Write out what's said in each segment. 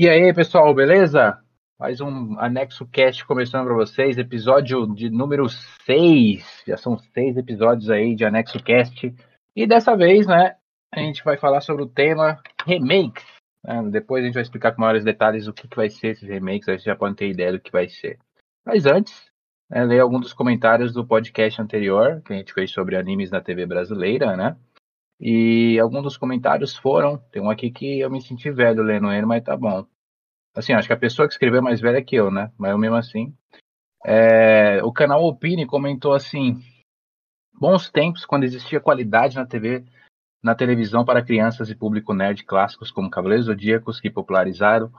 E aí, pessoal, beleza? Mais um Anexo Cast começando para vocês, episódio de número 6. Já são seis episódios aí de Anexo Cast. E dessa vez, né, a gente vai falar sobre o tema remakes. Né? Depois a gente vai explicar com maiores detalhes o que, que vai ser esses remakes, aí vocês já podem ter ideia do que vai ser. Mas antes, né, ler alguns dos comentários do podcast anterior, que a gente fez sobre animes na TV brasileira, né? E alguns dos comentários foram. Tem um aqui que eu me senti velho lendo ele, mas tá bom. Assim, acho que a pessoa que escreveu é mais velha que eu, né? Mas eu mesmo assim. É, o canal Opine comentou assim: bons tempos quando existia qualidade na TV, na televisão para crianças e público nerd clássicos como Cavaleiros Zodíacos, que popularizaram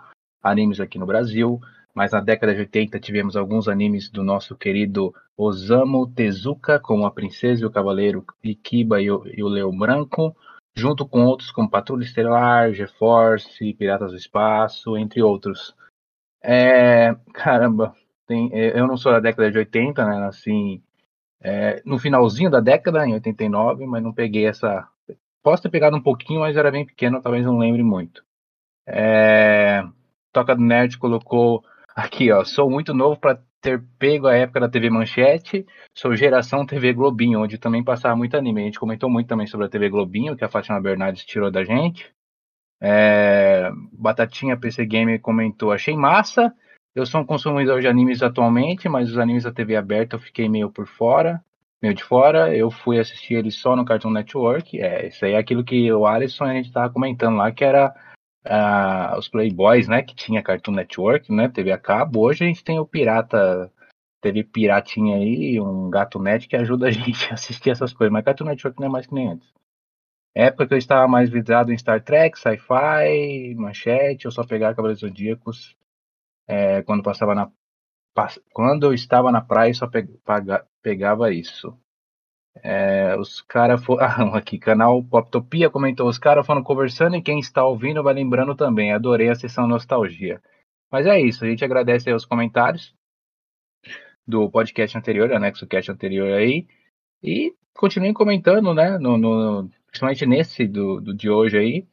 animes aqui no Brasil. Mas na década de 80 tivemos alguns animes do nosso querido Osamu Tezuka, como A Princesa e o Cavaleiro Ikiba e o, e o Leão Branco, junto com outros como Patrulha Estelar, GeForce, Piratas do Espaço, entre outros. É, caramba, tem, é, eu não sou da década de 80, né? Assim, é, no finalzinho da década, em 89, mas não peguei essa. Posso ter pegado um pouquinho, mas era bem pequeno, talvez não lembre muito. É, Toca do Nerd colocou Aqui, ó, sou muito novo para ter pego a época da TV Manchete, sou geração TV Globinho, onde também passava muito anime. A gente comentou muito também sobre a TV Globinho, que a Fátima Bernardes tirou da gente. É, Batatinha PC Gamer comentou, achei massa. Eu sou um consumidor de animes atualmente, mas os animes da TV aberta eu fiquei meio por fora, meio de fora. Eu fui assistir eles só no Cartoon Network. É, isso aí é aquilo que o Alisson a gente tava comentando lá, que era uh, os Playboys, né? Que tinha Cartoon Network, né? TV a cabo. Hoje a gente tem o Pirata, teve Piratinha aí, um Gato Net que ajuda a gente a assistir essas coisas. Mas Cartoon Network não é mais que nem antes. Época que eu estava mais vidrado em Star Trek, Sci-Fi, Manchete, eu só pegava Cavaleiros Zodíacos é, quando passava na quando eu estava na praia só pegava isso. É, os caras foram. Ah, aqui, canal Poptopia comentou: os caras foram conversando e quem está ouvindo vai lembrando também. Adorei a sessão nostalgia. Mas é isso, a gente agradece aí os comentários do podcast anterior, anexo cast anterior aí. E continuem comentando, né? No, no, principalmente nesse do, do de hoje aí,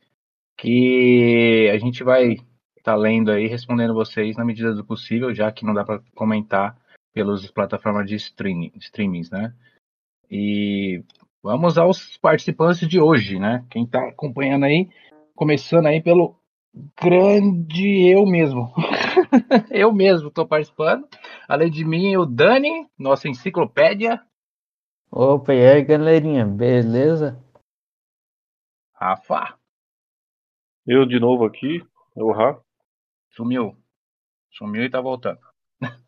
que a gente vai estar tá lendo aí, respondendo vocês na medida do possível, já que não dá para comentar pelas plataformas de streaming, streamings, né? E vamos aos participantes de hoje, né? Quem está acompanhando aí, começando aí pelo grande eu mesmo. eu mesmo estou participando. Além de mim, o Dani, nossa enciclopédia. Opa, e aí, galerinha, beleza? Rafa. Eu de novo aqui, o Rafa. Sumiu. Sumiu e tá voltando.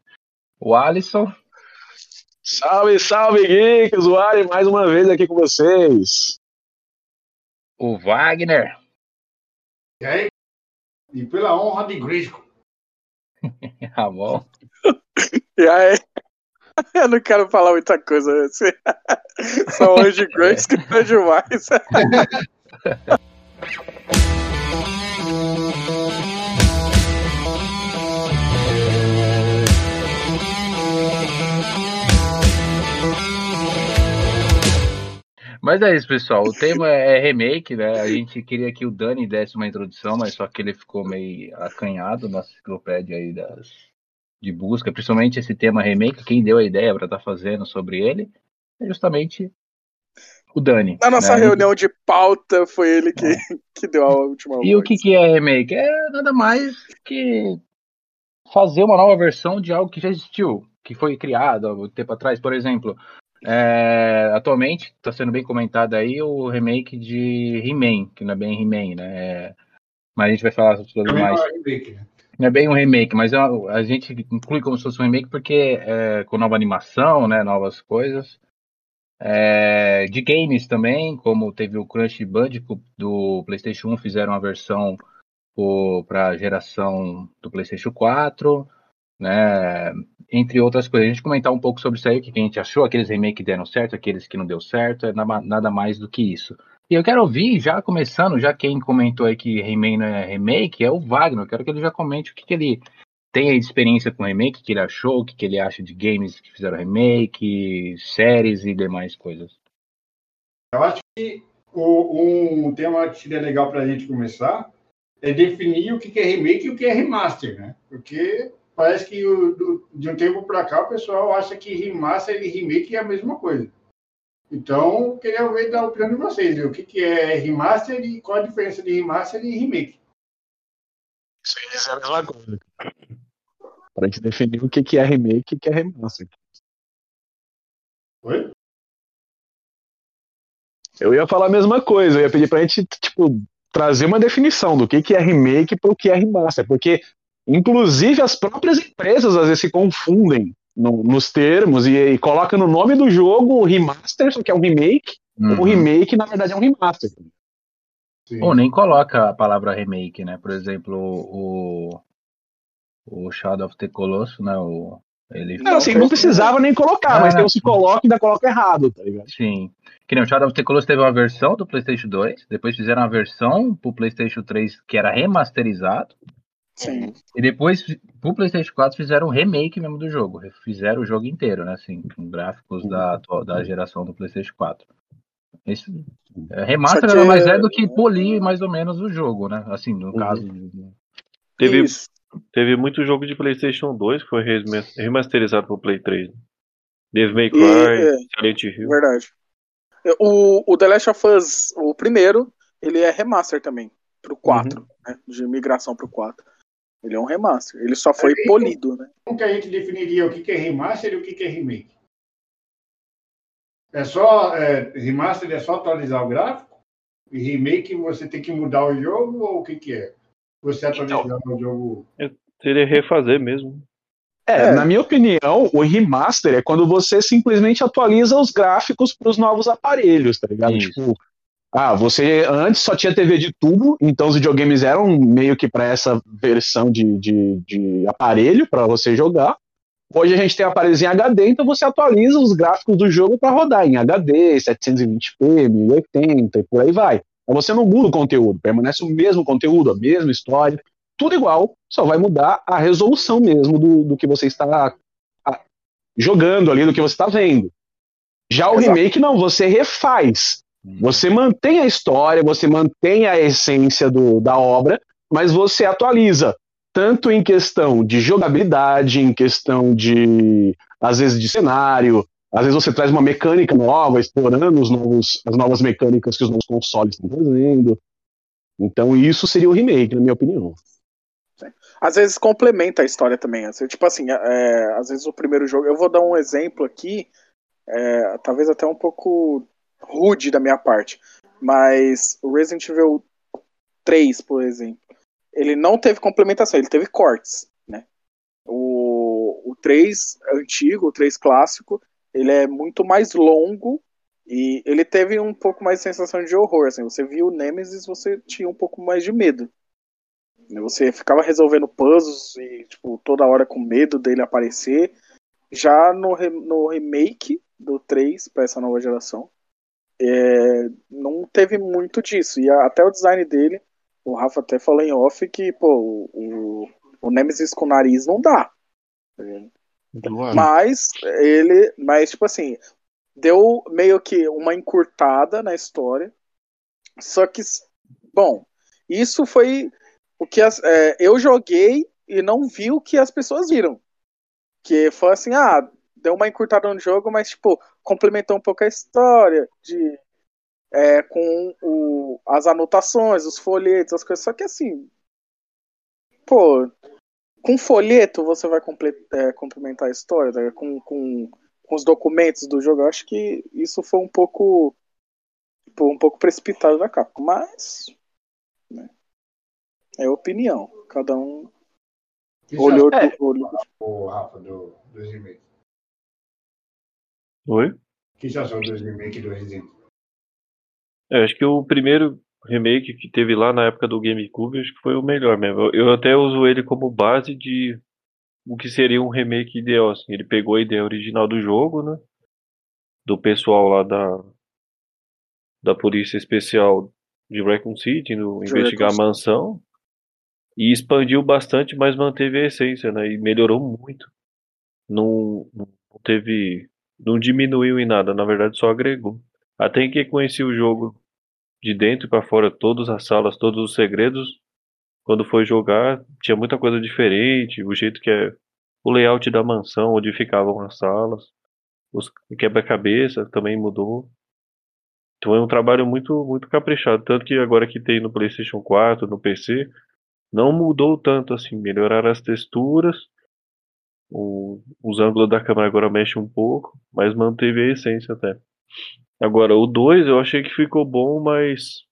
o Alisson. Salve, salve, geeks! O mais uma vez aqui com vocês. O Wagner. E aí? E pela honra de Grisco. ah, bom. e aí? Eu não quero falar muita coisa. Só hoje Grace que tá demais. Mas é isso, pessoal. O tema é remake, né? A gente queria que o Dani desse uma introdução, mas só que ele ficou meio acanhado na enciclopédia aí das, de busca, principalmente esse tema remake. Quem deu a ideia para estar tá fazendo sobre ele é justamente o Dani. Na nossa né? reunião de pauta foi ele que, é. que deu a última E voz. o que, que é remake? É nada mais que fazer uma nova versão de algo que já existiu, que foi criado há um tempo atrás. Por exemplo, é, atualmente está sendo bem comentado aí o remake de He-Man, que não é bem He-Man, né? É, mas a gente vai falar sobre é mais. Remake, né? Não é bem um remake, mas é a gente inclui como se fosse um remake porque é com nova animação, né? Novas coisas. É, de games também, como teve o Crush Bandicoot do PlayStation 1, fizeram uma versão para a geração do PlayStation 4 né? Entre outras coisas. A gente comentar um pouco sobre isso aí, o que a gente achou, aqueles remakes que deram certo, aqueles que não deu certo, é nada mais do que isso. E eu quero ouvir, já começando, já quem comentou aí que remake não é remake, é o Wagner. Eu quero que ele já comente o que, que ele tem de experiência com remake, o que ele achou, o que, que ele acha de games que fizeram remake, séries e demais coisas. Eu acho que o, um tema que seria legal para a gente começar é definir o que que é remake e o que é remaster, né? Porque parece que o- do- de um tempo para cá o pessoal acha que remaster e remake é a mesma coisa. Então, queria ver da opinião de vocês, ver o que que é remaster e qual a diferença de remaster e remake. Isso aí é a mesma coisa. Pra gente definir o que, que é remake e o que é remaster. Oi? Eu ia falar a mesma coisa, eu ia pedir pra gente, tipo, trazer uma definição do que, que é remake para o que é remaster, porque, inclusive, as próprias empresas às vezes se confundem no- nos termos e, e colocam no nome do jogo remaster, só que é um remake, Uhum. o remake, na verdade, é um remaster. Sim. Ou nem coloca a palavra remake, né? Por exemplo, o, o Shadow of the Colossus, né? O, ele Não, assim, não precisava nem colocar, mas Ah. tem um se coloca e ainda coloca errado, tá ligado? Sim. Que nem o Shadow of the Colossus teve uma versão do PlayStation 2, depois fizeram uma versão pro PlayStation 3 que era remasterizado, Sim. e depois pro PlayStation 4 fizeram um remake mesmo do jogo. Fizeram o jogo inteiro, né? Assim, com gráficos da, atual- da geração do PlayStation 4. Esse, é, remaster que nada mais é é- do que polir mais ou menos o jogo, né? Assim, no Uhum. caso. Teve, Isso. teve muito jogo de PlayStation 2 que foi remasterizado pro Play 3. Né? Devil May E, Cry, é, Silent Hill. Verdade. O, o The Last of Us, o primeiro, ele é remaster também, pro 4, né? De migração pro 4. Ele é um remaster. Ele só foi É, polido, né? Como que a gente definiria o que é remaster e o que é remake? É só é, remaster é só atualizar o gráfico e remake você tem que mudar o jogo ou o que que é? Você atualizar o jogo? Seria refazer mesmo. É, É. na minha opinião, o remaster é quando você simplesmente atualiza os gráficos para os novos aparelhos, tá ligado? Isso. Tipo, ah, você antes só tinha TV de tubo, então os videogames eram meio que para essa versão de, de, de aparelho para você jogar. Hoje a gente tem aparelhos em HD, então você atualiza os gráficos do jogo para rodar em HD, 720p, 1080 e por aí vai. Mas você não muda o conteúdo, permanece o mesmo conteúdo, a mesma história, tudo igual, só vai mudar a resolução mesmo do, do que você está jogando ali, do que você está vendo. Já o Exato. remake, não, você refaz. Você mantém a história, você mantém a essência do, da obra, mas você atualiza. Tanto em questão de jogabilidade, em questão de, às vezes, de cenário, às vezes você traz uma mecânica nova, explorando os novos, as novas mecânicas que os novos consoles estão trazendo. Então, isso seria o remake, na minha opinião. Às vezes complementa a história também. Assim, tipo assim, é, às vezes o primeiro jogo. Eu vou dar um exemplo aqui, é, talvez até um pouco rude da minha parte. Mas o Resident Evil 3, por exemplo, ele não teve complementação, ele teve cortes. Né? O, o 3 antigo, o 3 clássico, ele é muito mais longo. E ele teve um pouco mais de sensação de horror. Assim, você viu o Nemesis, você tinha um pouco mais de medo. Você ficava resolvendo puzzles e, tipo, toda hora com medo dele aparecer. Já no, re- no remake do 3 para essa nova geração, é, não teve muito disso. E a- até o design dele, o Rafa até falou em off que, pô, o, o, o Nemesis com nariz não dá. Mas ele. Mas, tipo assim, deu meio que uma encurtada na história. Só que, bom, isso foi o que as- é, eu joguei e não vi o que as pessoas viram. Que foi assim, ah, deu uma encurtada no jogo, mas, tipo, complementou um pouco a história de. é, com o, as anotações, os folhetos, as coisas. Só que assim. Pô, com folheto você vai é, complementar a história, tá? com, com, com os documentos do jogo. Eu acho que isso foi um pouco tipo, um pouco precipitado da Capcom, mas né, é opinião. Cada um O olhou, É. do- olhou achou, Rafa, do, dos remakes? Oi? Que você achou dos remakes do Resident Evil? É, acho que o primeiro remake que teve lá na época do GameCube, acho que foi o melhor mesmo. Eu, até uso ele como base de o que seria um remake ideal, assim. Ele pegou a ideia original do jogo, né? Do pessoal lá da da Polícia Especial de Raccoon City, no De investigar a mansão, e expandiu bastante, mas manteve a essência, né? E melhorou muito. Não, não teve, não diminuiu em nada, na verdade só agregou. Até que conheci o jogo de dentro para fora, todas as salas, todos os segredos, quando foi jogar, tinha muita coisa diferente, o jeito que é o layout da mansão, onde ficavam as salas, os quebra-cabeça também mudou. Então é um trabalho muito muito caprichado, tanto que agora que tem no PlayStation 4, no PC, não mudou tanto assim, melhoraram as texturas, o, os ângulos da câmera agora mexem um pouco, mas manteve a essência até. Agora, o 2 eu achei que ficou bom, mas.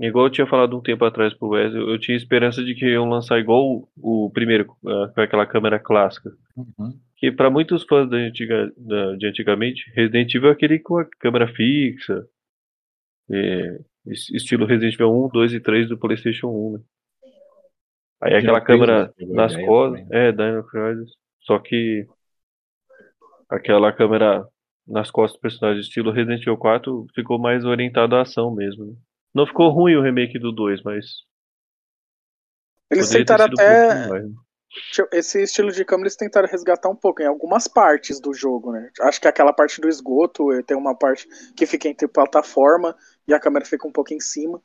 Igual eu tinha falado um tempo atrás pro Wes, eu, eu tinha esperança de que iam lançar igual o, o primeiro, uh, com aquela câmera clássica. Uhum. Que para muitos fãs da antiga, de antigamente, Resident Evil é aquele com a câmera fixa. É, estilo Resident Evil 1, 2 e 3 do PlayStation 1. Né? Aí aquela câmera nas costas. É, Dino Crisis. Só que aquela câmera nas costas do personagem estilo Resident Evil 4 ficou mais orientado à ação mesmo. Né? Não ficou ruim o remake do 2, mas. Eles tentaram até. Um mais, né? Esse estilo de câmera eles tentaram resgatar um pouco em algumas partes do jogo, né? Acho que aquela parte do esgoto eh, tem uma parte que fica entre plataforma e a câmera fica um pouco em cima.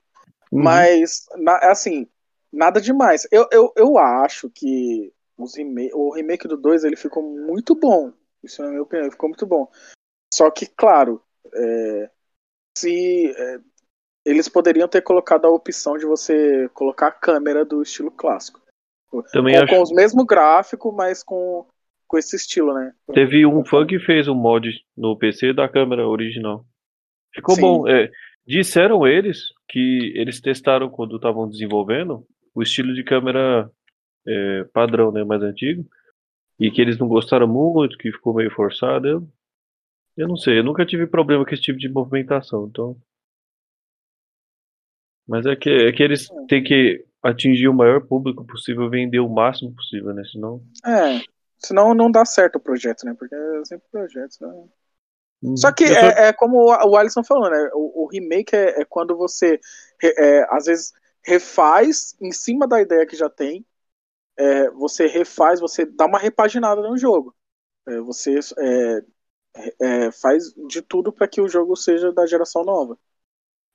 Uhum. Mas, na, assim, nada demais. Eu, eu, eu acho que os remake, o remake do 2 ele ficou muito bom. Isso é a minha opinião, ficou muito bom. Só que, claro, é, se é, eles poderiam ter colocado a opção de você colocar a câmera do estilo clássico. Também com, acho... com os mesmos gráficos, mas com, com esse estilo, né? Teve um fã que fez um mod no PC da câmera original. Ficou Sim. bom. É, disseram eles que eles testaram quando estavam desenvolvendo o estilo de câmera é, padrão, né, mais antigo, e que eles não gostaram muito, que ficou meio forçado. Eu eu não sei, eu nunca tive problema com esse tipo de movimentação, então. Mas é que, é que eles têm que atingir o maior público possível, vender o máximo possível, né? Senão. É, senão não dá certo o projeto, né? Porque é sempre projetos, né? Uhum. Só que é, é, como o Alisson falou, né? O, o remake é, é, quando você, é, às vezes, refaz em cima da ideia que já tem. É, você refaz, você dá uma repaginada no jogo. É, você é, faz de tudo para que o jogo seja da geração nova.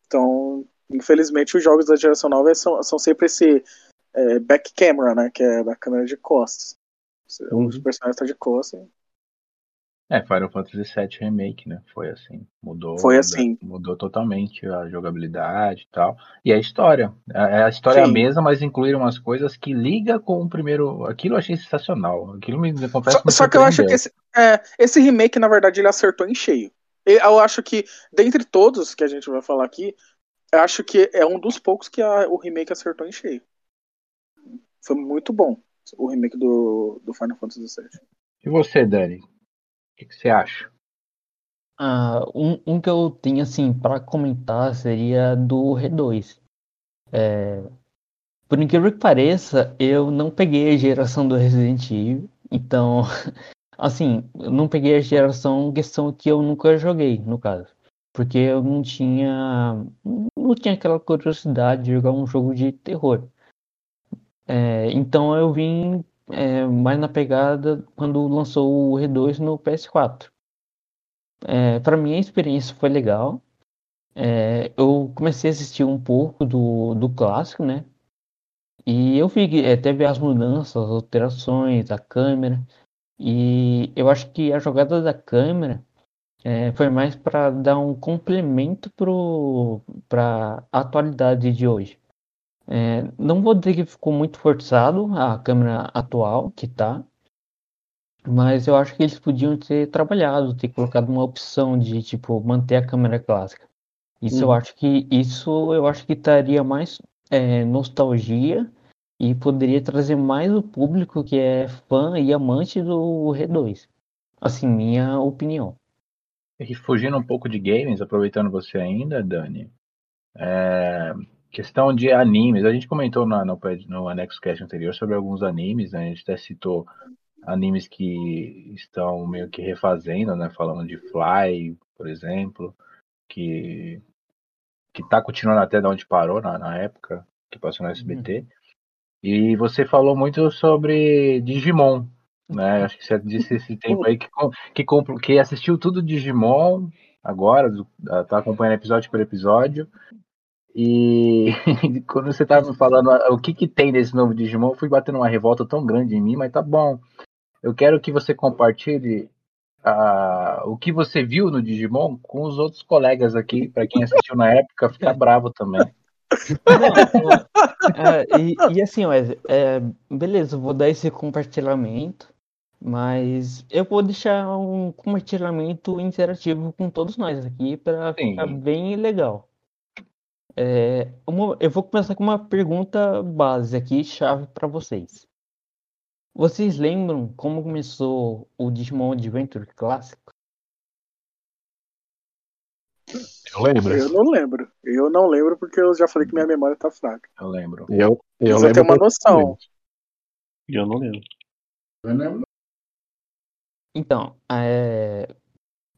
Então, infelizmente, os jogos da geração nova são, são sempre esse é, back camera, né? Que é da câmera de costas. Uhum. Os personagens estão de costas. É, Final Fantasy VII Remake, né? Foi assim. Mudou. Foi assim. Mudou totalmente a jogabilidade e tal. E a história. A, a história Sim. é a mesma, mas incluíram umas coisas que liga com o primeiro. Aquilo eu achei sensacional. Aquilo me confesso Só, só que eu acho que esse, é, esse remake, na verdade, ele acertou em cheio. Eu acho que, dentre todos que a gente vai falar aqui, eu acho que é um dos poucos que a, o remake acertou em cheio. Foi muito bom o remake do, do Final Fantasy VII. E você, Dani? Que, que você acha? Ah, um, um que eu tenho assim para comentar seria do R2. É, por incrível que pareça, eu não peguei a geração do Resident Evil, então, assim, eu não peguei a geração questão que eu nunca joguei, no caso, porque eu não tinha, não tinha aquela curiosidade de jogar um jogo de terror. É, então eu vim é, mais na pegada quando lançou o R2 no PS4. É, para mim a experiência foi legal. É, eu comecei a assistir um pouco do, do clássico, né? E eu vi é, teve as mudanças, as alterações da câmera. E eu acho que a jogada da câmera é, foi mais para dar um complemento para a atualidade de hoje. É, não vou dizer que ficou muito forçado a câmera atual que tá, mas eu acho que eles podiam ter trabalhado, ter colocado uma opção de tipo manter a câmera clássica. Isso eu acho que isso eu acho que estaria mais é, nostalgia e poderia trazer mais o público que é fã e amante do R2. Assim, minha opinião. E fugindo um pouco de games, aproveitando você ainda, Dani, é, Questão de animes, a gente comentou na, no, no Anexo Cast anterior sobre alguns animes, né? a gente até citou animes que estão meio que refazendo, né? Falando de Fly, por exemplo, que que tá continuando até de onde parou na, na época que passou no SBT. Uhum. E você falou muito sobre Digimon, né? Acho que você disse esse tempo aí que, que, que assistiu tudo Digimon agora, tá acompanhando episódio por episódio E quando você tava me falando ah, o que, que tem nesse novo Digimon, eu fui batendo uma revolta tão grande em mim, mas tá bom. Eu quero que você compartilhe ah, o que você viu no Digimon com os outros colegas aqui, para quem assistiu na época, ficar bravo também. É, e, e assim, Wesley, é, beleza, eu vou dar esse compartilhamento, mas eu vou deixar um compartilhamento interativo com todos nós aqui para ficar bem legal. É, uma- eu vou começar com uma pergunta base aqui, chave para vocês. Vocês lembram como começou o Digimon Adventure clássico? Eu lembro. Eu não lembro. Eu não lembro porque eu já falei que minha memória tá fraca. Eu lembro. Eu, eu Precisa ter lembro uma noção. Eu não lembro. Eu não lembro. Então, é,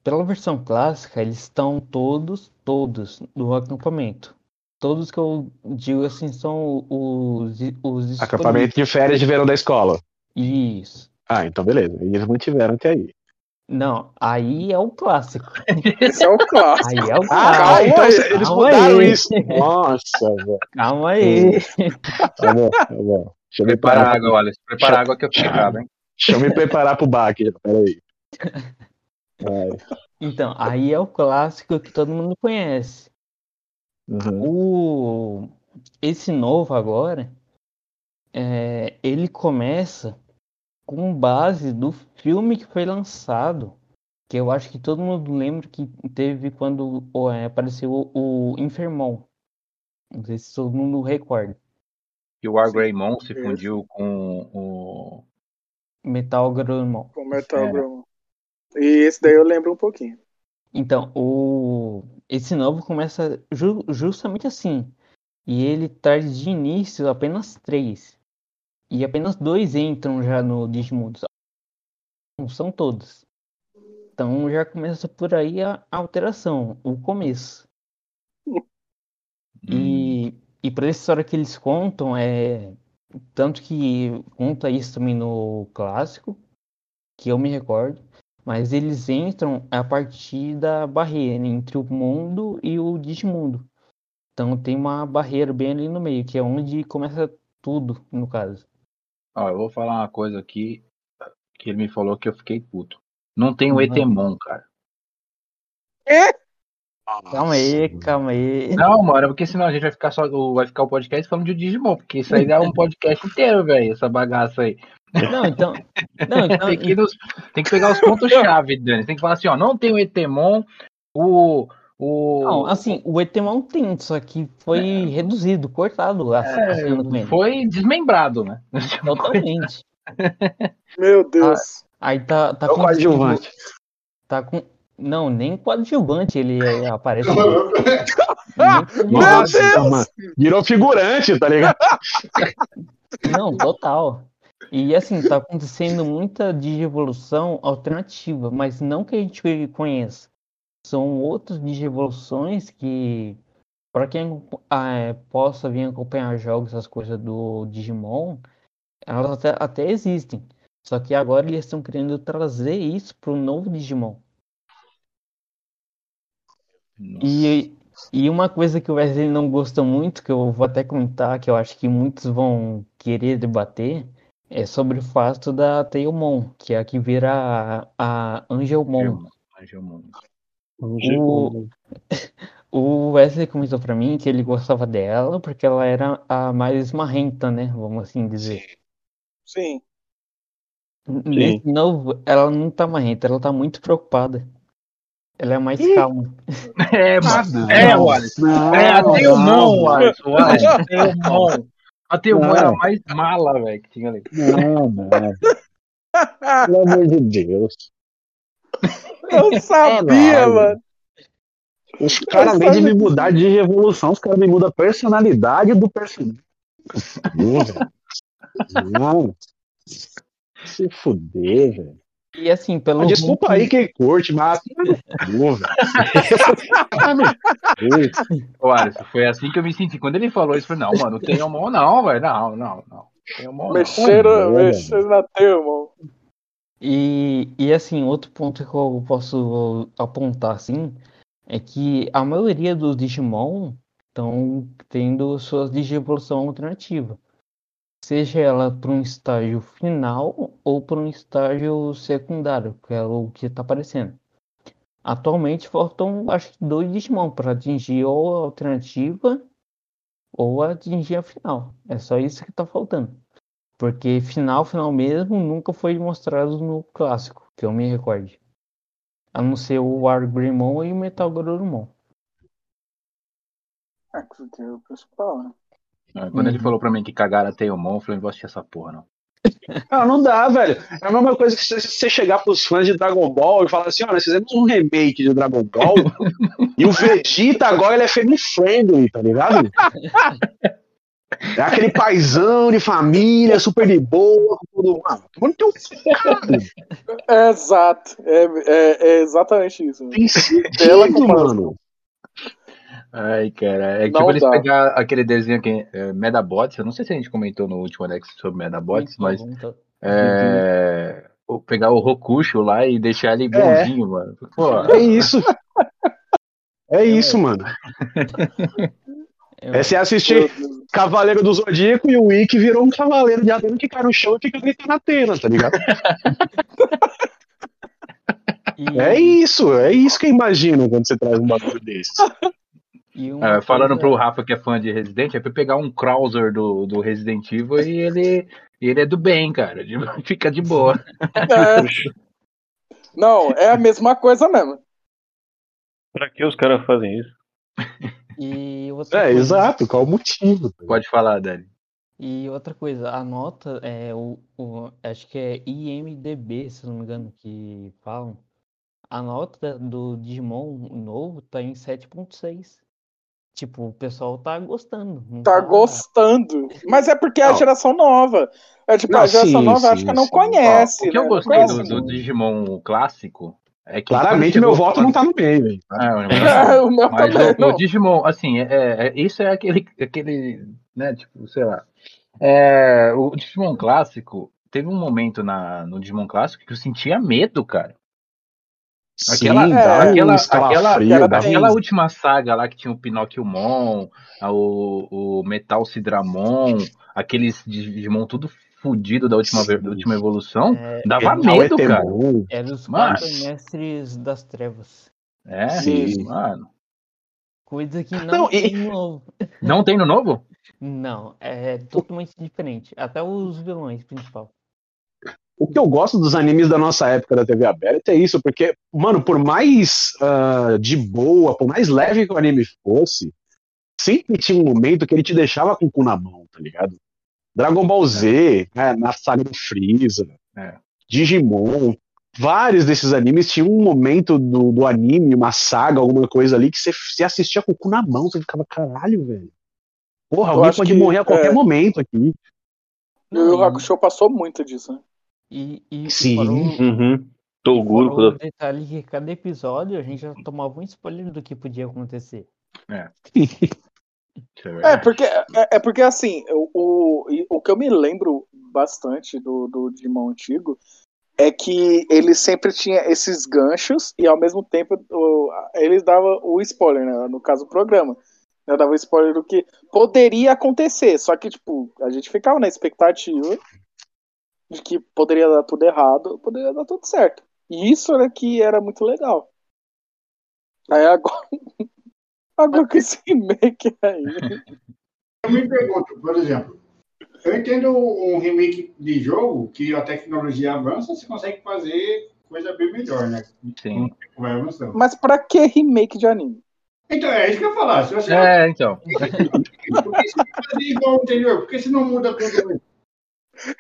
pela versão clássica, eles estão todos, todos no acampamento. Todos que eu digo assim são os, os Acampamento de férias de verão da escola. Isso. Ah, então beleza. Eles mantiveram até aí. Não, aí é o clássico. Esse é o clássico. Aí é o Ah, clássico. então aí, eles mudaram aí. isso. Nossa, velho. Calma aí. Tá bom, tá bom. Deixa eu me preparar, água, Wallace. Prepara água que eu fiquei bravo, hein? deixa eu me preparar pro baque. Peraí. Vai. Então, aí é o clássico que todo mundo conhece. Uhum. O esse novo agora, é, ele começa com base do filme que foi lançado, que eu acho que todo mundo lembra que teve quando é, apareceu o, o Infermon. Não sei se todo mundo recorda. Que o Wargreymon se Isso. fundiu com o. Metal Gromon. Com Metal É. Gromon. E esse daí eu lembro um pouquinho. Então, o esse novo começa ju- justamente assim. E ele traz de início apenas três. E apenas dois entram já no Digimundo. Não são todos. Então já começa por aí a alteração, o começo. E, e para essa história que eles contam, é tanto que conta isso também no clássico, que eu me recordo, mas eles entram a partir da barreira entre o mundo e o Digimundo. Então tem uma barreira bem ali no meio, que é onde começa tudo, no caso. Ó, eu vou falar uma coisa aqui que ele me falou que eu fiquei puto. Não tem o Uhum. Etemon, cara. Calma aí, calma aí. Não, mano, porque senão a gente vai ficar só. o- Vai ficar o podcast falando de Digimon, porque isso aí dá um podcast inteiro, velho, essa bagaça aí. Não, então. Não, então, Tem que, nos- tem que pegar os pontos-chave, Dani. Tem que falar assim, ó, não tem o Etemon, o. o Não, assim, o Etemon tem, só que foi reduzido, cortado a é, foi desmembrado, né? Totalmente. Meu Deus. Aí tá, tá É o coadjuvante. Tá com. Não, nem coadjuvante ele é- aparece. Coadjuvante. Nossa, mano. Virou figurante, tá ligado? Não, total. E assim, tá acontecendo muita digievolução alternativa, mas não que a gente conheça. São outras digievoluções que, para quem ah, é, possa vir acompanhar jogos, essas coisas do Digimon, elas até, até existem. Só que agora eles estão querendo trazer isso para o novo Digimon. Nossa. E, e uma coisa que o Wesley não gosta muito, que eu vou até comentar, que eu acho que muitos vão querer debater, é sobre o fato da Tailmon, que é a que vira a, a Angelmon. Angelmon. O, o Wesley comentou pra mim que ele gostava dela porque ela era a mais marrenta, né? Vamos assim dizer. Sim. Nesse novo, ela não tá marrenta, ela tá muito preocupada. Ela é mais calma. É, mano. É, Wallace. Não, É, a Teomon, não, Wallace. Wallace. A Não. era a mais mala, velho, que tinha ali. Não, não. Pelo amor de Deus. Eu sabia, Caralho. mano. Os caras, além de me mudar de revolução, os caras me mudam a personalidade do personagem. Não. Se fuder, velho. E assim, pelo Ah, Desculpa aí quem curte, mas. Não. Ô, foi assim que eu me senti. Quando ele falou isso, eu falei, não, mano, o Teomon não, velho. Não, não, não. Não. Mexeram, mexeram na Thermal. E, e assim, outro ponto que eu posso apontar assim é que a maioria dos Digimon estão tendo suas digievolução alternativa. Seja ela para um estágio final ou para um estágio secundário, que é o que está aparecendo. Atualmente faltam acho que dois Digimon para atingir ou a alternativa ou atingir a final. É só isso que está faltando. Porque final, final mesmo, nunca foi mostrado no clássico, que eu me recorde. A não ser o Argrimon e o Metal Garurumon. É, que é o principal, né? Ah, Quando ele Uhum. falou pra mim que cagaram a Teomon, eu falei, não vou assistir essa porra, não. Ah, não dá, velho. É a mesma coisa que se você chegar pros fãs de Dragon Ball e falar assim: ó, nós fizemos um remake de Dragon Ball e o Vegeta agora ele é family friendly, tá ligado? É aquele paizão de família, super de boa, tudo. Mano, mano, teu caralho. É exato. É, é, é exatamente isso. Tem sentido, comparação. mano. Ai, cara. É Não tipo eles dá. pegar aquele desenho que é Medabots. Eu não sei se a gente comentou no último Alex sobre Medabots, mas Então, é, o- pegar o Rokusho lá e deixar ele bonzinho, mano. Pô, É isso. É isso, mano. eu- É você Meu assistir. Cavaleiro do Zodíaco e o Wick virou um cavaleiro de Atena que cai no chão e fica gritando Atena, tá ligado? e- É isso, é isso que eu imagino quando você traz um bagulho desse. E uma é, falando pro Rafa que é fã de Resident, é pra pegar um Krauser do, do Resident Evil e ele, ele é do bem, cara. de- Fica de boa. É. Não, é a mesma coisa mesmo. Pra que os caras fazem isso? E outra É, coisa- exato, qual o motivo? Pode falar, Dani. E outra coisa, a nota é o, o- acho que é IMDB, se não me engano, que falam. A nota do Digimon novo tá em 7.6. Tipo, o pessoal tá gostando. não Tá gostando. Mas é porque é a Não. geração nova. É tipo, Não, a geração sim, nova sim, acho que não sim. conhece. O que eu né? gostei Não do, conhece do. Digimon clássico é que. Claramente meu voto não tá no meio, velho. O meu- o meu Mas também, o, o não. Digimon, assim, é, é- isso é aquele, aquele, né, tipo, sei lá. É, o Digimon clássico, teve um momento na, no Digimon clássico que eu sentia medo, cara. Aquela, Sim, é, um aquela, aquela, dá um- aquela última saga lá que tinha o Pinocchiomon, o, o Metal Sidramon, aqueles Digimon tudo fudido da última, da última evolução, É, dava medo, é cara. era os Mas- mestres das trevas. É, Sim. mano. Coisa que não, Não, e- tem no novo. Não tem no novo? Não, é totalmente diferente. Até os vilões principal. O que eu gosto dos animes da nossa época da TV aberta é isso, porque, mano, por mais ah, de boa, por mais leve que o anime fosse, sempre tinha um momento que ele te deixava com o cu na mão, tá ligado? Dragon Ball Z, né, na saga do Freeza, É. Digimon, vários desses animes tinham um momento do, do anime, uma saga, alguma coisa ali, que você, você assistia com o cu na mão, você ficava, caralho, velho. Porra, Eu alguém pode que, morrer a qualquer é, momento aqui. E o Não, Hakusho passou muito disso, né? E, e, Sim. fora Uhum. Fora o detalhe que cada episódio a gente já tomava um spoiler do que podia acontecer. É É, verdade. porque, é, é porque assim, o, o, o que eu me lembro bastante do, do Digimon antigo é que ele sempre tinha esses ganchos e ao mesmo tempo o, eles davam o spoiler, né? No caso, o programa. Né, dava o spoiler do que poderia acontecer. Só que, tipo, a gente ficava na expectativa de que poderia dar tudo errado, poderia dar tudo certo. E isso era que era muito legal. Aí agora. Agora com esse remake aí. Eu me pergunto, por exemplo, eu entendo um remake de jogo que a tecnologia avança, você consegue fazer coisa bem melhor, né? Sim. Vai avançando. Mas pra que remake de anime? Então, é isso que eu ia falar. Se você É, então. por que você fazer igual o anterior? Por que você não muda tudo?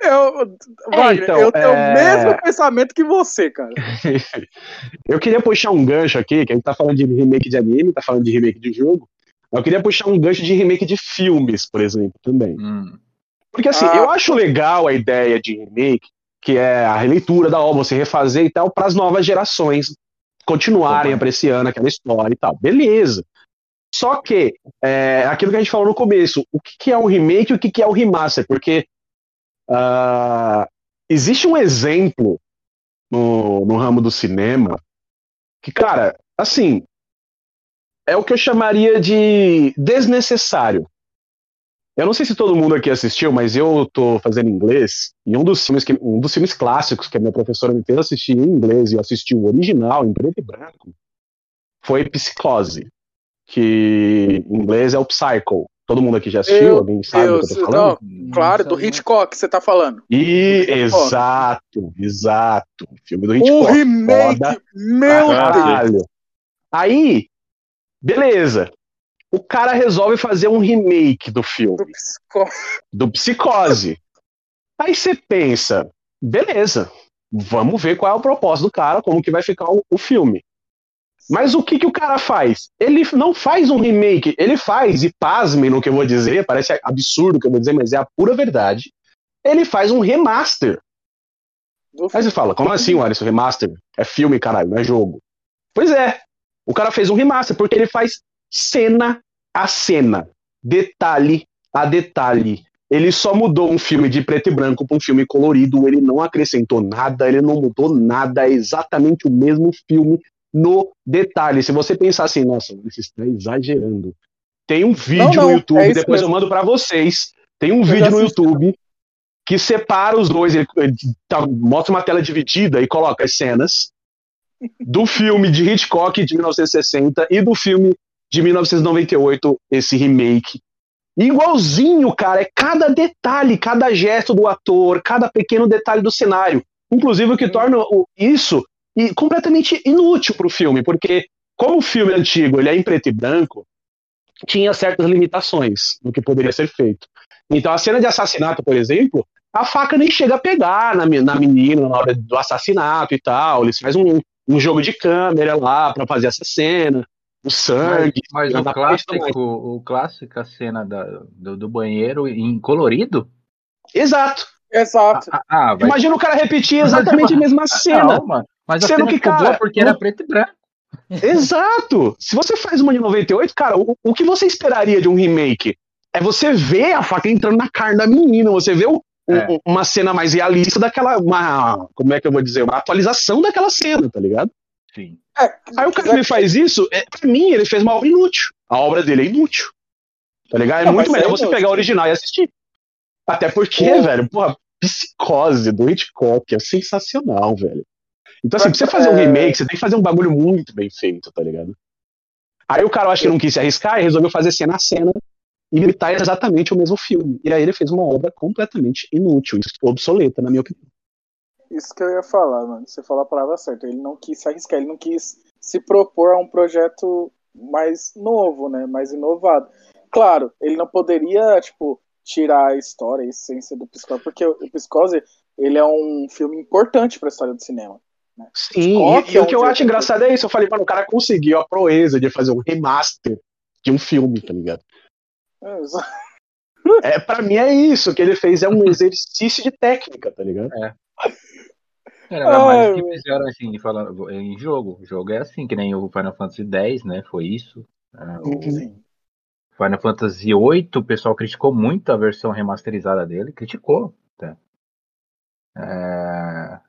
Eu, Wagner, então, eu tenho é- o mesmo pensamento que você, cara. Eu queria puxar um gancho aqui, que a gente tá falando de remake de anime, tá falando de remake de jogo. Eu queria puxar um gancho de remake de filmes, por exemplo, também. Hum, Porque assim, Ah. eu acho legal a ideia de remake, que é a releitura da obra, você refazer e tal, para as novas gerações continuarem Concordo. apreciando aquela história e tal. Beleza. Só que, é, aquilo que a gente falou no começo, o que, que é um remake e o que, que é um remaster? Porque ah, existe um exemplo no, no ramo do cinema que, cara, assim, é o que eu chamaria de desnecessário. Eu não sei se todo mundo aqui assistiu, mas eu tô fazendo inglês e um dos filmes que, um dos filmes clássicos que a minha professora me fez assistir em inglês e eu assisti o original em preto e branco foi Psicose, que em inglês é o Psycho. Todo mundo aqui já assistiu? Eu- Alguém sabe eu- o que eu tô falando? não, claro, do Hitchcock você tá falando. E exato, exato. Filme do Um Hitchcock. remake! foda Meu Ah, Deus! Caralho. Aí, beleza. O cara resolve fazer um remake do filme, Do psicó- do Psicose. Aí você pensa, beleza, vamos ver qual é o propósito do cara, como que vai ficar o, o filme. Mas o que, que o cara faz? Ele não faz um remake, ele faz, e pasmem no que eu vou dizer, parece absurdo o que eu vou dizer, mas é a pura verdade. Ele faz um remaster. Aí você fala, como assim, Alisson, remaster? É filme, caralho, não é jogo. Pois é, o cara fez um remaster, porque ele faz cena a cena, detalhe a detalhe. Ele só mudou um filme de preto e branco para um filme colorido, ele não acrescentou nada, ele não mudou nada, é exatamente o mesmo filme no detalhe. Se você pensar assim, nossa, você está exagerando. Tem um vídeo não, no é YouTube, isso depois eu mesmo. mando para vocês. Tem um Eu vídeo no. YouTube que separa os dois, ele, ele tá- mostra uma tela dividida e coloca as cenas do filme de Hitchcock de 1960 e do filme de 1998, esse remake. Igualzinho, cara, é cada detalhe, cada gesto do ator, cada pequeno detalhe do cenário. Inclusive o que torna isso e completamente inútil pro filme, porque como o filme antigo ele é em preto e branco, tinha certas limitações no que poderia ser feito. Então a cena de assassinato, por exemplo, a faca nem chega a pegar na, na menina na hora do assassinato e tal. Eles fazem um, um jogo de câmera lá pra fazer essa cena, o Mas, sangue. mas o na parte clássico, o clássico, a cena da- do, do banheiro em colorido. Exato. Exato. Ah, ah, vai Imagina o cara repetir exatamente a mesma cena. Não, Mas a Sendo cena que, ficou cara, boa porque era preto e branco. Exato! Se você faz uma de 98, cara, o, o que você esperaria de um remake? É você ver a faca entrando na carne da menina, você vê o- É. um- uma cena mais realista daquela. Uma, como é que eu vou dizer? Uma atualização daquela cena, tá ligado? Sim. É, Aí o cara que me faz isso, é, pra mim, ele fez uma obra inútil. A obra dele é inútil. Tá ligado? É Não, muito melhor é você inútil. pegar o original e assistir. Até porque, Pô. velho, porra, psicose do Hitchcock é sensacional, velho. Então, assim, Pra- você fazer um é- remake, você tem que fazer um bagulho muito bem feito, tá ligado? Aí o cara, eu acho que não quis se arriscar e resolveu fazer cena a cena e imitar exatamente o mesmo filme. E aí ele fez uma obra completamente inútil, obsoleta, na minha opinião. Isso que eu ia falar, mano. Você falou a palavra certa. Ele não quis se arriscar, ele não quis se propor a um projeto mais novo, né? Mais inovado. Claro, ele não poderia, tipo, tirar a história, a essência do Psicose, porque o Psicose, ele é um filme importante pra história do cinema. Sim, e, e é o que eu acho engraçado é isso. Eu falei, mano, o cara conseguiu a proeza de fazer um remaster de um filme, tá ligado? É, É, pra mim é isso, o que ele fez é um exercício de técnica, tá ligado? Era mais Ai, o que fizeram assim, falando, em jogo. O jogo é assim, que nem o Final Fantasy X, né? Foi isso. Ah, o. Final Fantasy VIII, o pessoal criticou muito a versão remasterizada dele. Criticou. Tá? É,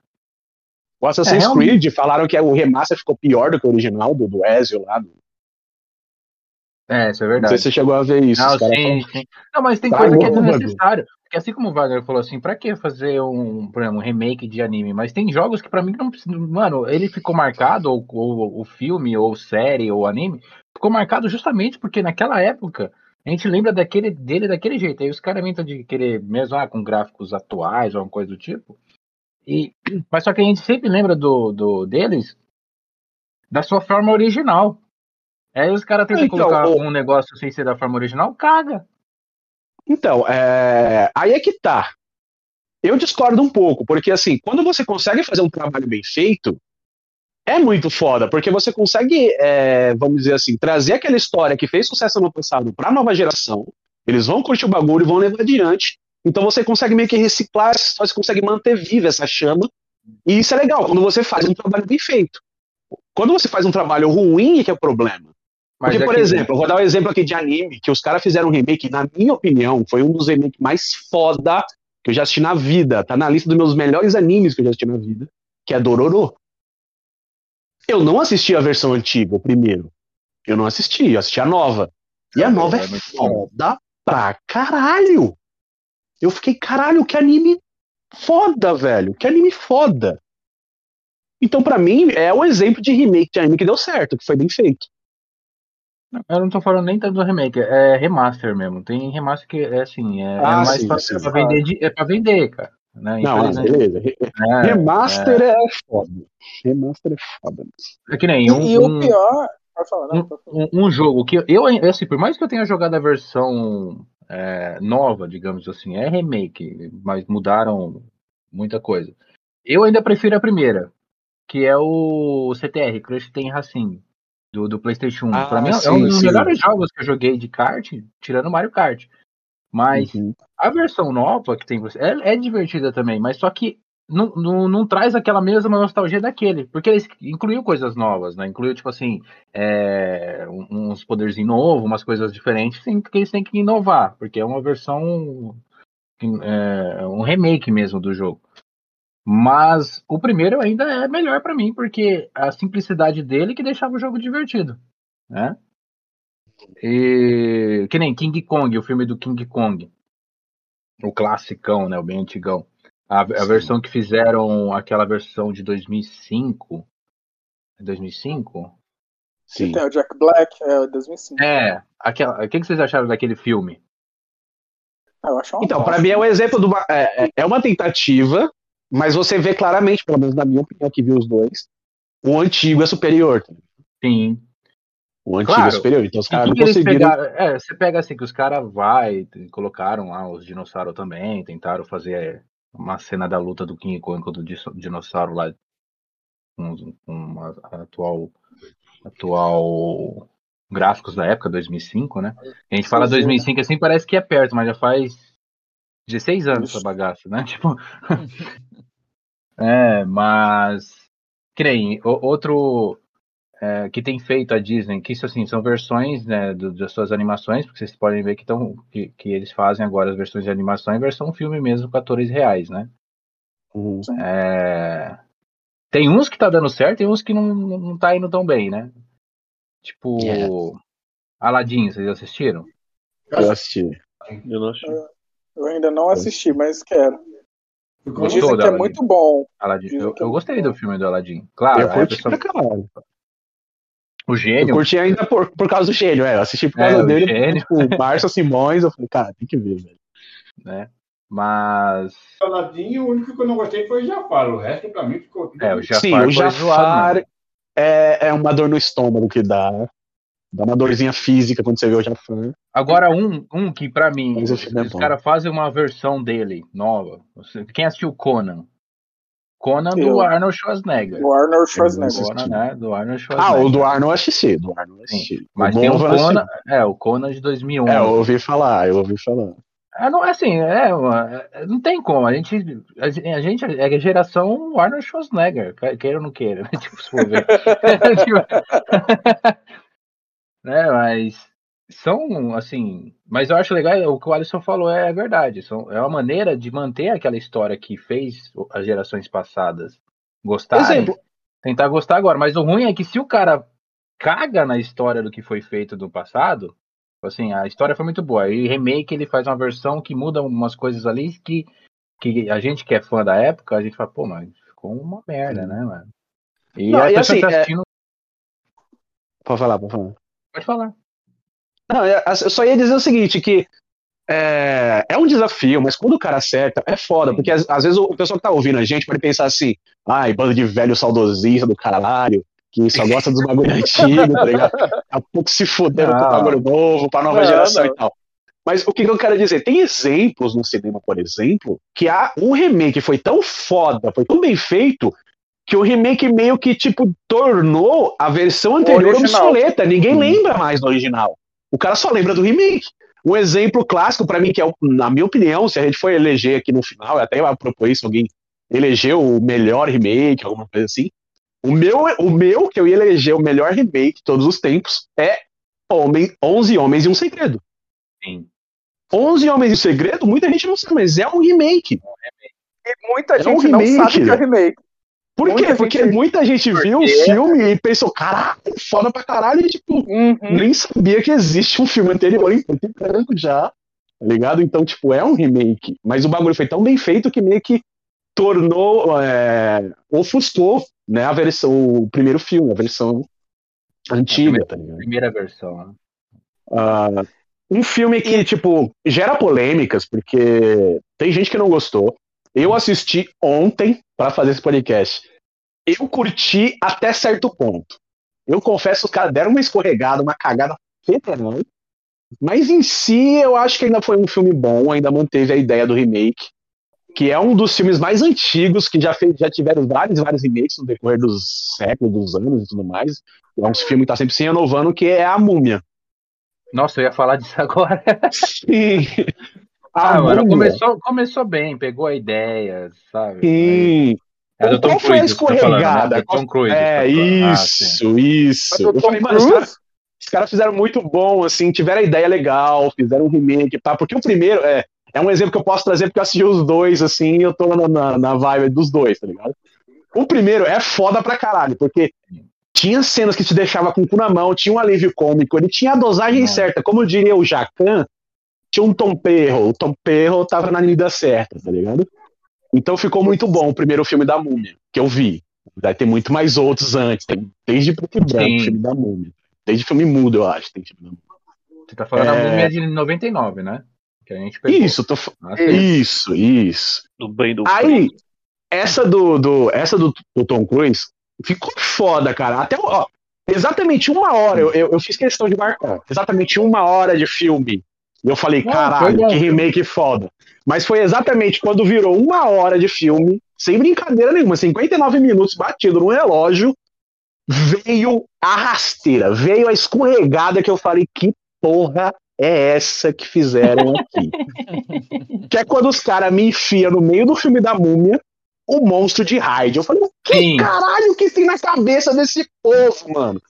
O Assassin's É. Creed falaram que o remaster ficou pior do que o original do, do Ezio lá. do- é, isso é Não sei verdade. se você chegou a ver isso. Não, sim, falam- sim. Não, mas tem Tá coisa que é desnecessário. Porque assim como o Wagner falou assim, pra que fazer um, por exemplo, um remake de anime? Mas tem jogos que pra mim não precisa. Mano, ele ficou marcado, ou, ou o filme, ou série, ou anime, ficou marcado justamente porque naquela época a gente lembra daquele, dele daquele jeito. Aí os caras inventam de querer, mesmo ah, com gráficos atuais ou alguma coisa do tipo. E, mas só que a gente sempre lembra do, do deles da sua forma original. Aí os caras tentam Então, colocar o- um negócio sem ser da forma original, caga. Então, é, aí é que tá. Eu discordo um pouco, porque assim, quando você consegue fazer um trabalho bem feito, é muito foda, porque você consegue, é, vamos dizer assim, trazer aquela história que fez sucesso no passado pra nova geração, eles vão curtir o bagulho e vão levar adiante. Então você consegue meio que reciclar você consegue manter viva essa chama, e isso é legal, quando você faz um trabalho bem feito. Quando você faz um trabalho ruim, é que é o problema. Mas Porque, é por que- exemplo, eu vou dar um exemplo aqui de anime, que os caras fizeram um remake, na minha opinião, foi um dos remakes mais foda que eu já assisti na vida. Tá na lista dos meus melhores animes que eu já assisti na vida, que é Dororo. Eu não assisti a versão antiga, o primeiro. Eu não assisti, eu assisti a nova. E a É, nova é é foda pra caralho. Eu fiquei, caralho, que anime foda, velho. Que anime foda. Então, pra mim, é o exemplo de remake de anime que deu certo, que foi bem feito. Eu não tô falando nem tanto do remake, é remaster mesmo. Tem remaster que é assim, é, é Ah, mais sim, pra, sim. é pra vender, de- é pra vender, cara. Né? Não, ah, Infelizmente, beleza. Re- é, Remaster é, foda. Remaster é foda. é que nem E, um, e um- o pior. Pode falar, não, um, um jogo que eu, assim, por mais que eu tenha jogado a versão é, nova, digamos assim, é remake, mas mudaram muita coisa. Eu ainda prefiro a primeira, que é o CTR, Crush Tem Racing, do, do PlayStation 1. Ah, pra mim é sim, um dos sim. melhores jogos que eu joguei de kart, tirando Mario Kart. Mas Uhum. a versão nova que tem é, é divertida também, mas só que não, não, não traz aquela mesma nostalgia daquele, porque eles incluíam coisas novas, né? Incluiu, tipo assim, é, uns poderzinhos novos, umas coisas diferentes, sim, que eles têm que inovar, porque é uma versão, é, um remake mesmo do jogo. Mas o primeiro ainda é melhor pra mim, porque a simplicidade dele que deixava o jogo divertido, né? E que nem King Kong, o filme do King Kong. O classicão, né? O bem antigão. A, a versão que fizeram, aquela versão de 2005. É 2005? Sim. Tem o Jack Black, é 2005. É. Aquela, o que, que vocês acharam daquele filme? Ah, eu acho uma Então, pra mim é um exemplo de uma. É, é- é uma tentativa, mas você vê claramente, pelo menos na minha opinião, que viu os dois, o antigo é superior. Sim. O antigo Claro. é superior. Então os caras não conseguiram. pegaram? É, você pega assim que os caras vai, e colocaram lá os dinossauros também, tentaram fazer uma cena da luta do King Kong contra o dinossauro lá com, com a atual atual gráficos da época 2005, né? A gente fala Sim, sim. 2005 assim parece que é perto, mas já faz 16 anos essa bagaça, né? Tipo, é, mas que nem o- outro é, que tem feito a Disney, que isso assim são versões né, do- das suas animações, porque vocês podem ver que, tão, que, que eles fazem agora as versões de animação em versão filme mesmo com atores reais, né? Uhum. É, Tem uns que tá dando certo, tem uns que não, não tá indo tão bem, né? Tipo, Yeah. Aladdin, vocês assistiram? Eu assisti. Eu não achei. Eu ainda não assisti, mas quero. Gostou Dizem que é Aladdin? muito bom. Aladdin. Eu, é eu muito gostei do filme do Aladdin. Claro, eu curti pessoa- pra caralho. O Eu gênio. curti ainda por, por causa do gênio, é. Eu assisti por É, causa o dele. gênio. Tipo, o Márcio Simões, eu falei, cara, tem que ver, velho. né? Mas. O Aladdin, o único que eu não gostei foi o Jafar. O resto, pra mim, ficou tudo É, o Jafar Sim, o Jafar zoado, né? é, é uma dor no estômago que dá. Dá uma dorzinha física quando você vê o Jafar. Agora, um, um que pra mim, o os, é os caras fazem uma versão dele nova. Você- Quem assistiu Conan? Conan do Eu. Arnold Schwarzenegger. O Arnold Schwarzenegger. Conan, né? Do Arnold Ah, Schwarzenegger. o do Arnold assisti. Do Arnold assisti. Mas o tem o Conan, é, o Conan de 2011. É, eu ouvi falar, eu ouvi falar. É, não, assim, é, uma- é, não tem como. A gente, a gente- a gente é a geração Arnold Schwarzenegger, que- queira ou não queira, né? Tipo, se for ver. Né, mas são, assim, mas eu acho legal, o que o Alisson falou é verdade. São, é uma maneira de manter aquela história que fez as gerações passadas gostarem, Exemplo. tentar gostar agora. Mas o ruim é que se o cara caga na história do que foi feito no passado, assim, a história foi muito boa. E remake ele faz uma versão que muda umas coisas ali que, que a gente que é fã da época, a gente fala, pô, mas ficou uma merda, né, mano? E Não, a e pessoa assim, tá é- assistindo, Pode falar, pode falar. pode falar. Não, eu eu só ia dizer o seguinte, que é, é um desafio, mas quando o cara acerta, é foda, porque às, às vezes o pessoal que tá ouvindo a gente pode pensar assim, ai, bando de velho saudosista do caralho, que só gosta dos bagulho antigo, tá ligado? Daqui a pouco se fuderam com Não. bagulho novo, pra nova Não, geração não. e tal. Mas o que, que eu quero dizer? Tem exemplos no cinema, por exemplo, que há um remake foi tão foda, foi tão bem feito, que o remake meio que, tipo, tornou a versão anterior obsoleta. Ninguém Sim. lembra mais do original. O cara só lembra do remake. Um exemplo clássico pra mim, que é, na minha opinião, se a gente for eleger aqui no final, eu até ia propor isso, alguém elegeu o melhor remake, alguma coisa assim. O meu, o meu, que eu ia eleger o melhor remake de todos os tempos, é Homem, 11 Homens e um Segredo. Sim. 11 Homens e um Segredo, muita gente não sabe, mas é um remake. E muita É um gente não remake, sabe que é remake. Por Muita quê? Porque gente- muita gente viu o filme e pensou, caralho, foda pra caralho, e tipo, Uhum. nem sabia que existe um filme anterior em preto e branco já, tá ligado? Então, tipo, é um remake. Mas o bagulho foi tão bem feito que meio que tornou, é, ofuscou, né, a versão, o primeiro filme, a versão antiga, tá ligado? Primeira versão, né? Ah, um filme que, tipo, gera polêmicas, porque tem gente que não gostou. Eu assisti ontem pra fazer esse podcast. Eu curti até certo ponto. Eu confesso que os caras deram uma escorregada, uma cagada federal. Mas em si, eu acho que ainda foi um filme bom, ainda manteve a ideia do remake. Que é um dos filmes mais antigos, que já, fez, já tiveram vários vários remakes no decorrer dos séculos, dos anos e tudo mais. É um filme que tá sempre se renovando, que é A Múmia. Nossa, eu ia falar disso agora. Sim. Ah, mano, começou, começou bem, pegou a ideia, sabe? Sim. É do Tom Qual foi a Cruise que você tá falando, né? escorregada? Do Tom Cruise. É, tá. Ah, isso, isso. Mas o Eu Tom falei, mano, os caras os caras fizeram muito bom, assim, tiveram a ideia legal, fizeram um remake, tá? Porque o primeiro, é, é um exemplo que eu posso trazer porque eu assisti os dois, assim, e eu tô na, na, na vibe dos dois, tá ligado? O primeiro é foda pra caralho, porque tinha cenas que te deixava com o cu na mão, tinha um alívio cômico, ele tinha a dosagem Nossa. certa, como diria o Jacan, tinha um Tom Perro, o Tom Perro tava na medida certa, tá ligado? Então ficou muito bom o primeiro filme da Múmia, que eu vi. Vai ter muito mais outros antes, tem desde preto e branco, Sim. filme da Múmia. Desde filme mudo, eu acho, tem filme da Múmia. Você tá falando da É. múmia de 99, né? Que a gente pegou. Isso, tô... Ah, isso, isso. Do bem do Aí, essa do, do, essa do, do Tom Cruise ficou foda, cara. Até, ó, exatamente uma hora, eu, eu, eu fiz questão de marcar. Exatamente uma hora de filme. E eu falei, Não, caralho, que remake foda. Mas foi exatamente quando virou uma hora de filme, sem brincadeira nenhuma, 59 minutos batido no relógio, veio a rasteira, veio a escorregada que eu falei, que porra é essa que fizeram aqui? que é quando os caras me enfiam no meio do filme da múmia o monstro de Hyde. Eu falei, que Sim. caralho que tem na cabeça desse povo, mano?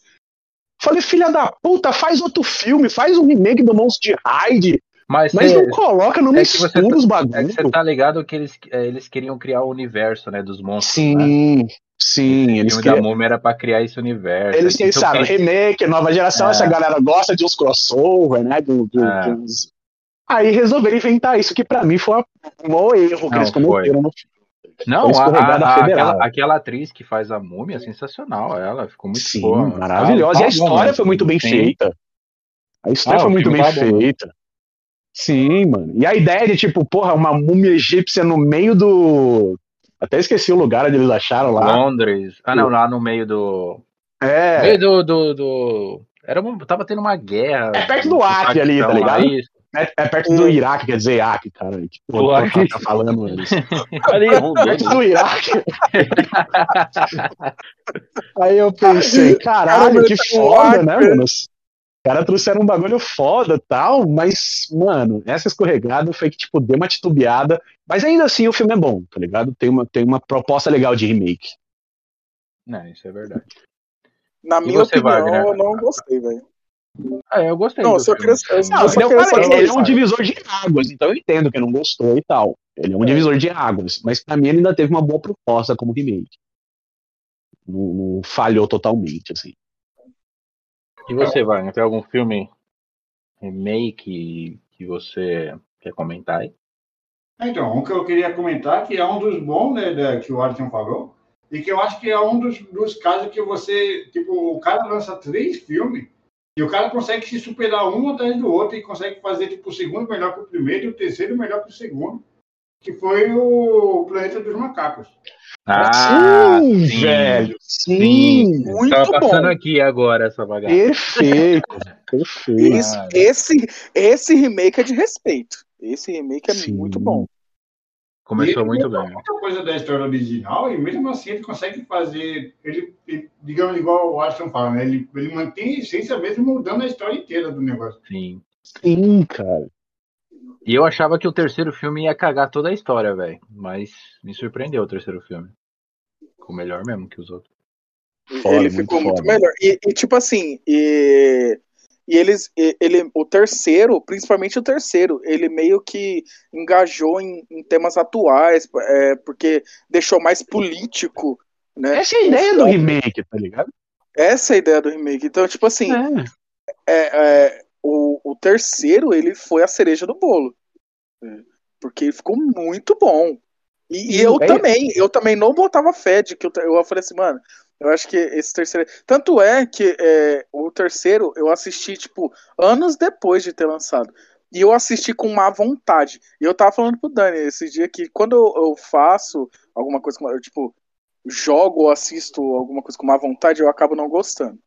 Falei, filha da puta, faz outro filme, faz um remake do monstro de Hyde, Mas, mas você- não coloca, não é mistura tá- os é bagulhos. que você tá ligado que eles, é, eles queriam criar o universo, né, dos monstros, né? Sim, sim, O eles filme queriam. da múmia era pra criar esse universo. Eles Então, pensaram, quem- remake, nova geração, É. essa galera gosta de uns crossover, né? Do, do- É. Aí resolveram inventar isso, que pra mim foi um maior erro que Não, eles cometeram no filme. Não, a, a- aquela, aquela atriz que faz a múmia é sensacional. Ela ficou muito Sim, boa. maravilhosa. Tá- e a bom, história foi muito bem Sim. feita. A história Ah, foi muito bem tá feita. Sim, mano. E a ideia de, tipo, porra, uma múmia egípcia no meio do. Até esqueci o lugar onde eles acharam lá. Londres. Ah, não, lá no meio do. É. meio do. do, do- Era um, tava tendo uma guerra. É perto do no Acre ali, tá ligado? isso. É, é perto do Iraque, quer dizer, Iraque, cara. Que Do porra Acre. tá falando eles. Ali, perto do Iraque. Aí eu pensei, caralho, que foda, né, mano? Os caras trouxeram um bagulho foda e tal, mas, mano, essa escorregada foi que, tipo, deu uma titubeada. Mas ainda assim o filme é bom, tá ligado? Tem uma, tem uma proposta legal de remake. Não, isso é verdade. Na E minha opinião, Wagner? eu não gostei, velho. Ah, eu gostei. Não, só queria- eu Não, só eu queria falei, saber ele é um isso. divisor de águas, então eu entendo que não gostou e tal. Ele é um divisor de águas, mas pra mim ele ainda teve uma boa proposta como remake. Não, não falhou totalmente, assim. E você, Wagner, tem algum filme remake que você quer comentar aí? Então, um que eu queria comentar, que é um dos bons, né, que o Alisson falou, e que eu acho que é um dos, dos casos que você, tipo, o cara lança três filmes e o cara consegue se superar um atrás do outro e consegue fazer, tipo, o segundo melhor que o primeiro e o terceiro melhor que o segundo, que foi o Planeta dos Macacos. Ah, sim, sim. velho. Sim. Sim. Muito Tava passando bom. aqui agora essa bagaça. Perfeito. Perfeito. Esse, esse, esse remake é de respeito. Esse remake é Sim. muito bom. Começou E muito ele bem. Muita coisa da história original e mesmo assim ele consegue fazer, ele, ele- digamos igual o Ashton fala, né? Ele, ele mantém a essência mesmo mudando a história inteira do negócio. Sim. Sim, cara. E eu achava que o terceiro filme ia cagar toda a história, velho. Mas me surpreendeu o terceiro filme. Ficou melhor mesmo que os outros. Foda, ele muito ficou muito foda. melhor. E, e, tipo assim, e, e eles, ele, o terceiro, principalmente o terceiro, ele meio que engajou em, em temas atuais, é, porque deixou mais político Né? Essa é a ideia do remake, tá ligado? Essa é a ideia do remake. Então, tipo assim, É. é, é, o, o terceiro ele foi a cereja do bolo. É, Porque ficou muito bom. E, e eu é- também, eu também não botava fé de que eu, eu falei assim, mano, eu acho que esse terceiro. Tanto é que é, o terceiro eu assisti, tipo, anos depois de ter lançado. E eu assisti com má vontade. E eu tava falando pro Dani esse dia que quando eu, faço alguma coisa, eu, tipo, jogo ou assisto alguma coisa com má vontade, eu acabo não gostando.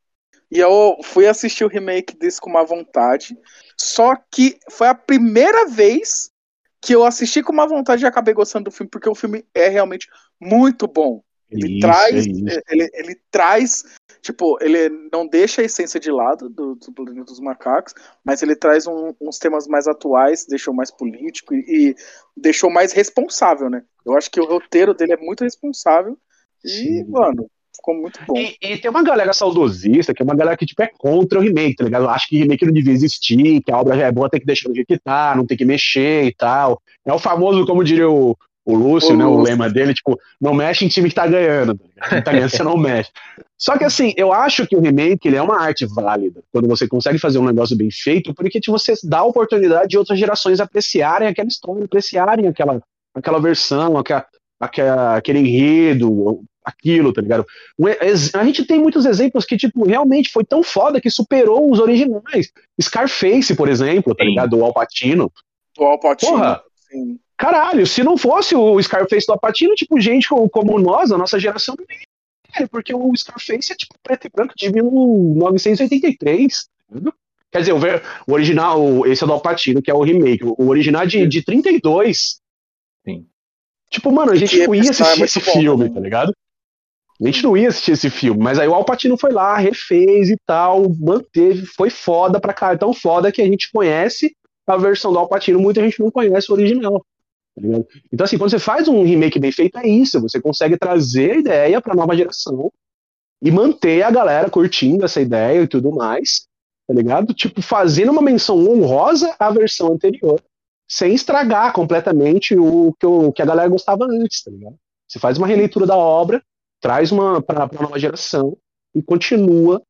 E eu fui assistir o remake desse com má vontade. Só que foi a primeira vez que eu assisti com má vontade e acabei gostando do filme, porque o filme é realmente muito bom. Ele Isso, traz, é isso. ele, ele traz, tipo, ele não deixa a essência de lado do, do Planeta dos Macacos, mas ele traz um- uns temas mais atuais, deixou mais político e, e deixou mais responsável, né? Eu acho que o roteiro dele é muito responsável e, Sim. mano, ficou muito bom. E, e tem uma galera saudosista, que é uma galera que tipo, é contra o remake, tá ligado? Acha que remake não devia existir, que a obra já é boa, tem que deixar do jeito que tá, não tem que mexer e tal. É o famoso, como diria o, o Lúcio, O né? O Lúcio. lema dele, tipo, não mexe em time que tá ganhando. Tá tá ganhando, você não mexe. Só que assim, eu acho que o remake ele é uma arte válida, quando você consegue fazer um negócio bem feito, porque tipo, você dá a oportunidade de outras gerações apreciarem aquela história, apreciarem aquela, aquela versão, aquela, aquela, aquele enredo, aquilo, tá ligado? A gente tem muitos exemplos que, tipo, realmente foi tão foda que superou os originais. Scarface, por exemplo, tá Sim. ligado? O Alpatino. O Al Pacino, Porra! sim. Caralho, se não fosse o Scarface do Alpatino, tipo, gente co- como nós, a nossa geração, porque o Scarface é, tipo, preto e branco de 1983. tá ligado? Quer dizer, o, original, esse é do Alpatino, que é o remake. O original é de, de 32. Sim. Tipo, mano, a gente não ia é assistir esse filme, tá ligado? A gente não ia assistir esse filme, mas aí o Alpatino foi lá, refez e tal, manteve, foi foda pra cá, tão foda que a gente conhece a versão do Alpatino, muita gente não conhece o original. Tá? Então, assim, quando você faz um remake bem feito, é isso, você consegue trazer a ideia pra nova geração e manter a galera curtindo essa ideia e tudo mais, tá ligado? Tipo, fazendo uma menção honrosa à versão anterior, sem estragar completamente o que, o que a galera gostava antes, tá ligado? Você faz uma releitura da obra, traz uma para a nova geração e continua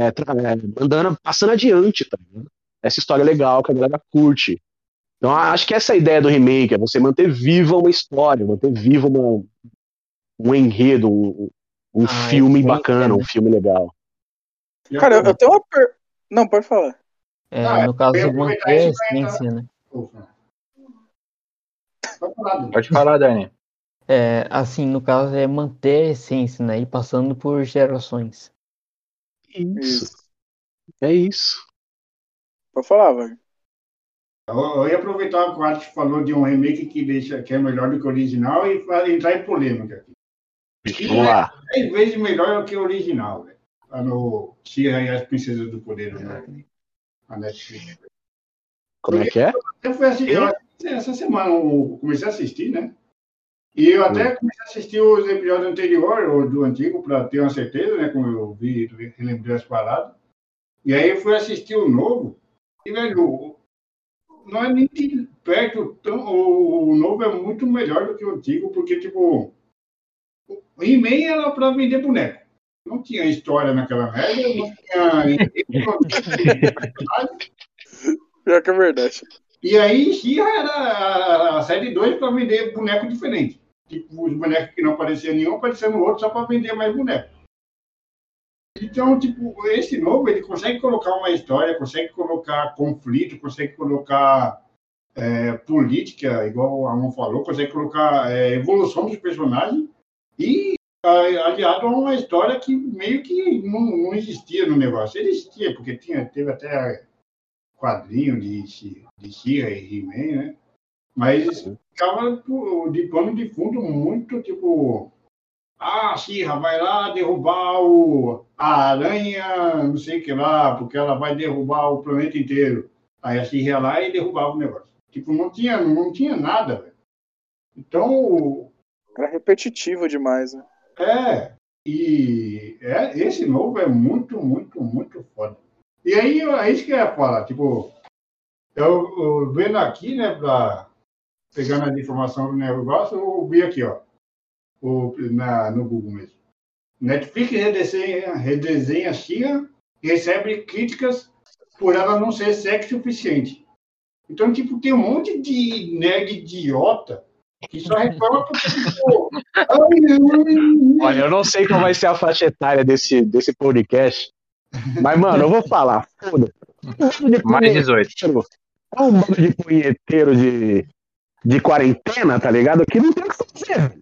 é, tra- é, andando, passando adiante, tá ligado? Essa história legal que a galera curte. Então, acho que essa é a ideia do remake, é você manter viva uma história, manter viva uma, um enredo, um, um Ah, filme sim, bacana, é. um filme legal. Cara, eu, eu tenho uma per... Não, pode falar. É, Ah, no caso, ia manter a entrar- essência, né? Falar. Pode falar, Dani. É, assim, no caso, é manter a essência, né? E passando por gerações. Isso. Isso. É isso. Pode falar, velho. Eu, ia aproveitar que o Alex falou de um remake que, deixa, que é melhor do que o original e entrar em polêmica aqui. Vamos lá. Dez vezes melhor do que o original. Lá no She-Ra e as Princesas do Poder, né? A Netflix. Como é que é? Eu fui assistir, eu assisti essa semana, eu comecei a assistir, né? E eu até comecei a assistir os episódios anteriores, ou do antigo, para ter uma certeza, né? Como eu vi, relembrei as paradas. E aí eu fui assistir o novo, e, velho, não é nem de perto, tão, o, o novo é muito melhor do que o antigo, porque, tipo, o He-Man era para vender boneco. Não tinha história naquela merda, não tinha. Pior que é verdade. E aí, She-Ra era a- a série 2 para vender boneco diferente. Tipo, os bonecos que não apareciam nenhum, apareciam no outro só para vender mais boneco. Então, tipo, esse novo, ele consegue colocar uma história, consegue colocar conflito, consegue colocar é, política, igual o Amon falou, consegue colocar é, evolução dos personagens e a- aliado a uma história que meio que não, não existia no negócio. Ele existia, porque tinha, teve até quadrinho de, de She-Ra e He-Man, né? Mas ficava de pano de fundo muito tipo. Ah, She-Ra vai lá derrubar o, a aranha, não sei o que lá, porque ela vai derrubar o planeta inteiro. Aí a She-Ra ia lá e derrubava o negócio. Tipo, não tinha, não tinha nada, velho. Então, Era repetitivo demais, né? é, e é, esse novo é muito, muito, muito foda. E aí, é isso que eu ia falar, tipo, eu, eu vendo aqui, né, pra, pegando as informações do negócio, eu vi aqui, ó, o, na, no Google mesmo. Netflix redesenha, redesenha Xirra e recebe críticas por ela não ser sexy o suficiente. Então, tipo, tem um monte de nerd idiota que só reclama porque, tipo, Olha, eu não sei qual vai ser a faixa etária desse, desse podcast, mas, mano, eu vou falar. Foda. Mais 18. É um bando de punheteiro de, de quarentena, tá ligado? Que não tem o que fazer.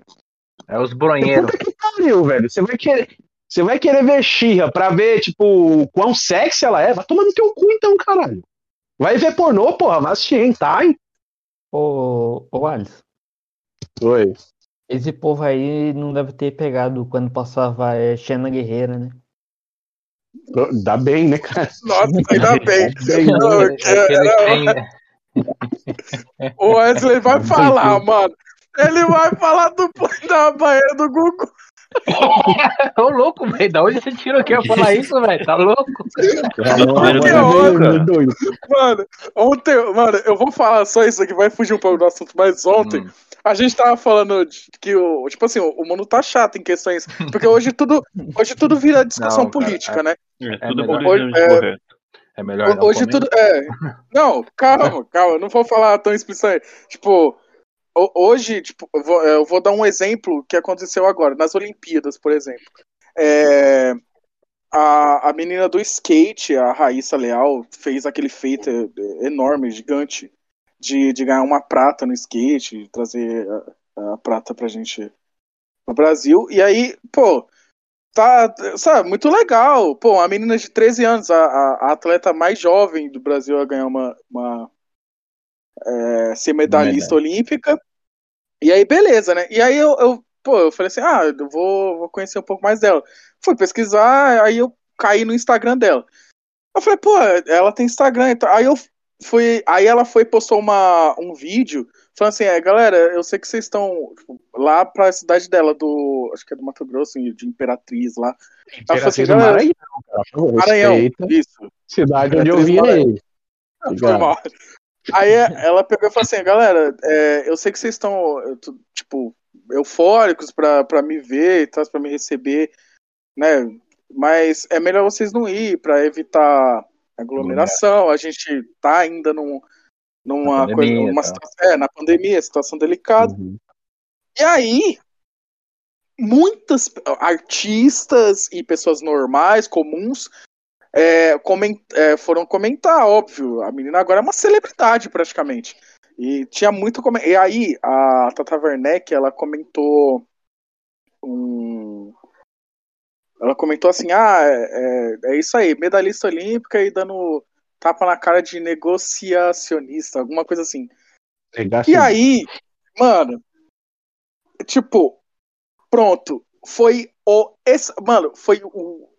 É os bronheiros. Puta que pariu, velho. Você vai querer. Você vai querer ver Xirra pra ver, tipo, quão sexy ela é? Vai tomar no teu cu então, caralho. Vai ver pornô, porra, vai assistir, hein, tá? Hein? Ô, ô Alisson, Oi. esse povo aí não deve ter pegado quando passava é, Xena Guerreira, né? Dá bem, né, cara? Nossa, ainda bem. Dá bem. Não, É que tem- O Wesley vai falar, mano. Ele vai falar do da banheira do Google. Ô, louco, velho. Da onde você tirou que eu ia falar isso, velho? Tá louco? Mano, ontem, mano, eu vou falar só isso aqui, vai fugir um pouco do assunto, mas ontem Hum. a gente tava falando de que o, tipo assim, o mundo tá chato em questões, porque hoje tudo, hoje tudo vira discussão Não, cara, política, né? É, tudo melhor. politicamente É, correto. É melhor não Hoje tudo é. Não, calma, calma, eu não vou falar tão explicitamente. Tipo, hoje, tipo, eu vou, eu vou dar um exemplo que aconteceu agora, nas Olimpíadas, por exemplo. É, a, a menina do skate, a Raíssa Leal, fez aquele feito enorme, gigante, de, de ganhar uma prata no skate, de trazer a, a prata pra gente no Brasil. E aí, pô, tá, sabe, muito legal. Pô, uma menina de 13 anos, a, a, a atleta mais jovem do Brasil a ganhar uma, uma é, ser medalhista olímpica. E aí, beleza, né? E aí eu, eu, pô, eu falei assim, ah, eu vou, vou conhecer um pouco mais dela. Fui pesquisar, aí eu caí no Instagram dela. Eu falei, pô, ela tem Instagram. Então... Aí eu fui. Aí ela foi postou uma, um vídeo falando assim, é, galera, eu sei que vocês estão tipo, lá pra cidade dela, do. Acho que é do Mato Grosso, de Imperatriz lá. Ela falou assim, Imperatriz do galera, Maranhão, cara. Maranhão, isso. Cidade onde eu Imperatriz do Aí ela pegou e falou assim, galera, é, eu sei que vocês estão, tipo, eufóricos pra, pra me ver e tal, pra me receber, né? Mas é melhor vocês não ir pra evitar aglomeração. A gente tá ainda num, numa coisa, pandemia, numa tá. situação, é, na pandemia, situação delicada. Uhum. E aí, muitas artistas e pessoas normais, comuns, é, comen- é, foram comentar, óbvio. A menina agora é uma celebridade, praticamente. E tinha muito. Come... E aí, a Tata Werneck, ela comentou. Um... Ela comentou assim: ah, é, é isso aí, medalhista olímpica e dando tapa na cara de negociacionista, alguma coisa assim. Pegar E aí, mano, tipo, pronto, foi o. Mano, foi o,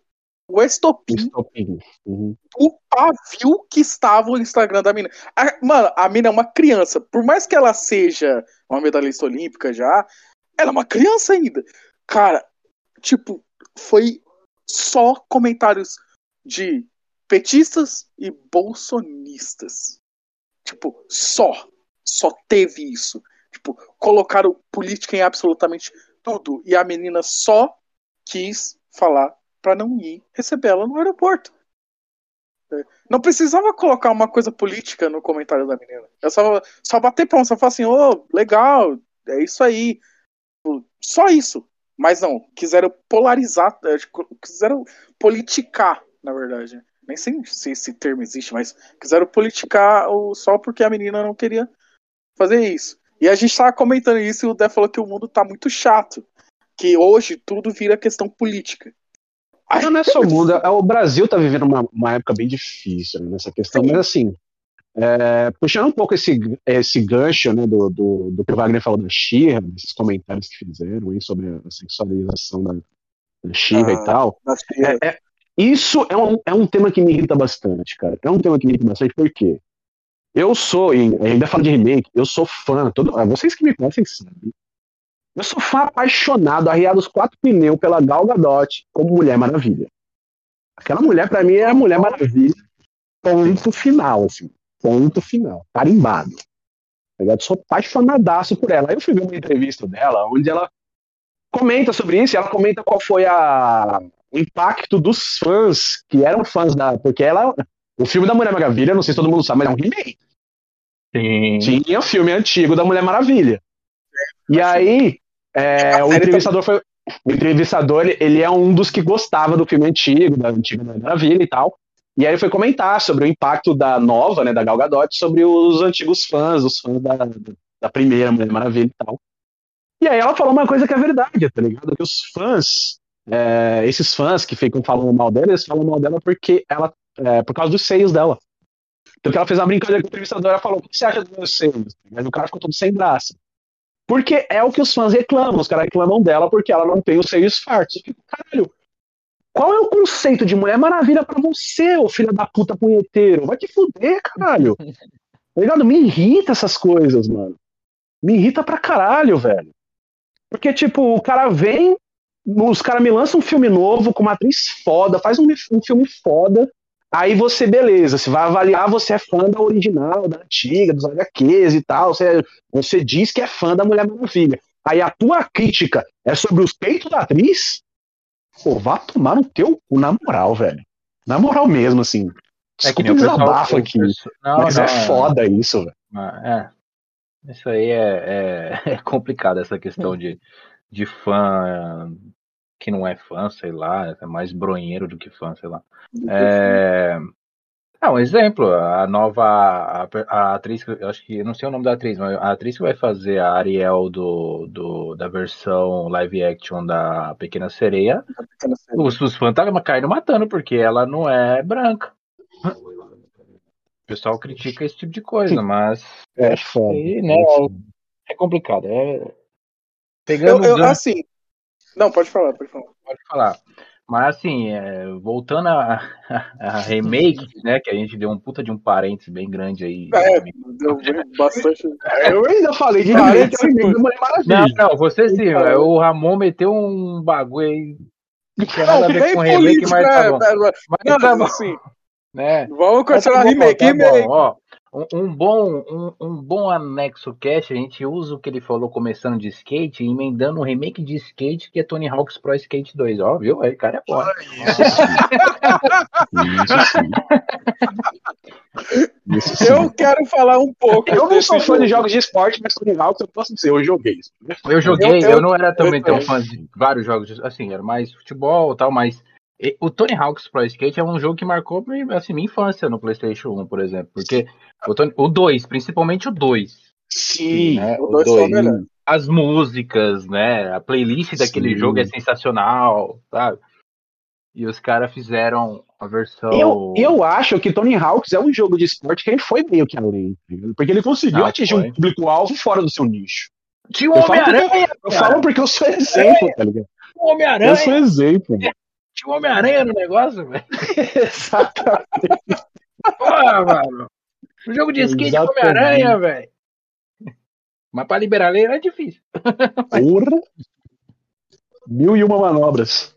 o estopim Estopim. Uhum. o pavio que estava o Instagram da mina. A- mano, a mina é uma criança. Por mais que ela seja uma medalhista olímpica já, ela é uma criança ainda. Cara, tipo, foi só comentários de petistas e bolsonistas. Tipo, só. Só teve isso. Tipo, colocaram política em absolutamente tudo. E a menina só quis falar pra não ir receber ela no aeroporto. Não precisava colocar uma coisa política no comentário da menina. É só, só bater palma, só falar assim, ô, legal, é isso aí. Só isso. Mas não, quiseram polarizar, é, quiseram politicar, na verdade. Nem sei se esse termo existe, mas quiseram politicar só porque a menina não queria fazer isso. E a gente tava comentando isso e o Dé falou que o mundo tá muito chato. Que hoje tudo vira questão política. Não, não é só o mundo, é- o Brasil tá vivendo uma, uma época bem difícil né, nessa questão, Sim. mas assim, é, puxando um pouco esse, esse gancho né, do, do, do que o Wagner falou da Xirra, desses comentários que fizeram aí sobre a sexualização da, da Xirra Ah, e tal, é, é- isso é um, é um tema que me irrita bastante, cara. É um tema que me irrita bastante porque eu sou, e ainda falo de remake, eu sou fã, todo, ah, vocês que me conhecem sabem. Eu sou fã apaixonado, arriado os quatro pneus pela Gal Gadot como Mulher Maravilha. Aquela mulher, pra mim, é a Mulher Maravilha. Ponto final, assim. Ponto final. Carimbado. Tá ligado? Sou apaixonadaço por ela. Aí eu fui ver uma entrevista dela, onde ela comenta sobre isso, e ela comenta qual foi a, o impacto dos fãs, que eram fãs da. Porque ela. O filme da Mulher Maravilha, não sei se todo mundo sabe, mas é um remake. Sim. Tinha o filme antigo da Mulher Maravilha. E aí, é, o entrevistador foi. O entrevistador, ele, é um dos que gostava do filme antigo, da antiga Mulher Maravilha e tal. E aí ele foi comentar sobre o impacto da nova, né, da Gal Gadot, sobre os antigos fãs, os fãs da, da primeira Mulher Maravilha e tal. E aí ela falou uma coisa que é verdade, tá ligado? Que os fãs, é, esses fãs que ficam falando mal dela, eles falam mal dela porque ela, é, por causa dos seios dela. Então que ela fez uma brincadeira com o entrevistador, ela falou, o que você acha dos meus seios? Mas o cara ficou todo sem braço. Porque é o que os fãs reclamam, os caras reclamam dela porque ela não tem os seios fartos. Fico, caralho, qual é o conceito de Mulher Maravilha pra você, ô filho da puta punheteiro? Vai te fuder, caralho. Tá ligado? Me irrita essas coisas, mano. Me irrita pra caralho, velho. Porque, tipo, o cara vem, os caras me lançam um filme novo com uma atriz foda, faz um, um filme foda, aí você, beleza, você vai avaliar, você é fã da original, da antiga, dos HQs e tal, você, você diz que é fã da Mulher Maravilha. Aí a tua crítica é sobre os peitos da atriz? Pô, vá tomar no teu cu, na moral, velho. Na moral mesmo, assim. É que Desculpa o pessoal. desabafo o aqui. pessoal- Não, mas não, é foda isso, velho. É. Isso aí é, é, é complicado, essa questão de, de fã que não é fã, sei lá, é mais bronheiro do que fã, sei lá. É, é um exemplo, a nova a, a atriz, que eu acho que eu não sei o nome da atriz, mas a atriz que vai fazer a Ariel do, do da versão live action da Pequena Sereia, os, os fãs tá caindo matando porque ela não é branca. O pessoal critica esse tipo de coisa, mas É foda. aí, né, é complicado. É... Eu, Pegando eu, gancho, assim. Não, pode falar, pode falar. pode falar. Mas assim, é, voltando a, a remake, né? Que a gente deu um puta de um parênteses bem grande aí. É, deu bastante. Eu ainda falei de é Mulher Não, não, você sim, velho. o Ramon meteu um bagulho aí. Não tem nada a ver com remake, político, mas tá bom. né? Mas Não, tá bom, assim, né? vamos tá continuar bom, remake, tá remake. bom, ó. Um, um bom, um, um bom anexo cast, a gente usa o que ele falou começando de skate e emendando um remake de skate que é Tony Hawk's Pro Skate 2, ó, viu? Aí, cara, é foda. Isso sim. Isso sim. Eu quero falar um pouco. Eu não sou fã de jogo. jogos de esporte, mas Tony Hawk eu posso dizer, eu joguei isso. Eu joguei, eu, Eu- eu- não era também eu- tão eu- fã de vários jogos, de- assim, era mais futebol e tal, mas o Tony Hawk's Pro Skate é um jogo que marcou assim, minha infância no PlayStation 1, por exemplo, porque o, Tony- o 2, principalmente o 2, Sim. né? O dois foi o melhor. as músicas, né? A playlist daquele Sim. jogo é sensacional, sabe? E os caras fizeram a versão. Eu, eu acho que Tony Hawks é um jogo de esporte que ele foi meio que além, porque ele conseguiu Não, atingir foi. um público-alvo fora do seu nicho. Tinha o Homem-Aranha! eu falo porque eu sou exemplo, tá ligado? O Homem-Aranha! Eu sou exemplo. Tinha o Homem-Aranha no negócio, velho. Exatamente. Porra, mano. Um jogo de skate com Exatamente. Homem-Aranha, velho. Mas pra liberar lei era difícil. Porra. Mil e uma manobras.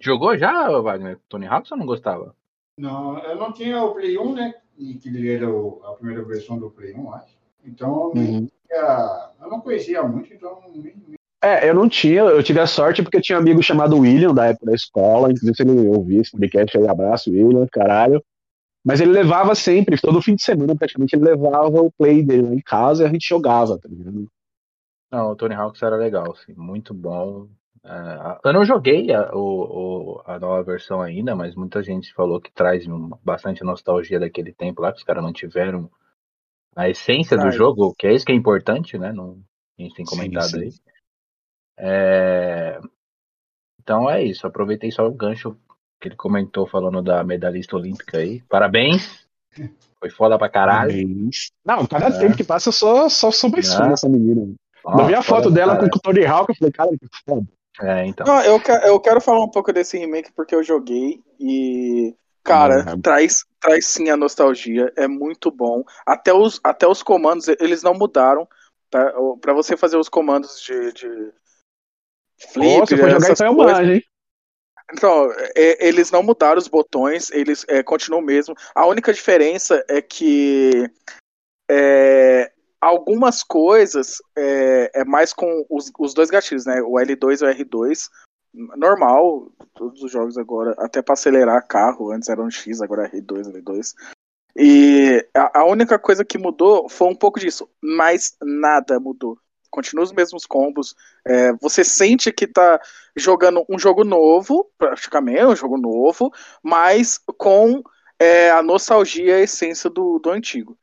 Jogou já, Wagner? Tony Hawk ou não gostava? Não, eu não tinha o Play 1, né? E que ele era o- a primeira versão do Play 1, acho. Então, Uhum. eu não conhecia muito, então nem, nem- É, eu não tinha, eu tive a sorte porque eu tinha um amigo chamado William, da época da escola, inclusive se ele ouvir esse podcast aí, abraço, William, caralho. Mas ele levava sempre, todo fim de semana praticamente, ele levava o play dele lá em casa e a gente jogava, tá ligado? Não, o Tony Hawk era legal, assim, muito bom. É, eu não joguei a, o, a nova versão ainda, mas muita gente falou que traz bastante nostalgia daquele tempo lá, que os caras não tiveram a essência do jogo, que é isso que é importante, né? Não, a gente tem Sim, comentado sim. aí. É, então é isso, aproveitei só o gancho que ele comentou falando da medalhista olímpica aí. Parabéns! Foi foda pra caralho. Parabéns. Não, cada É. tempo que passa eu só, só sou mais fã É. dessa menina. Ó, eu vi a foto dela com caralho. o Tony Hawk, eu falei, cara, que foda. É, então. Não, eu, eu quero falar um pouco desse remake porque eu joguei e. Cara, Uhum. traz, traz sim a nostalgia, é muito bom. Até os, até os comandos, eles não mudaram. Tá? Pra você fazer os comandos de, de flip, Nossa, foi jogar essas então hein? Então, é, eles não mudaram os botões, eles é, continuam mesmo. A única diferença é que é, algumas coisas é, é mais com os, os dois gatilhos, né? O L2 e o R2. Normal, todos os jogos agora, até para acelerar carro, antes era um X, agora é R2, L2. E a, a única coisa que mudou foi um pouco disso, mas nada mudou. Continua os mesmos combos. É, você sente que tá jogando um jogo novo, praticamente um jogo novo, mas com é, a nostalgia e a essência do, do antigo.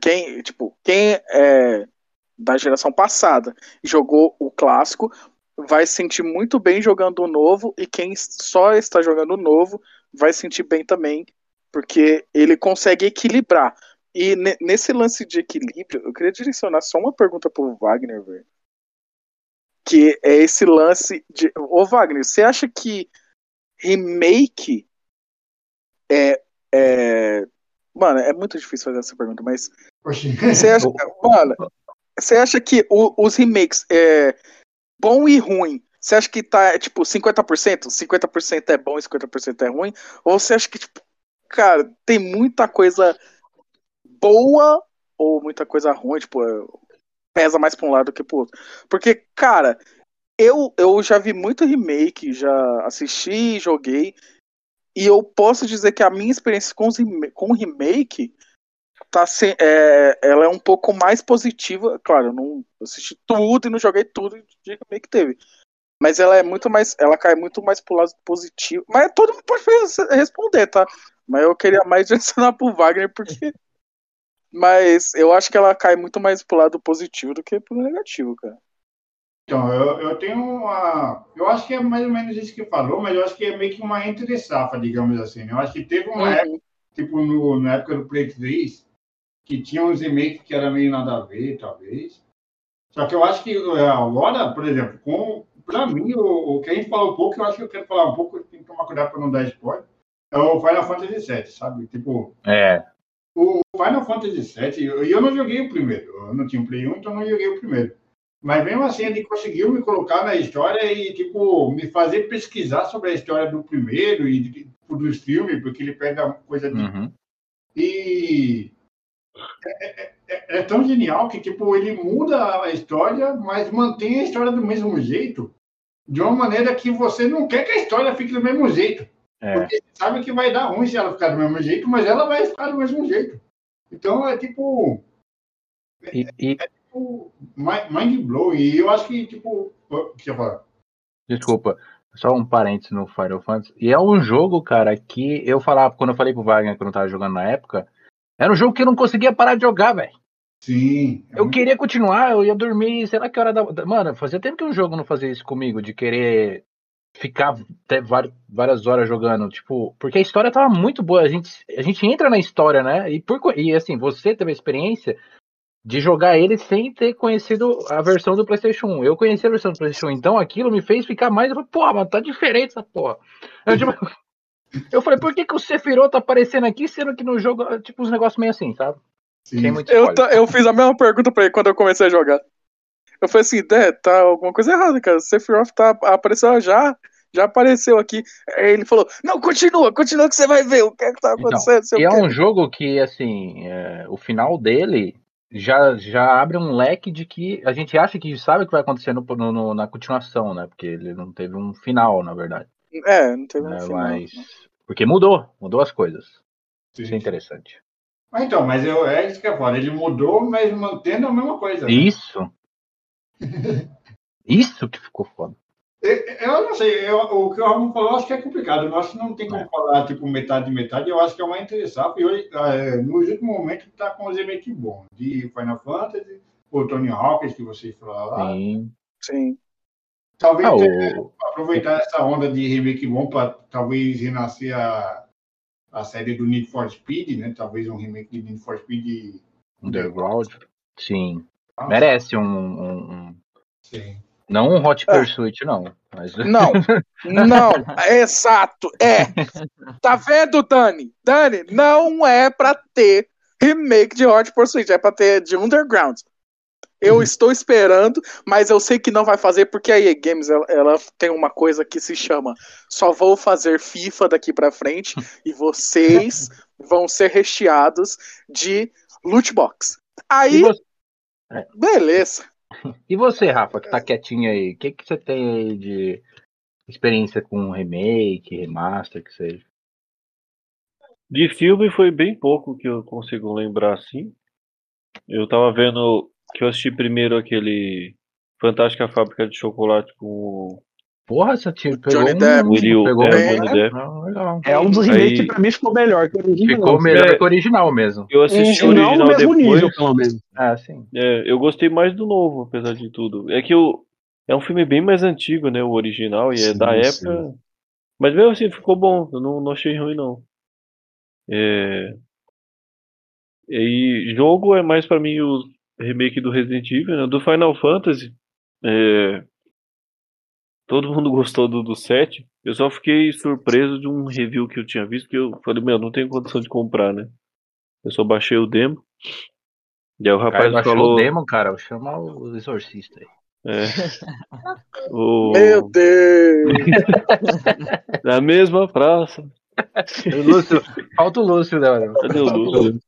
Quem, tipo, quem é da geração passada jogou o clássico vai se sentir muito bem jogando o novo e quem só está jogando o novo vai sentir bem também, porque ele consegue equilibrar. E nesse lance de equilíbrio, eu queria direcionar só uma pergunta pro Wagner, velho. Que é esse lance de. Ô, Wagner, você acha que remake é. é... Mano, é muito difícil fazer essa pergunta, mas. Você acha, mano, você acha que o, os remakes é bom e ruim? Você acha que tá, tipo, 50%? 50% é bom e 50% é ruim? Ou você acha que, tipo, cara, tem muita coisa boa ou muita coisa ruim, tipo, pesa mais pra um lado do que pro outro. Porque, cara, eu, eu já vi muito remake, já assisti, joguei, e eu posso dizer que a minha experiência com, com remake tá sem, é, ela é um pouco mais positiva. Claro, eu não assisti tudo e não joguei tudo de remake teve. Mas ela é muito mais. Ela cai muito mais pro lado positivo. Mas todo mundo pode responder, tá? Mas eu queria mais direcionar pro Wagner, porque mas eu acho que ela cai muito mais pro lado positivo do que pro negativo, cara. Então, eu, eu tenho uma. Eu acho que é mais ou menos isso que falou, mas eu acho que é meio que uma entre safra, digamos assim. Eu acho que teve uma uhum. época, tipo no, na época do Play 3, que tinha uns remakes que era meio nada a ver, talvez. Só que eu acho que é, agora, por exemplo, com, pra mim, o, o que a gente falou um pouco, eu acho que eu quero falar um pouco, tem que tomar cuidado para não dar spoiler, é o Final Fantasy VII, sabe? Tipo. É. O Final Fantasy VII, eu, eu não joguei o primeiro. Eu não tinha um Play 1, então não joguei o primeiro. Mas mesmo assim, ele conseguiu me colocar na história e, tipo, me fazer pesquisar sobre a história do primeiro e tipo, dos filmes, porque ele pega coisa de. Uhum. E. É, é, é, é, tão genial que, tipo, ele muda a história, mas mantém a história do mesmo jeito, de uma maneira que você não quer que a história fique do mesmo jeito. É. Porque sabe que vai dar ruim se ela ficar do mesmo jeito, mas ela vai ficar do mesmo jeito. Então é tipo. E, e... É, é tipo mind blowing. E eu acho que, tipo. Deixa eu falar. Desculpa, só um parênteses no Final Fantasy. E é um jogo, cara, que eu falava, quando eu falei pro Wagner que eu não tava jogando na época, era um jogo que eu não conseguia parar de jogar, velho. Sim. É eu muito... queria continuar, eu ia dormir, sei lá que hora da. Mano, fazia tempo que um jogo não fazia isso comigo, de querer ficar até várias horas jogando, tipo, porque a história tava muito boa, a gente, a gente entra na história, né? E, por, e assim, você teve a experiência de jogar ele sem ter conhecido a versão do PlayStation 1. Eu conheci a versão do PlayStation 1, então aquilo me fez ficar mais. Pô, mas tá diferente essa porra. Eu, tipo, eu falei, por que, que o Sephiroth tá aparecendo aqui, sendo que no jogo, tipo, uns negócios meio assim, sabe? Eu, eu fiz a mesma pergunta pra ele quando eu comecei a jogar. Eu falei assim, Dé, tá alguma coisa errada, cara. O Sephiroth tá, apareceu já, já apareceu aqui. Aí ele falou, não, continua, continua que você vai ver o que é que tá então, acontecendo. Então, e é um jogo que, assim, é, o final dele já, já abre um leque de que a gente acha que sabe o que vai acontecer no, no, na continuação, né? Porque ele não teve um final, na verdade. É, não teve um é, final. Mas... Porque mudou, mudou as coisas. Sim. Isso é interessante. Mas então, mas eu, é isso que eu falo, ele mudou, mas mantendo a mesma coisa. Né? Isso. Isso que ficou foda. Eu não sei, eu, o que o Ramon falou, acho que é complicado. Eu acho que não tem como é. falar tipo metade de metade. Eu acho que é uma interessante. E hoje, é, no último momento, está com os remakes bons de Final Fantasy, o Tony Hawkins, que vocês falaram lá. Sim. Sim. Talvez ah, o... aproveitar essa onda de remake bom para talvez renascer a, a série do Need for Speed, né? Talvez um remake de Need for Speed Underground. Sim. Merece um, um, um... Sim. Não um Hot é. Pursuit, não. Mas... Não, não, é exato, é. Tá vendo, Dani? Dani, não é pra ter remake de Hot Pursuit, é pra ter de Underground. Eu uhum. estou esperando, mas eu sei que não vai fazer porque a EA Games ela, ela, tem uma coisa que se chama só vou fazer FIFA daqui para frente e vocês vão ser recheados de loot box. Aí Beleza. E você, Rafa, que tá quietinho aí, o que, que você tem aí de experiência com remake, remaster, que seja? De filme foi bem pouco que eu consigo lembrar assim. Eu tava vendo que eu assisti primeiro aquele Fantástica Fábrica de Chocolate com o Porra, você te pegou Johnny um... Depp. Will, pegou é, bem, Johnny Depp. Ah. É um dos remakes Aí- que pra mim ficou melhor que o original. Ficou melhor É. que o original mesmo. Eu assisti Se o não, no original mesmo depois. nível, pelo menos. Ah, sim. É, eu gostei mais do novo, apesar de tudo. É que o, é um filme bem mais antigo, né? O original, e é Sim, da sim. época. Mas mesmo assim, ficou bom. Eu não, não achei ruim, não. É... E jogo é mais pra mim o remake do Resident Evil, né? Do Final Fantasy. é, Todo mundo gostou do, do 7. Eu só fiquei surpreso de um review que eu tinha visto, que eu falei, meu, não tenho condição de comprar, né? Eu só baixei o demo. E aí o O cara rapaz baixou falou. o demo, cara. Chama o exorcista aí. É. O... Meu Deus. Na mesma praça. O Lúcio, falta o Lúcio, né, mano? Cadê o Lúcio?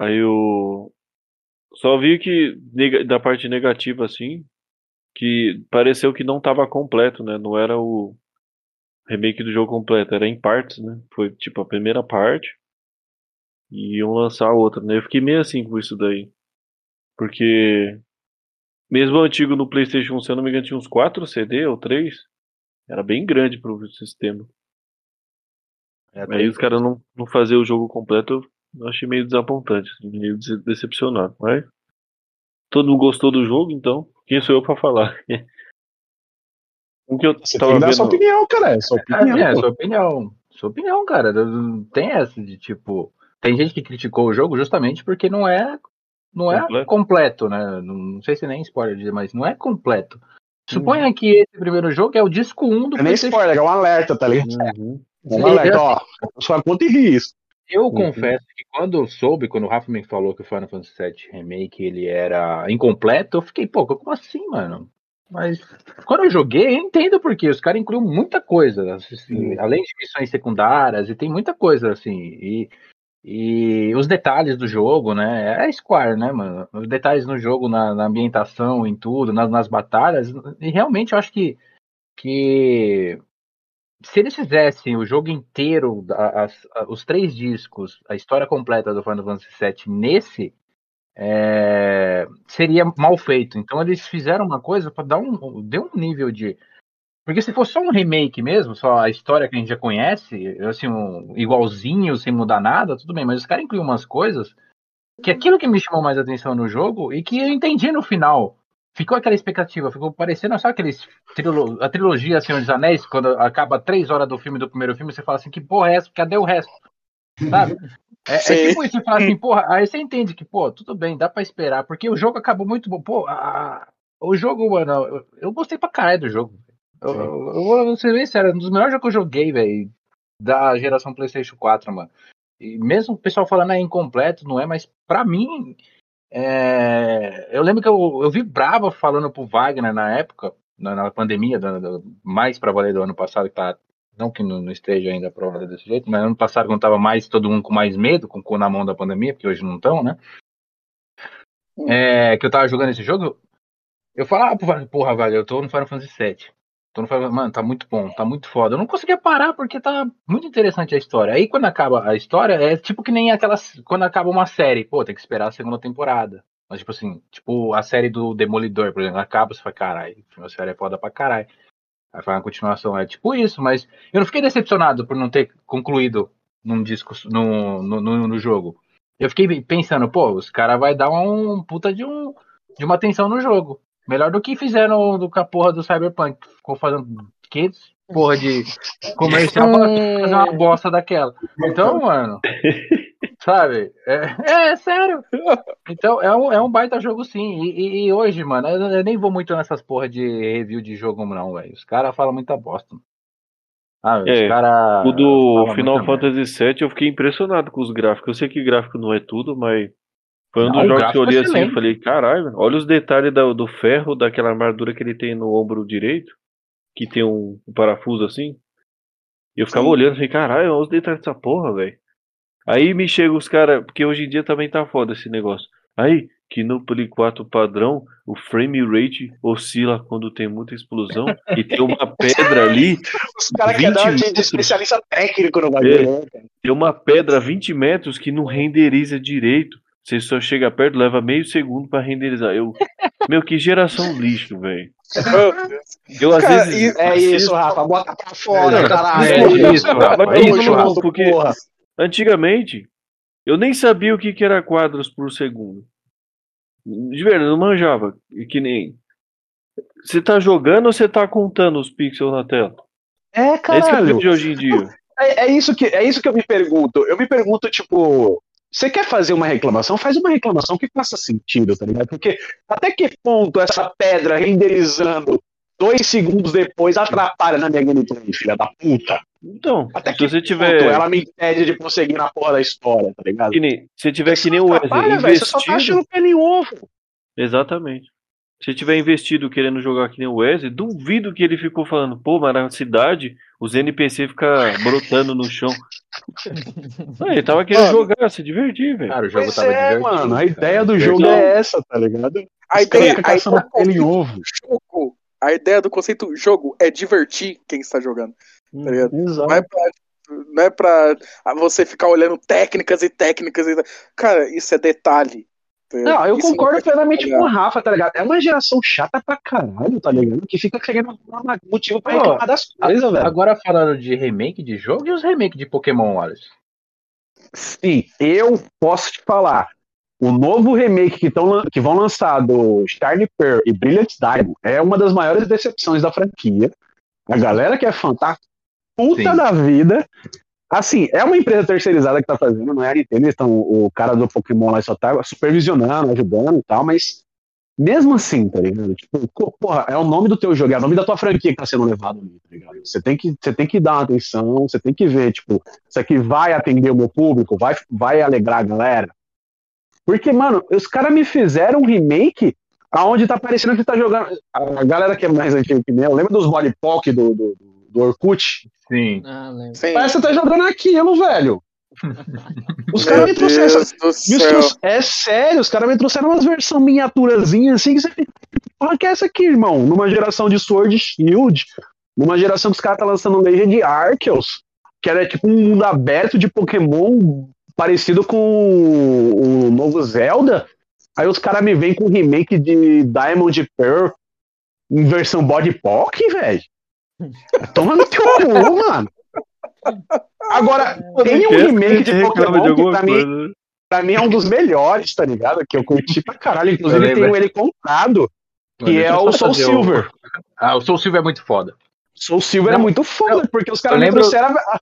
Aí o. Só vi que da parte negativa, assim, que pareceu que não tava completo, né? Não era o remake do jogo completo, era em partes, né? Foi tipo a primeira parte e iam lançar a outra, né? Eu fiquei meio assim com isso daí. Porque mesmo o antigo no PlayStation, se eu não me engano, tinha uns 4 CD ou 3. Era bem grande pro sistema. É, Aí os caras não, não fazer o jogo completo, eu achei meio desapontante, assim, meio dece- decepcionado. Mas todo mundo gostou do jogo, então quem sou eu pra falar? Um que eu Você tava tem que dar vendo. sua opinião, cara. É sua opinião. É, é, sua opinião. Sua opinião, cara. Não Tem essa de tipo. Tem gente que criticou o jogo justamente porque não é. Não é Completo. completo, né? Não, não sei se nem spoiler dizer, mas não é completo. Uhum. Suponha que esse primeiro jogo é o disco 1 do É nem spoiler, é um alerta, tá ligado? Uhum. É um alerta, ó. Sua conta e risco. Eu Uhum. confesso que quando eu soube, quando o Rafa me falou que o Final Fantasy VII Remake ele era incompleto, eu fiquei, pô, como assim, mano? Mas quando eu joguei, eu entendo porque os caras incluíram muita coisa, assim, além de missões secundárias, e tem muita coisa, assim, e, e os detalhes do jogo, né? É Square, né, mano? Os detalhes no jogo, na, na ambientação, em tudo, nas, nas batalhas, e realmente eu acho que, que se eles fizessem o jogo inteiro, as- os três discos, a história completa do Final Fantasy VII nesse, é, seria mal feito. Então eles fizeram uma coisa para dar um, deu um nível de, porque se fosse só um remake mesmo, só a história que a gente já conhece, assim, um, igualzinho, sem mudar nada, tudo bem. Mas os caras incluíram umas coisas que aquilo que me chamou mais atenção no jogo e que eu entendi no final. Ficou aquela expectativa, ficou parecendo só aqueles trilo, a trilogia Senhor dos Anéis, quando acaba três horas do filme do primeiro filme, você fala assim, que porra é essa? Cadê o resto? Sabe? É, é tipo isso, você fala assim, porra, aí você entende que, pô, tudo bem, dá pra esperar, porque o jogo acabou muito bom. Pô, a- o jogo, mano, eu, eu gostei pra caralho do jogo. Eu, eu, eu vou ser bem sério, é um dos melhores jogos que eu joguei, velho, da geração PlayStation 4, mano. E mesmo o pessoal falando é incompleto, não é, mas pra mim, é, eu lembro que eu, eu vi Brava falando pro Wagner na época, na, na pandemia, da- da- mais pra valer do ano passado, que tá. Não que não, não esteja ainda pra valer desse jeito, mas ano passado, quando tava mais todo mundo com mais medo, com o cu na mão da pandemia, porque hoje não estão, né? É, que eu tava jogando esse jogo, eu falava pro Wagner, porra, velho, eu tô no Final Fantasy VII. Tô no Final, mano, tá muito bom, tá muito foda. Eu não conseguia parar porque tá muito interessante a história. Aí quando acaba a história, é tipo que nem aquelas. Quando acaba uma série, pô, tem que esperar a segunda temporada. Mas, tipo assim, tipo a série do Demolidor, por exemplo, acaba, você fala, caralho, a série é foda pra caralho. Aí faz uma continuação, é tipo isso, mas eu não fiquei decepcionado por não ter concluído num disco, no, no, no, no jogo. Eu fiquei pensando, pô, os caras vai dar um puta de, um, de uma atenção no jogo. Melhor do que fizeram do, com a porra do Cyberpunk. Ficou fazendo que porra de comercial pra fazer uma bosta daquela. Então, mano, sabe? É, é sério. Então, é um, é um baita jogo sim. E, e- e hoje, mano, eu, eu nem vou muito nessas porra de review de jogo, não, velho. Os caras falam muita bosta. Ah, os É, caras. O do Final. Fantasy VII eu fiquei impressionado com os gráficos. Eu sei que gráfico não é tudo, mas foi um dos o jogos que eu olhei é assim e falei, caralho, olha os detalhes da- do ferro, daquela armadura que ele tem no ombro direito, que tem um, um parafuso assim. E eu ficava Sim. olhando falei, caralho, olha os detalhes dessa porra, velho. Aí me chega os caras, porque hoje em dia também tá foda esse negócio. Aí, que no Play 4 padrão o frame rate oscila quando tem muita explosão e tem uma pedra ali. Os caras querem 20 dar de, especialista técnico no bagulho, né, cara? Tem uma pedra a 20 metros que não renderiza direito. Você só chega perto, leva meio segundo pra renderizar. Eu, meu, que geração lixo, velho. Eu às Cara, vezes. É isso, Rafa, bota pra fora, É, caralho. é isso, Rafa, Mas é vamos isso, Rafa. porque porra. antigamente eu nem sabia o que, que era quadros por segundo. De verdade, eu não manjava. E Que nem. Você tá jogando ou você tá contando os pixels na tela? É, É isso que eu vejo hoje em dia. É, é isso que, é isso que eu me pergunto. Eu me pergunto, tipo, você quer fazer uma reclamação? Faz uma reclamação que faça sentido, tá ligado? Porque até que ponto essa pedra renderizando dois segundos depois atrapalha na minha gameplay, filha da puta? Então, Até se que você ponto tiver. ela me impede de prosseguir na porra da história, tá ligado? Que nem, se tiver que nem o Wesley, velho, você só tá investido. achando pelo em ovo. Exatamente. Se tiver investido querendo jogar que nem o Wesley, duvido que ele ficou falando, pô, mas na cidade os NPC ficam brotando no chão. Não, ele tava querendo Mano. jogar, se divertir, velho. Cara, o jogo Pois tava é, divertido. mano, a ideia do jogo Não. é essa, tá ligado? A ideia, a ideia, em ovo. jogo, a ideia do conceito jogo é divertir quem está jogando. Tá ligado? Não é pra, não é pra você ficar olhando técnicas e técnicas. E... Cara, isso é detalhe. Não, eu Isso concordo plenamente trabalhar. com o Rafa, tá ligado? É uma geração chata pra caralho, tá ligado? Que fica querendo arrumar motivo pra reclamar das coisas, velho. Agora falando de remake de jogo e os remakes de Pokémon, Wallace. Sim, eu posso te falar. O novo remake que, tão, que vão lançar do Shiny Pearl e Brilliant Diamond é uma das maiores decepções da franquia. A galera que é fã tá puta Sim. da vida. Assim, é uma empresa terceirizada que tá fazendo, não é a Nintendo, eles tão, o cara do Pokémon lá só tá supervisionando, ajudando e tal, mas mesmo assim, tá ligado? Tipo, porra, é o nome do teu jogo, é o nome da tua franquia que tá sendo levado ali, tá ligado? Você tem que, você tem que dar uma atenção, você tem que ver, tipo, isso aqui vai atender o meu público, vai, vai alegrar a galera. Porque, mano, os caras me fizeram um remake aonde tá parecendo que tá jogando. A galera que é mais antiga que eu, lembra dos Mollypock do, do, do Orkut? Sim. Ah. Sim. Parece que tá jogando aquilo, velho. Os caras me trouxeram. É sério, os caras me trouxeram umas versões miniaturazinhas assim que você fica. Porra, que é essa aqui, irmão? Numa geração de Sword Shield, numa geração que os caras tá lançando Legend Arceus, que era tipo um mundo aberto de Pokémon parecido com o, o novo Zelda. Aí os caras me vêm com remake de Diamond e Pearl em versão body pock, velho. Toma no teu cu, mano. Agora, tem um remake de Pokémon de que pra mim, coisa. né? pra mim é um dos melhores, tá ligado? Que eu curti pra caralho. Inclusive, tenho ele comprado, que é o Soul Silver. Ah, o Soul Silver é muito foda. Soul Silver é Não, muito foda, porque os caras lembro- trouxeram a-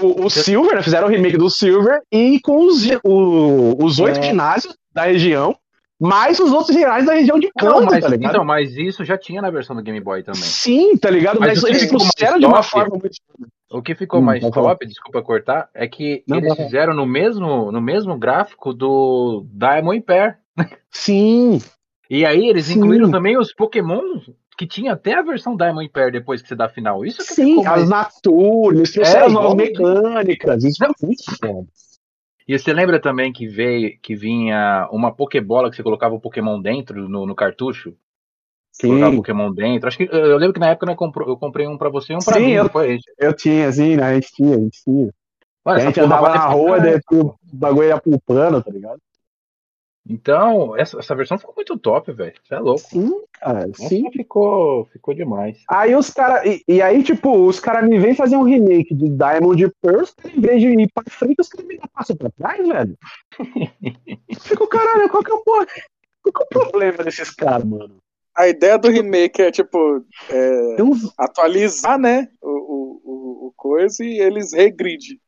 o, o Silver, né? Fizeram o remake do Silver e com os, o- os oito É. ginásios da região, mais os outros ginásios da região de Não, canto, mas, tá ligado? então, mas isso já tinha na versão do Game Boy também. Sim, tá ligado? Mas Mas, eles mais trouxeram de uma top- forma muito. O que ficou Hum, mais top, desculpa cortar, é que Não, eles falar. fizeram no mesmo, no mesmo gráfico do Diamond Pair. Sim, E aí eles Sim. incluíram também os Pokémon que tinha até a versão Diamond Pair depois que você dá final. Isso que sim, mais... as Natur, eles trouxeram É, as novas mecânicas. Isso Não. foi muito. E você lembra também que veio que vinha uma Pokébola que você colocava o Pokémon dentro no, no cartucho? Você colocava o Sim, Pokémon dentro. Acho que eu lembro que na época né, comprou- eu comprei um pra você e um pra Sim, mim. eu- gente? eu tinha, assim, né? A gente tinha, a gente tinha. Olha, a gente andava na rua, daí o bagulho ia pulpando, tá ligado? Então, essa, essa versão ficou muito top, velho. Você é louco. Sim, cara, sim. Ficou, ficou demais. Aí os caras. E, e aí, tipo, os caras me vêm fazer um remake de Diamond e Pearl, os caras, em vez de ir pra frente, os caras me dão passo pra trás, velho. Fico, caralho, qual que é o porra? Qual que é o problema desses caras, mano? A ideia do remake é, tipo, é, uns. atualizar, né, o, o, o, coisa e eles regridem.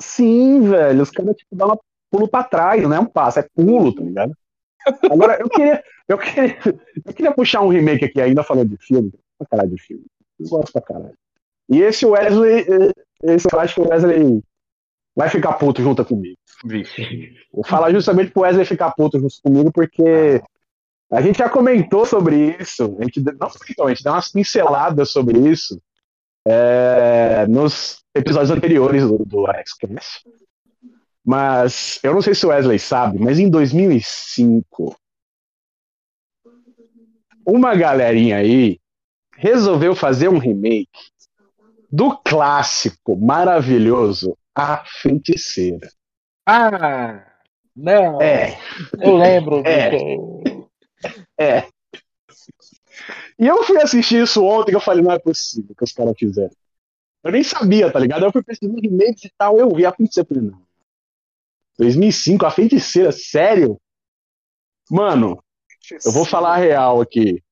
Sim, velho. Os caras, tipo, dão um pulo pra trás, não é um passo, é pulo, tá ligado? Agora, eu queria, eu queria, eu queria puxar um remake aqui ainda falando de filme. Pra caralho de filme. Eu gosto pra caralho. E esse Wesley, esse eu acho que o Wesley vai ficar puto junto comigo. Vixe. Vou falar justamente pro Wesley ficar puto junto comigo, porque a gente já comentou sobre isso. A gente, não comentou, a gente deu umas pinceladas sobre isso é, nos episódios anteriores do, do AXCast. Mas eu não sei se o Wesley sabe, mas em 2005 uma galerinha aí resolveu fazer um remake do clássico maravilhoso A Feiticeira. Ah! Não! É, Eu lembro. É. do- é. E eu fui assistir isso ontem que eu falei, não é possível que os caras fizeram. Eu nem sabia, tá ligado? Eu fui pesquisando remakes e tal, eu vi a feiticeira. falei, não. 2005, a feiticeira, sério? Mano, eu vou falar a real aqui.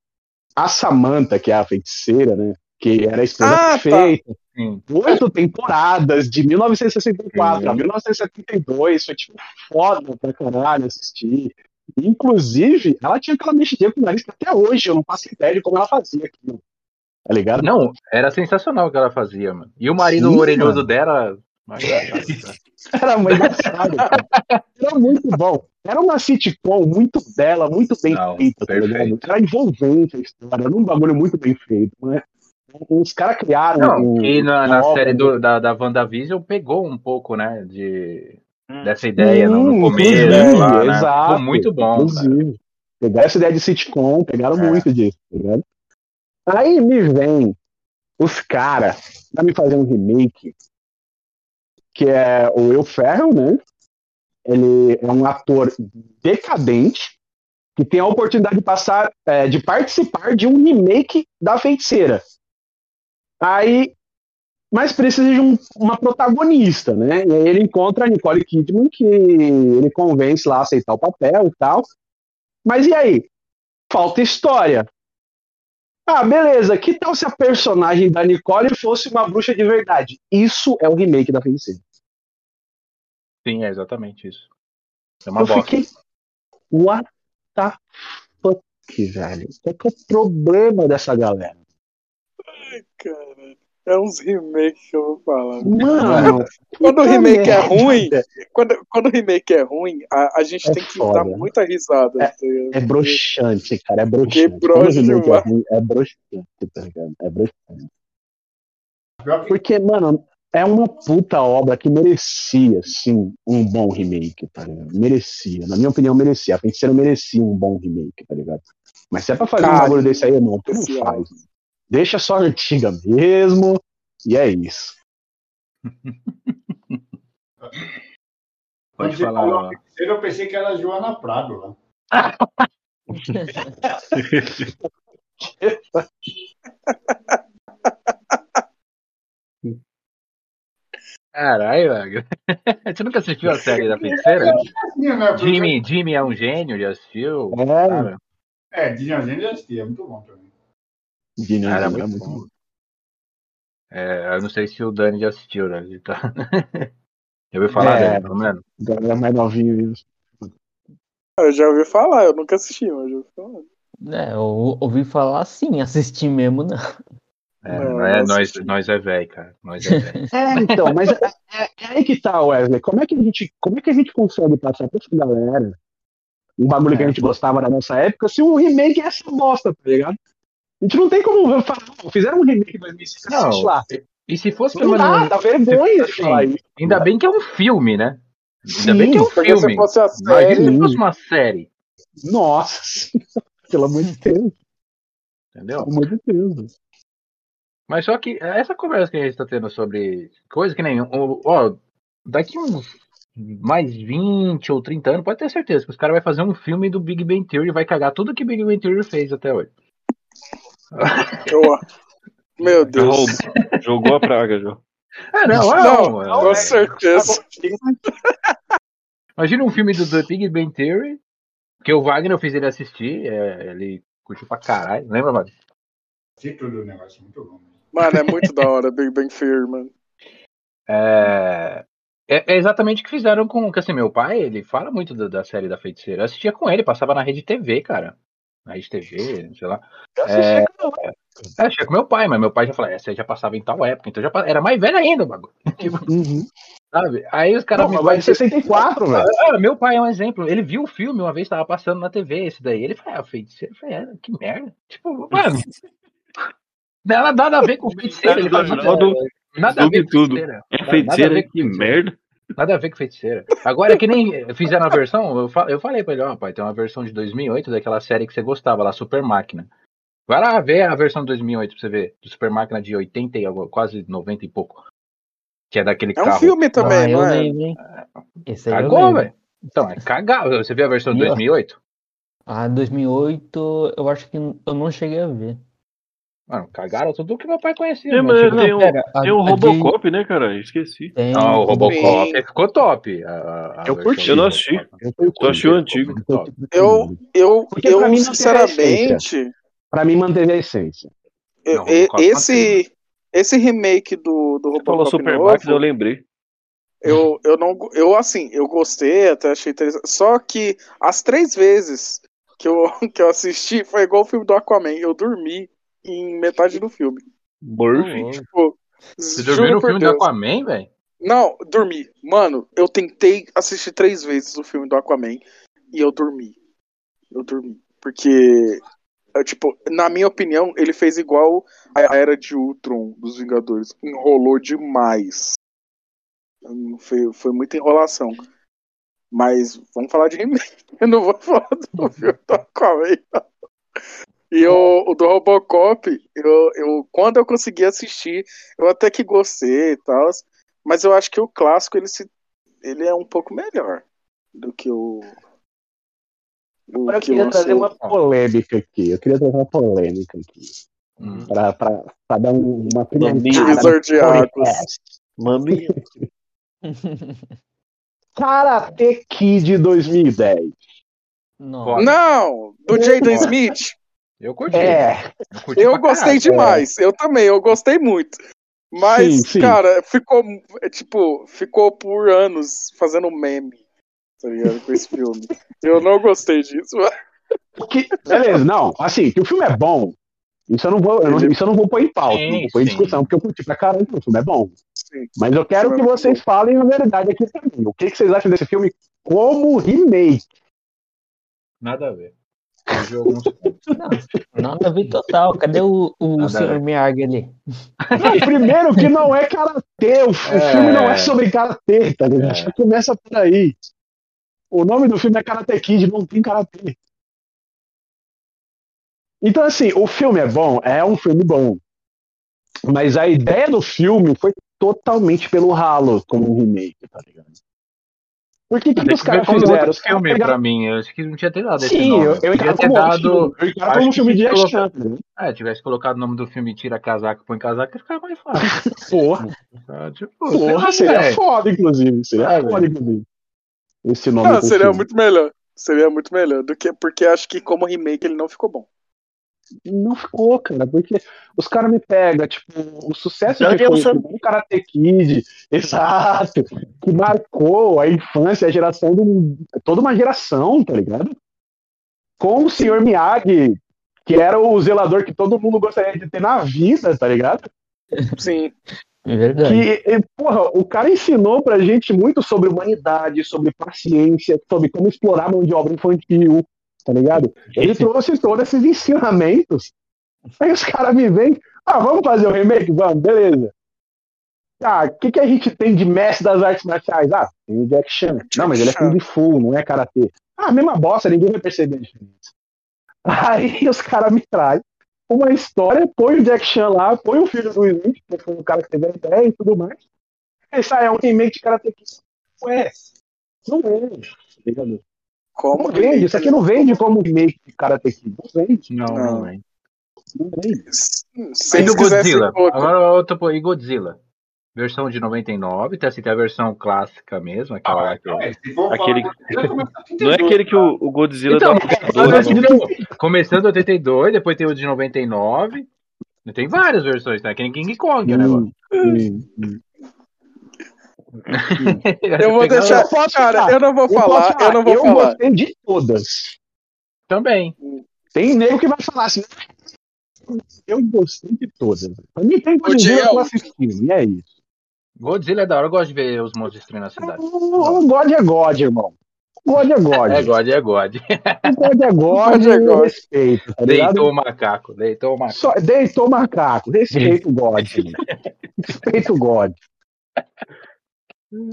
A Samantha, que é a feiticeira, né? Que era a esposa Ah, tá. perfeita. Sim. Oito temporadas, de 1964 a Sim. 1972. Foi tipo foda pra caralho assistir. Inclusive, ela tinha aquela mexidinha com o nariz que até hoje eu não faço ideia de como ela fazia aquilo. Tá ligado? Não, era sensacional o que ela fazia, mano. E o marido Sim, mano. dela. Mas- Era muito engraçado, cara. Era muito bom. Era uma sitcom muito bela, muito bem Não, feita, tá ligado? Era envolvente a história, era um bagulho muito bem feito. Né? Os caras criaram. Não, um- e na, na uma série do, da, da WandaVision pegou um pouco, né? De, dessa ideia no, no Hum, começo. inclusive, lá, né? exato, Ficou muito bom. Pegaram essa ideia de sitcom, pegaram É. muito disso, tá ligado? Aí me vem os caras pra me fazer um remake, que é o Will Ferrell, né? Ele é um ator decadente, que tem a oportunidade de passar, é, de participar de um remake da Feiticeira. Aí, mas precisa de um- uma protagonista, né? E aí ele encontra a Nicole Kidman, que ele convence lá a aceitar o papel e tal. Mas e aí? Falta história. Ah, beleza. Que tal se a personagem da Nicole fosse uma bruxa de verdade? Isso é o remake da Feiticeira. Sim, é exatamente isso. É uma Eu bosta. fiquei. What the fuck, velho? Qual que é o problema dessa galera? Cara, é uns remakes que eu vou falar. Mano, Quando o remake é merda. ruim, quando, quando o remake é ruim, a, a gente É tem que foda, dar muita risada. É- tá? É broxante, cara. É broxante. broxa Quando o remake é ruim, É broxante, tá ligado? É broxante. Porque, mano, é uma puta obra que merecia, sim, um bom remake, tá ligado? Merecia. Na minha opinião, merecia. A Feiticeira merecia um bom remake, tá ligado? Mas se é pra fazer um Cara, bagulho desse aí, irmão, tu não faz. Deixa só a antiga mesmo, e é isso. quando Pode falar. falou eu pensei que era a Joana Prado lá. Caralho, velho. Você nunca assistiu a série da feiticeira? Né? Jimmy, Jimmy é um gênio, já assistiu? É, Cara, É, Dinhozinho já assisti, é muito bom também. Dino, Cara, é muito muito bom. bom. é, eu não sei se o Dani já assistiu, né? Ele tá... Já ouviu falar É. dele, pelo menos? Galera mais novinho isso. Eu já ouvi falar, eu nunca assisti, mas já ouvi falar. É, eu ouvi falar sim, assistir mesmo não. É, é, nós, nós é velho, cara. Nós é velho. É, então, mas é, é- é aí que tá, Wesley. Como é que a gente, como é que a gente consegue passar pra essa galera um bagulho que a É. gente gostava da nossa época se o remake é essa bosta, tá ligado? A gente não tem como falar, "Não, fizeram um remake em 2005, Não, assiste lá. E se fosse Não pelo menos. dá vergonha de Sim. falar isso. Ainda bem que é um filme, né? Ainda Sim, bem que é um Porque se filme. fosse a Imagina série. se fosse uma série, Nossa, senhora, pelo amor de Deus, entendeu? pelo amor de Deus. Mas só que essa conversa que a gente tá tendo sobre coisa que nem. Ó, daqui uns mais 20 ou 30 anos, pode ter certeza que os caras vão fazer um filme do Big Bang Theory e vai cagar tudo que Big Bang Theory fez até hoje. Eu- Meu Deus. Jogou, jogou a praga, João. É, não, é, Não, mano. com certeza. Imagina um filme do, do Big Bang Theory, que o Wagner eu fiz ele assistir, é, ele curtiu pra caralho. Lembra, mano? Assisti tudo o negócio, muito bom. Mano, é muito da hora Big Bang Theory, mano. É, é, é exatamente o que fizeram com. Que assim, meu pai, ele fala muito da, da série da feiticeira. Eu assistia com ele, passava na rede TV, cara. Na rede TV, sei lá. Eu assisti aquela lá. É, assistia com meu pai, mas meu pai já falou, essa aí já passava em tal época, então já era mais velho ainda o bagulho. Tipo, Uhum. sabe? Aí os caras Não, mas vai de 64, velho. Ah, meu pai é um exemplo. Ele viu o filme uma vez, tava passando na TV esse daí. Ele falou, ah, feiticeiro. Eu falei, é, que merda. Tipo, mano. Nada, nada a ver com feiticeiro. Ele Afinal, nada a ver com tudo. feiticeira. É Nada a feiticeira, ver com que feiticeira. merda. Nada a ver com feiticeira. Agora é que nem fizeram a versão, eu, fa- eu falei pra ele, ó, pai, tem uma versão de 2008 daquela série que você gostava lá, Super Máquina. Vai lá ver a versão de 2008 pra você ver. Do Super Máquina de 80 e algo- quase 90 e pouco. Que é daquele É um carro. filme Ah, também, eu não é? lembro, hein? Esse Cagou, velho. Então, é cagar. Você viu a versão de E, ó. 2008? Ah, 2008, eu acho que eu não cheguei a ver. Mano, cagaram tudo que meu pai conhecia. É, né? mas Tipo, tem um- pera, Tem de- Robocop, né, cara? Esqueci. Tem Não, o Robocop Sim. ficou top. a- a- Eu curti. Eu não assisti. Eu achei o antigo. Eu, eu, Porque eu pra mim não sinceramente, Pra mim manteve a essência. eu- Não, esse, esse remake do, do Você falou Robocop Super novo, Máquina, eu lembrei. eu, eu não, eu assim, eu gostei, até achei interessante. Só que as três vezes que eu, que eu assisti foi igual o filme do Aquaman. Eu dormi em metade do filme. Murphy. Tipo, Você dormiu no filme do Deus. Aquaman, velho? Não, dormi. Mano, eu tentei assistir três vezes o filme do Aquaman e eu dormi. Eu dormi. Porque, é, tipo, na minha opinião, ele fez igual a Era de Ultron dos Vingadores. Enrolou demais. Foi, foi muita enrolação. Mas vamos falar de remake. Eu não vou falar do filme do Aquaman. Não. E o, o do Robocop, eu, eu, quando eu consegui assistir, eu até que gostei e tal. Mas eu acho que o clássico ele, se, ele é um pouco melhor do que o. o Agora eu que queria trazer uma polêmica aqui. Eu queria trazer uma polêmica aqui. Hum. Pra, pra, pra dar um- uma Divisor de águas. Mami. Karate Kid 2010. Nossa. Não! Do Jaden Smith? Eu curti. É, Eu, curti Eu gostei caralho. demais. Eu também, eu gostei muito. Mas, Sim, sim. cara, ficou. é, Tipo, ficou por anos fazendo meme. Tá ligado? Com esse filme. Eu não gostei disso. porque, beleza, não, assim, que o filme é bom. Isso eu não vou, eu não, isso eu não vou pôr em pauta, Sim, não vou pôr em discussão, porque eu curti pra caramba, o filme é bom. Sim. Mas eu quero que é vocês falem a verdade aqui pra mim. O que, que vocês acham desse filme como remake? Nada a ver. Jogo não- Nada a ver total. Cadê o, o Nada ver. Miyagi ali? Não, primeiro que não é karatê, o, f- o É. filme não é sobre karatê, tá ligado? É. Já começa por aí. O nome do filme é Karate Kid, não tem karatê. Então, assim, o filme é bom, é um filme bom. Mas a ideia do filme foi totalmente pelo ralo como um remake, tá ligado? Porque o que, que os que ver caras fizeram? Os filme pegaram- pra mim. Eu acho que não tinha ter dado esse Sim, nome. eu, eu encaro ter como, dado. eu encaro acho como um filme de colocar- Chan. né? É, tivesse colocado o nome do filme Tira Casaco, Põe Casaco, ia ficar mais fácil. Porra, Ah, tipo, porra, seria velho. foda, inclusive. Seria É, foda, inclusive. Esse nome Não, seria filme. muito melhor. Seria muito melhor. Do que, porque acho que como remake ele não ficou bom. Não ficou, cara, porque os caras me pegam, tipo, o sucesso que foi adianta. o Karate Kid, exato, que marcou a infância, a geração de toda uma geração, tá ligado? Com o Sr. Miyagi, que era o zelador que todo mundo gostaria de ter na vida, tá ligado? Sim. É verdade. Que, e, porra, o cara ensinou pra gente muito sobre humanidade, sobre paciência, sobre como explorar a mão de obra infantil, tá ligado? Ele trouxe todos esses ensinamentos. Aí os caras me vêm, ah, vamos fazer o remake? Vamos, beleza. Ah, o que, que a gente tem de mestre das artes marciais? Ah, tem o Jack Chan. Não, mas ele é. Kung Fu, não é Karatê. Ah, mesma bosta, ninguém vai perceber a diferença. Aí os caras me trazem uma história, põe o Jack Chan lá, põe o filho do Smith, que foi o cara que teve a ideia e tudo mais. Aí sai, é um remake de Karate Kid. Ué, não vende, tá ligado? Como Não vende, isso aqui não vende como remake de Karate Kid. Não vende, Não, Não. não, velho. não vende. Se E do Godzilla? Agora outro, pô, e Godzilla? Versão de 99, tem, assim, tem a versão clássica mesmo, aquela lá que... É, Aquele- Não é 32, aquele que o, o Godzilla Então, dá uma voadora, que Começando em 82, depois tem o de 99. Tem várias versões, né? Que nem King Kong o negócio. Hum, hum. Eu vou deixar. Eu posso Cara, eu não vou Eu falar, eu não vou eu falar. gostei de todas. Também. Tem nego que vai falar assim. Eu gostei de todas. Pra mim tem O Godzilla Diel- pra assistir, e é isso. Godzilla é da hora, eu gosto de ver os monstros destruindo a cidade. O o God é God, irmão. O God é God. É God, é God. O God é God, God é God. respeito, tá? Deitou o macaco, deitou o macaco. Só, deitou o macaco. Respeita o God. Respeita o God.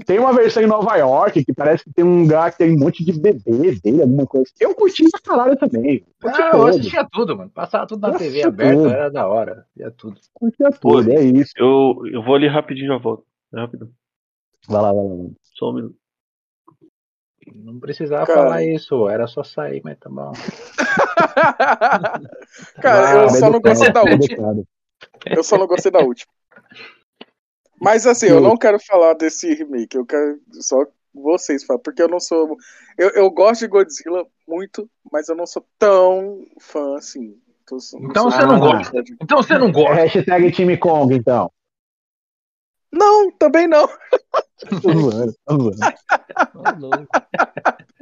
Tem uma versão em Nova York que parece que tem um lugar que tem um monte de bebê dele, alguma coisa. Eu curti pra caralho também. Curti Ah, eu assistia tudo, mano. Passava tudo na Eu TV aberta, tudo. era da hora. Ia tudo. curtia tudo, é isso. Eu, eu vou ali rapidinho já volto. É rápido. Vai lá, vai lá. Só um minuto. Não precisava Cara. falar isso, era só sair, mas tá bom. Cara, Ah, eu só não gostei da última. Eu só não gostei da última. Mas assim, eu não quero falar desse remake, eu quero só vocês falar, porque eu não sou. Eu, eu gosto de Godzilla muito, mas eu não sou tão fã assim. Tô- Então você não tão gosta. de- Então você não gosta. Hashtag time Kong, então. Não, também não. Tô zoando, tô zoando. Ô, louco.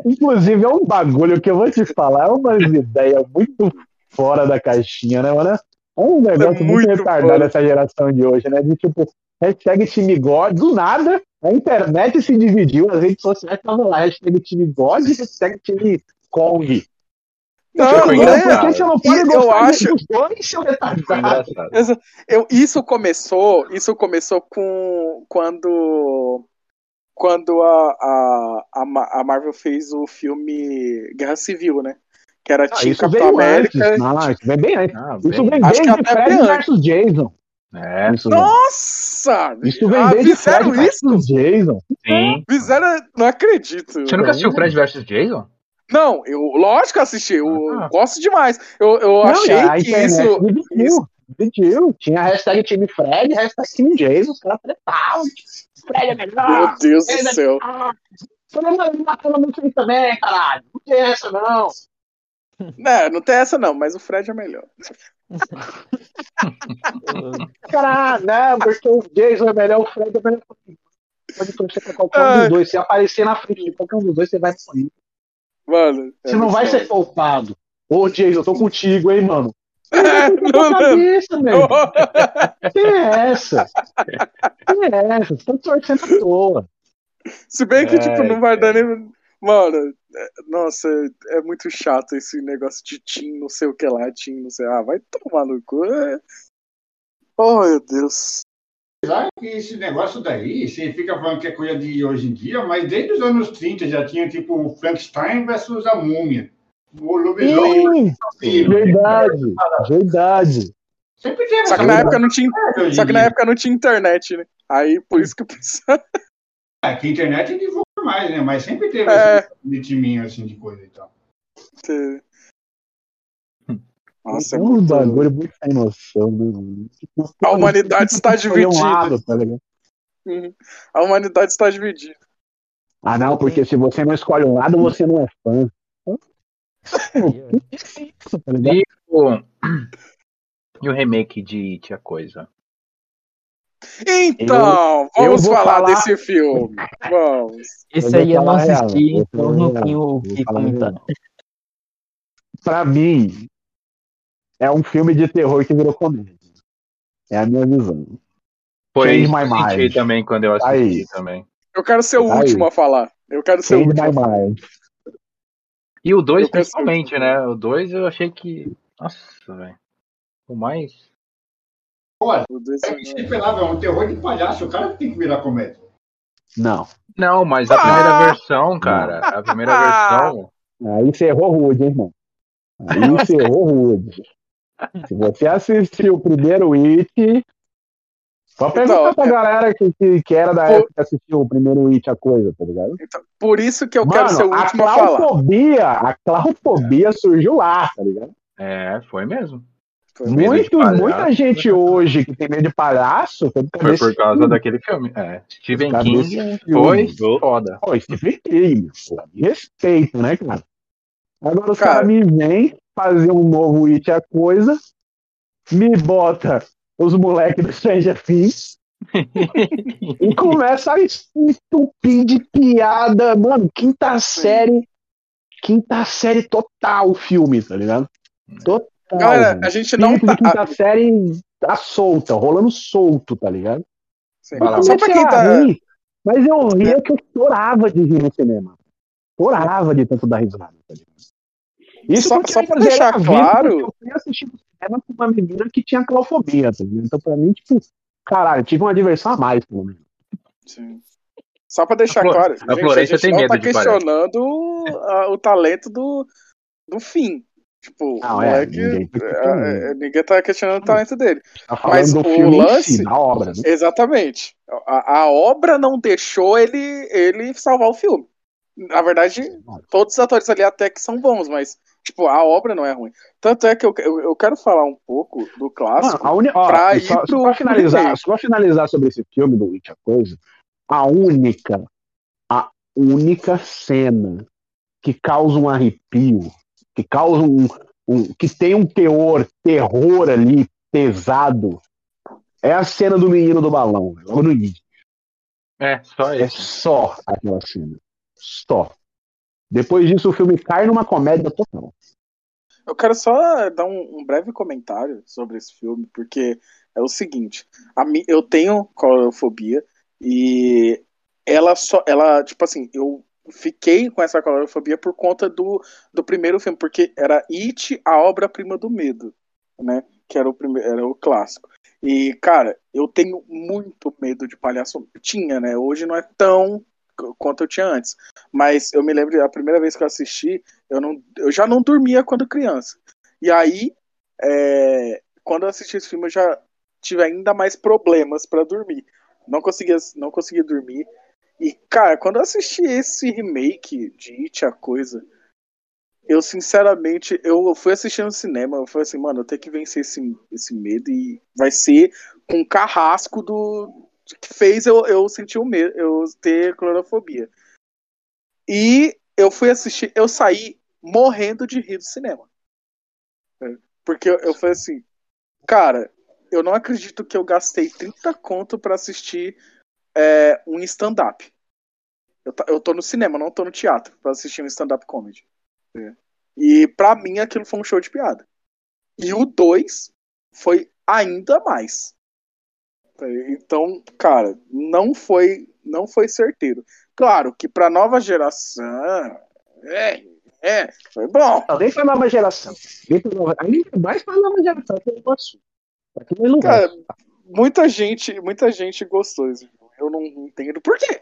Inclusive, é um bagulho que eu vou te falar, é uma ideia muito fora da caixinha, né, mano? É um negócio muito, muito retardado fora. essa geração de hoje, né? De tipo, hashtag time God, do nada, a internet se dividiu, as redes sociais estavam lá, hashtag time God e hashtag time Kong. Não, Mano, não engraçado. por que você não pode Eu acho- dos dois, seu Foi retardado? engraçado. Eu, isso começou, isso começou com quando quando a, a, a, Ma- a Marvel fez o filme Guerra Civil, né? Que era Ah, Team isso Capitão América. antes, não, isso vem bem antes. Ah, Isso bem. vem desde até Fred bem versus Jason. É, Isso, vem. Nossa! isso vem ah, desde fizeram Fred isso? Jason. sim. Fizeram, não acredito. Você nunca assistiu Fred vs Jason? Não, eu lógico que assisti, eu Ah. gosto demais. Eu, eu Não, achei que internet isso, dividiu, isso- dividiu. Tinha a hashtag time Fred, hashtag time Jason, os caras tretavam. Fred é melhor. Meu Deus do é céu. Você não vai matar no meu filho também, caralho. Não tem essa, não. Não, não tem essa não, mas o Fred é melhor. Caralho, não, porque o Jason é melhor, o Fred é melhor. Pode torcer pra qualquer um dos dois. Se aparecer na frente de qualquer um dos dois, você vai morrer. Mano. é Você não vai ser poupado. Ô, Jason, eu tô contigo, hein, mano. É, Não, cabeça, velho. Quem é essa? Quem é essa? Você tá torcendo à toa. Se bem que, tipo, Ai, não vai dar cara. nem. Mano, é- nossa, é muito chato esse negócio de Tim, não sei o que lá, Tim, não sei. Ah, vai tomar no cu. É... Oh, meu Deus. Apesar que esse negócio daí, você fica falando que é coisa de hoje em dia, mas desde os anos 30 já tinha tipo o Frankenstein versus a múmia. O lobisomem. Sim, verdade, verdade. Sempre teve Só que na época não tinha, só que na época não tinha internet, né? Aí por isso que o pessoal. É, que a internet mais, né? Mas sempre teve É. esse de timinho assim de coisa e tal. Nossa, é é um muito... bagulho muito sem noção, né? mano? Tipo, A humanidade está um dividida. lado, tá? Uhum. A humanidade está dividida. Ah, não, porque se você não escolhe um lado, você não é fã. É isso, tá ligado? E o, e o remake de Tia Coisa? Então, eu vamos vou falar, falar- desse filme. Vamos. Esse aí eu não falar a real, assisti, então não tenho o que comentar. Pra mim, é um filme de terror que virou comédia. É a minha visão. Foi Change isso my que eu senti também quando eu assisti Aí. também. Eu quero ser o Aí. último a falar. Eu quero ser o Change último. my. E o 2 Eu quero ser principalmente, né? O 2 eu achei que. Nossa, velho. O mais. Olha, é é um terror de palhaço, o cara tem que virar comédia. Não. Não, mas a Ah! primeira versão, cara. A primeira versão. Aí você errou rude, hein, irmão. Aí você errou rude. Se você assistiu o primeiro It. Só perguntar Então, pra é- galera que, que, que era da Pô- época que assistiu o primeiro It, a coisa, tá ligado? Então, por isso que eu quero Mano, ser o a último a falar. claufobia, a claufobia surgiu lá, tá ligado? É, foi mesmo. Foi Muito, palhaço. muita gente hoje que tem medo de palhaço foi por causa Foi por causa filme. daquele filme. É. Stephen King foi filme. foda. Stephen King, respeito, né, cara? Agora os Cara. caras me vêm fazer um novo It a coisa, me bota os moleques do Stranger Things e começa a estupir de piada, mano, quinta série, quinta série total o filme, tá ligado? Total. Galera, a gente não tá. quinta série tá solta, rolando solto, tá ligado? Sim. Só pra quem a tá. rir, mas eu ria que eu chorava de rir no cinema. Chorava de tanto dar risada. Tá ligado? Isso Só- só pra deixar a claro- Eu fui assistir no cinema com uma menina que tinha claufobia, tá ligado? Então, pra mim, tipo, caralho, tive uma diversão a mais, pelo menos. Sim. Só pra deixar A claro, a Florência gente tem não medo tá questionando a- o talento do, do fim. Tipo, Não, não é, é que- ninguém tá é, questionando. é, ninguém tá questionando o talento dele. Tá Mas do o lance- si, obra, né? Exatamente. A, a obra não deixou ele, ele salvar o filme. Na verdade, todos os atores ali até que são bons, mas, tipo, a obra não é ruim. Tanto é que eu, eu, eu quero falar um pouco do Mano, clássico. a uni... Ó, pra só, só pra finalizar, só pra finalizar sobre esse filme do Witch a coisa, a única, a única cena que causa um arrepio, que causa um, um- que tem um teor, terror ali, pesado, é a cena do menino do balão, logo no início. É, só É isso. só aquela cena. Só. Depois disso, o filme cai numa comédia total. Eu quero só dar um, um breve comentário sobre esse filme, porque é o seguinte: a mi- eu tenho colorofobia e ela só, ela, tipo assim, eu fiquei com essa colorofobia por conta do, do primeiro filme, porque era It, a obra-prima do medo, né? Que era o primeiro, era o clássico. E, cara, eu tenho muito medo de palhaço. Tinha, né? Hoje não é tão quanto eu tinha antes. Mas eu me lembro, a primeira vez que eu assisti, eu, não, eu já não dormia quando criança. E aí, é, quando eu assisti esse filme, eu já tive ainda mais problemas pra dormir. Não conseguia, não conseguia dormir. E, cara, quando eu assisti esse remake de It, a coisa, eu sinceramente, eu fui assistir no cinema, eu falei assim, mano, eu tenho que vencer esse, esse medo e vai ser com o carrasco do que fez eu, eu sentir o medo, eu ter clorofobia. E eu fui assistir, eu saí morrendo de rir do cinema. É, Porque eu, eu falei assim, cara, eu não acredito que eu gastei 30 conto pra assistir é, um stand-up. Eu, eu tô no cinema, não tô no teatro pra assistir um stand-up comedy. É. E pra mim aquilo foi um show de piada. E o 2 foi ainda mais. É, Então, cara, não foi não foi certeiro. Claro que pra nova geração, é, é, foi bom. Não, nem pra nova geração. Nem pra nova... Ainda mais pra nova geração que eu gosto. Pra quem não Cara, muita gente, muita gente gostou. Eu não entendo por quê.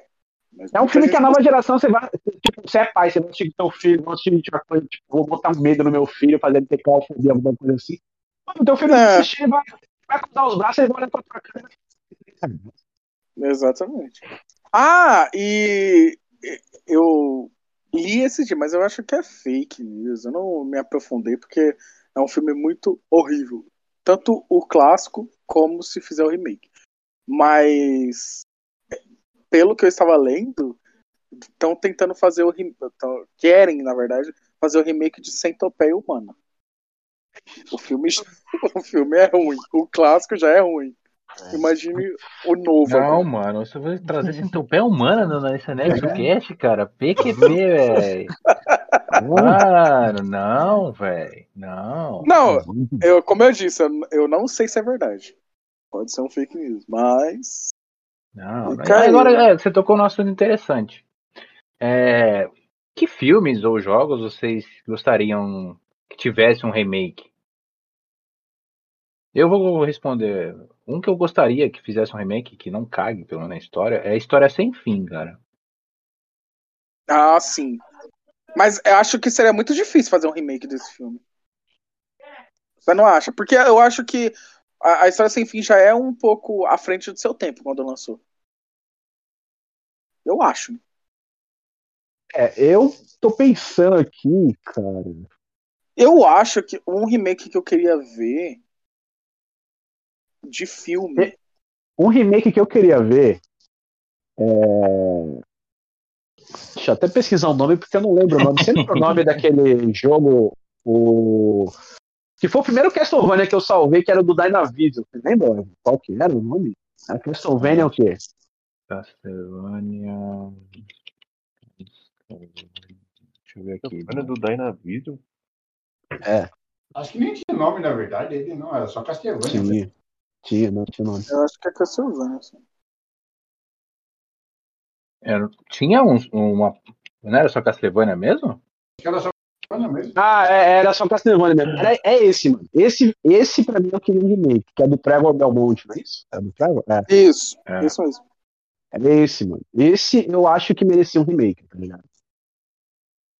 Mas É um filme que a nova geração, você vai. Tipo, você é pai, você assistir com teu filho, vai assistir tipo, tipo, vou botar medo no meu filho, fazer ele ter claustrofobia, alguma coisa assim. Mano, teu filho É. vai assistir, vai, vai cruzar os braços e vai olhar pra tua cara. Exatamente. Ah, e eu li esse dia, mas eu acho que é fake news. Eu não me aprofundei porque é um filme muito horrível. Tanto o clássico como se fizer o remake. Mas pelo que eu estava lendo, estão tentando fazer o remake. Querem, na verdade, fazer o remake de Centopeia Humana. O filme, o filme é ruim. O clássico já é ruim. Imagine o novo. Não, agora. mano, você vai trazer centopeia humana no- nesse NexoCast, cara. PQP, velho. Mano, não, velho. Não. Não, eu, como eu disse, eu, eu não sei se é verdade. Pode ser um fake news, mas. Não, aí, agora é, você tocou num assunto interessante. É, que filmes ou jogos vocês gostariam que tivesse um remake? Eu vou responder. Um que eu gostaria que fizesse um remake, que não cague, pelo menos na história, é a História Sem Fim, cara. Ah, sim. Mas eu acho que seria muito difícil fazer um remake desse filme. Você não acha? Porque eu acho que a, a História Sem Fim já é um pouco à frente do seu tempo quando lançou. Eu acho. É, eu tô pensando aqui, cara. Eu acho que um remake que eu queria ver de filme. Um remake que eu queria ver. É... Deixa eu até pesquisar o nome, porque eu não lembro o nome. Sempre o nome daquele jogo. O... Que foi o primeiro Castlevania que eu salvei, que era do Dynavision. Você lembra qual que era o nome? Era Castlevania o quê? Castlevania. Deixa eu ver aqui. Olha do Dynavision. Acho que nem tinha nome, na verdade. Ele não, era só Castlevania. Tinha. Tinha, não tinha nome. Eu acho que é Castlevania. assim. Era- tinha uns, uma. Não era só Castlevania mesmo? Acho que era só Castlevania mesmo. Ah, é, era só Castlevania mesmo. Era, é esse, mano. Esse, esse pra mim eu queria um remake, que é do Trevor Belmont, não é isso? É do Trevor? É. Isso, É. isso mesmo. Era esse, mano. Esse eu acho que merecia um remake, tá ligado?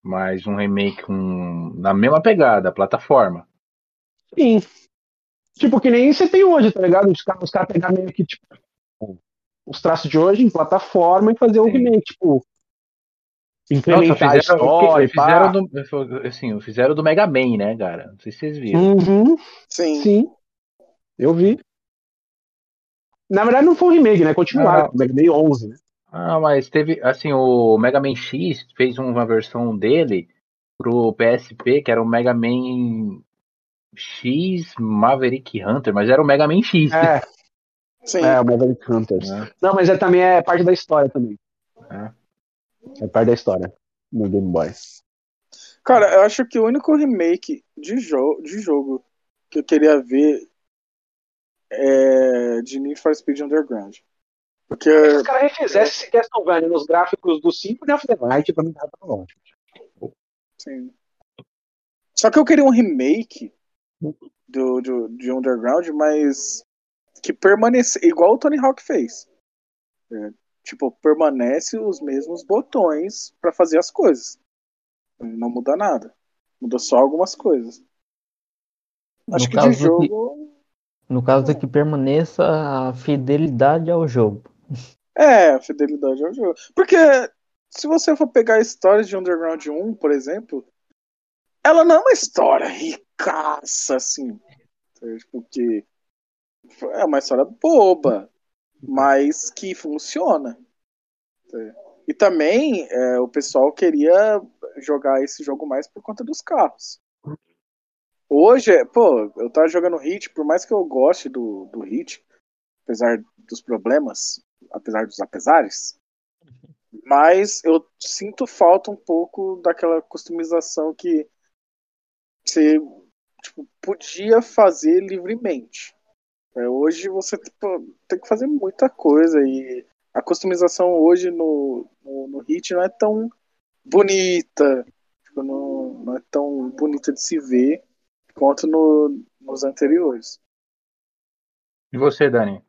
Mas um remake com... na mesma pegada, plataforma. Sim. Tipo, que nem você tem hoje, tá ligado? Os caras os cara pegar meio que, tipo, os traços de hoje em plataforma e fazer um remake, tipo. Nossa, Implementar a história, fizeram, pá. fizeram, do, assim, fizeram do Mega Man, né, cara? Não sei se vocês viram. Uhum, Sim. sim. Eu vi. Na verdade, não foi um remake, né? Continuaram. O Mega Man 11, né? Ah, mas teve, assim, o Mega Man X fez uma versão dele pro PSP, que era o Mega Man X Maverick Hunter, mas era o Mega Man X. É, Sim. é, o Maverick Hunters. né? Não, mas é, também é parte da história também. É. É parte da história no Game Boy. Cara, eu acho que o único remake de, jo de jogo que eu queria ver é de Need for Speed Underground. Porque, Se os caras refizessem esse Castlevania nos gráficos do Symphony of the Night, pra mim tava ótimo. sim. Só que eu queria um remake do, do, de Underground, mas que permanece igual o Tony Hawk fez. É, tipo, permanece os mesmos botões pra fazer as coisas. Não muda nada. Muda só algumas coisas. Acho No que caso de que- jogo. No caso que permaneça a fidelidade ao jogo. É, a fidelidade ao jogo. Porque se você for pegar a história de Underground 1, por exemplo, ela não é uma história ricaça, assim. Porque é uma história boba, mas que funciona. E também é, o pessoal queria jogar esse jogo mais por conta dos carros. Hoje, pô, eu tava jogando Hit, por mais que eu goste do, do Hit, apesar dos problemas, apesar dos apesares, mas eu sinto falta um pouco daquela customização que você tipo, podia fazer livremente. É, hoje você tipo, tem que fazer muita coisa e a customização hoje no, no, no Hit não é tão bonita, tipo, não, não é tão bonita de se ver quanto no, nos anteriores. E você, Dani?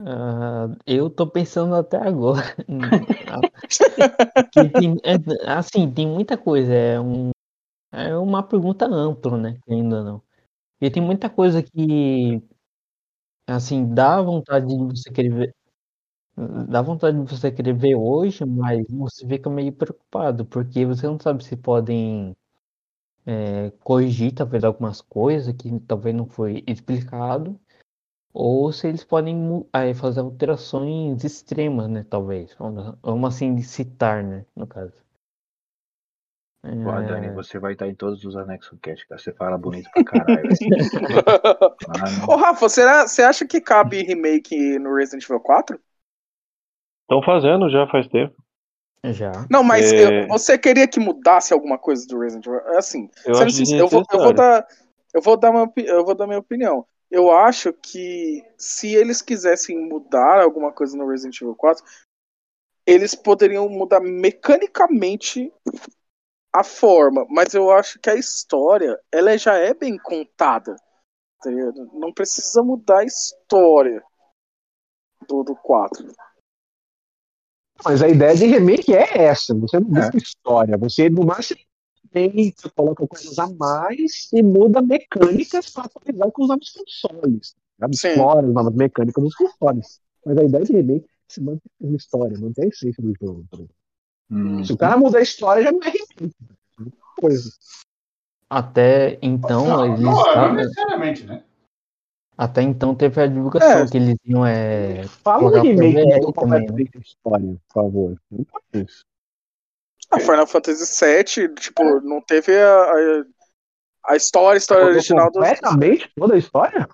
Ah, eu tô pensando até agora. Que tem- é, assim, tem muita coisa. É, um, é uma pergunta ampla, né? Ainda não. E tem muita coisa que, assim, dá vontade de você querer ver. Dá vontade de você querer ver hoje, mas você fica meio preocupado, porque você não sabe se podem é, corrigir talvez algumas coisas que talvez não foi explicado, ou se eles podem aí, fazer alterações extremas, né? Talvez. Vamos assim citar, né? No caso. Pô, É, Dani, você vai estar em todos os anexos cast, cara. Você fala bonito pra caralho. Ah, Ô Rafa, será, você acha que cabe remake no Resident Evil 4? Estão fazendo já faz tempo. já. Não, mas É. eu- você queria que mudasse alguma coisa do Resident Evil? Assim, Eu acho sincero, eu, vou, eu vou dar, eu vou dar uma, eu vou dar minha opinião. Eu acho que se eles quisessem mudar alguma coisa no Resident Evil 4, eles poderiam mudar mecanicamente a forma, mas eu acho que a história, ela já é bem contada. tá? Não precisa mudar a história do, do 4. Mas a ideia de remake é essa. Você não É. muda a história. Você, no máximo, tem, você coloca coisas a mais e muda mecânicas para atualizar com os novos consoles. sabe? Sim. Explora as novas mecânicas dos consoles. Mas a ideia de remake é se manter a história, manter a essência do jogo. tá? Hum, Se o cara mudar a história, já não é. É coisa. Até então, Não, eles não, não estavam- necessariamente, né? até então teve a divulgação É. que eles iam é, Fala pro remake VR que também, a história, por favor. Não isso. A Final Fantasy VII, tipo, não teve a, a, a história, a história original do. completamente toda a história?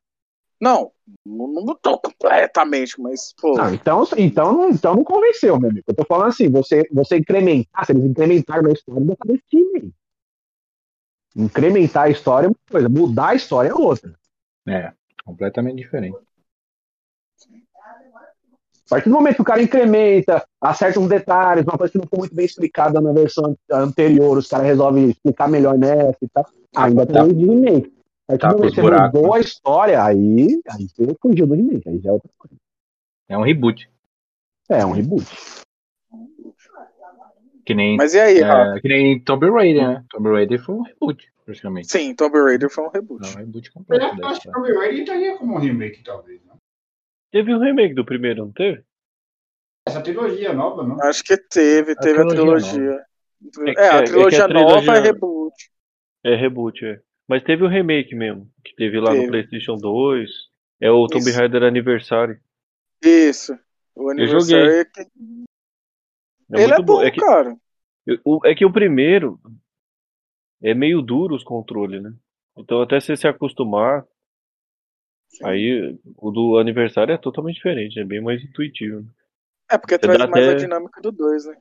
Não, não não mudou completamente, mas, pô. Não, então, então, não- então não convenceu, meu amigo. Eu tô falando assim, você, você incrementar, se eles incrementaram a história da desse time. Incrementar a história é uma coisa, mudar a história é outra. é, completamente diferente. A partir do momento que o cara incrementa, acerta uns detalhes, uma coisa que não foi muito bem explicada na versão anterior, os caras resolvem explicar melhor nessa e tal, ainda Tá. tem de remake. A partir Tá do momento pros que você buracos, mudou a história, aí, aí você fugiu do remake, aí já é outra coisa. É um reboot. É um reboot. Que nem, Mas e aí, é, que nem Tomb Raider, né? Tomb Raider foi um reboot, praticamente. Sim, Tomb Raider foi um reboot. Não, um reboot Eu completo. acho da que Tomb Raider estaria como um remake, talvez. Não? Teve um remake do primeiro, não teve? Essa trilogia nova, não? Acho que teve, teve a trilogia trilogia. É que- É, é a trilogia a nova trilogia- é reboot. É reboot, é. Mas teve o remake mesmo, que teve lá Teve. no PlayStation 2. É o Tomb. Raider Aniversário. Isso. O joguei. aniversário é que... É Ele é muito bom, É que, cara. o- é que o primeiro é meio duro os controles, né? Então até você se acostumar, Sim. aí o do aniversário é totalmente diferente, é bem mais intuitivo. É porque Você traz mais a até- dinâmica do 2, né?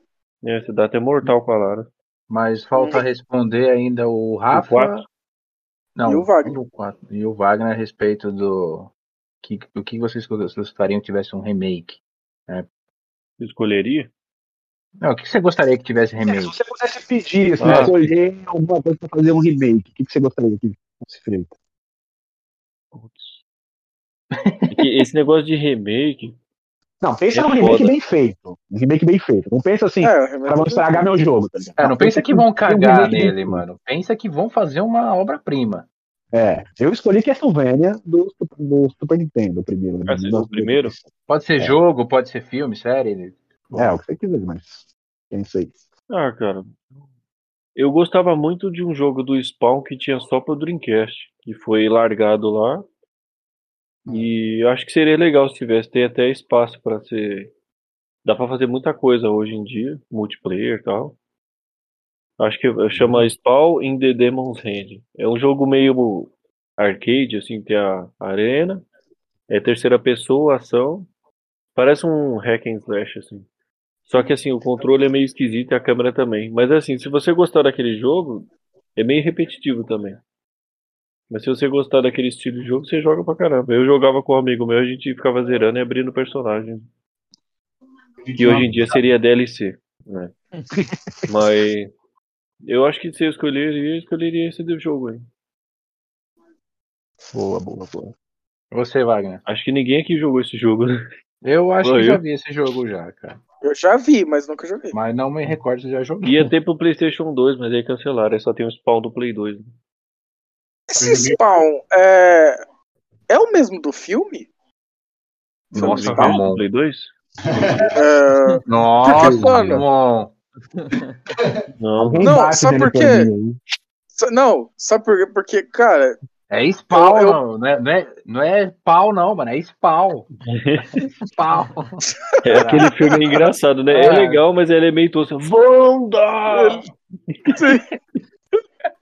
É, você dá até mortal com a Lara. Mas falta responder ainda o Rafa. Não, E o Wagner. o. E o Wagner a respeito do que, do que vocês gostariam que tivesse um remake. Você escolheria? Não, o que você gostaria que tivesse Se remake? você pudesse pedir, assim, Ah. escolher alguma coisa pra fazer um remake, o que, você gostaria que fosse feito? Putz. É esse negócio de remake, Não, pensa É num remake bem feito. Um remake bem feito. Não pensa assim, É, o remake vão estragar meu jogo, tá ligado? É, não pensa que vão um cagar bem nele, mano. Pensa que vão fazer uma obra-prima. É, eu escolhi Castlevania do, do Super Nintendo, o primeiro. né? Ah, você- o primeiro? Pode ser É. jogo, pode ser filme, série. É, o que você quiser, mas pensa aí. ah, cara, eu gostava muito de um jogo do Spawn que tinha só pro Dreamcast, que foi largado lá. E eu acho que seria legal se tivesse, tem até espaço pra ser. Dá pra fazer muita coisa hoje em dia, multiplayer e tal. Acho que chama Spawn in the Demon's Hand. É um jogo meio arcade, assim, tem a arena, é terceira pessoa, ação. Parece um hack and slash, assim. Só que assim, o controle é meio esquisito e a câmera também. Mas assim, se você gostar daquele jogo, é meio repetitivo também. Mas se você gostar daquele estilo de jogo, você joga pra caramba. Eu jogava com um amigo meu, a gente ficava zerando e abrindo personagens. Que hoje em dia seria DLC, né? Mas eu acho que se eu escolheria, eu escolheria esse do jogo aí. Boa, boa, boa. Você, Wagner. Acho que ninguém aqui jogou esse jogo, né? Eu acho Só que eu? já vi esse jogo já, cara. Eu já vi, mas nunca joguei. Mas não me recordo se já joguei. Ia ter pro PlayStation 2, mas aí cancelaram. Aí só tem o spawn do Play 2. Esse Spawn é... é o mesmo do filme? Nossa? Ramon. do Play 2? É, Nossa, mano? Não. Não, sabe por quê? Não, sabe por quê? Porque, cara, É spawn, Eu- não. Não é, não, é, não é pau, não, mano. É spawn. Spawn. É aquele filme engraçado, né? É É. legal, mas ele é meio tosco.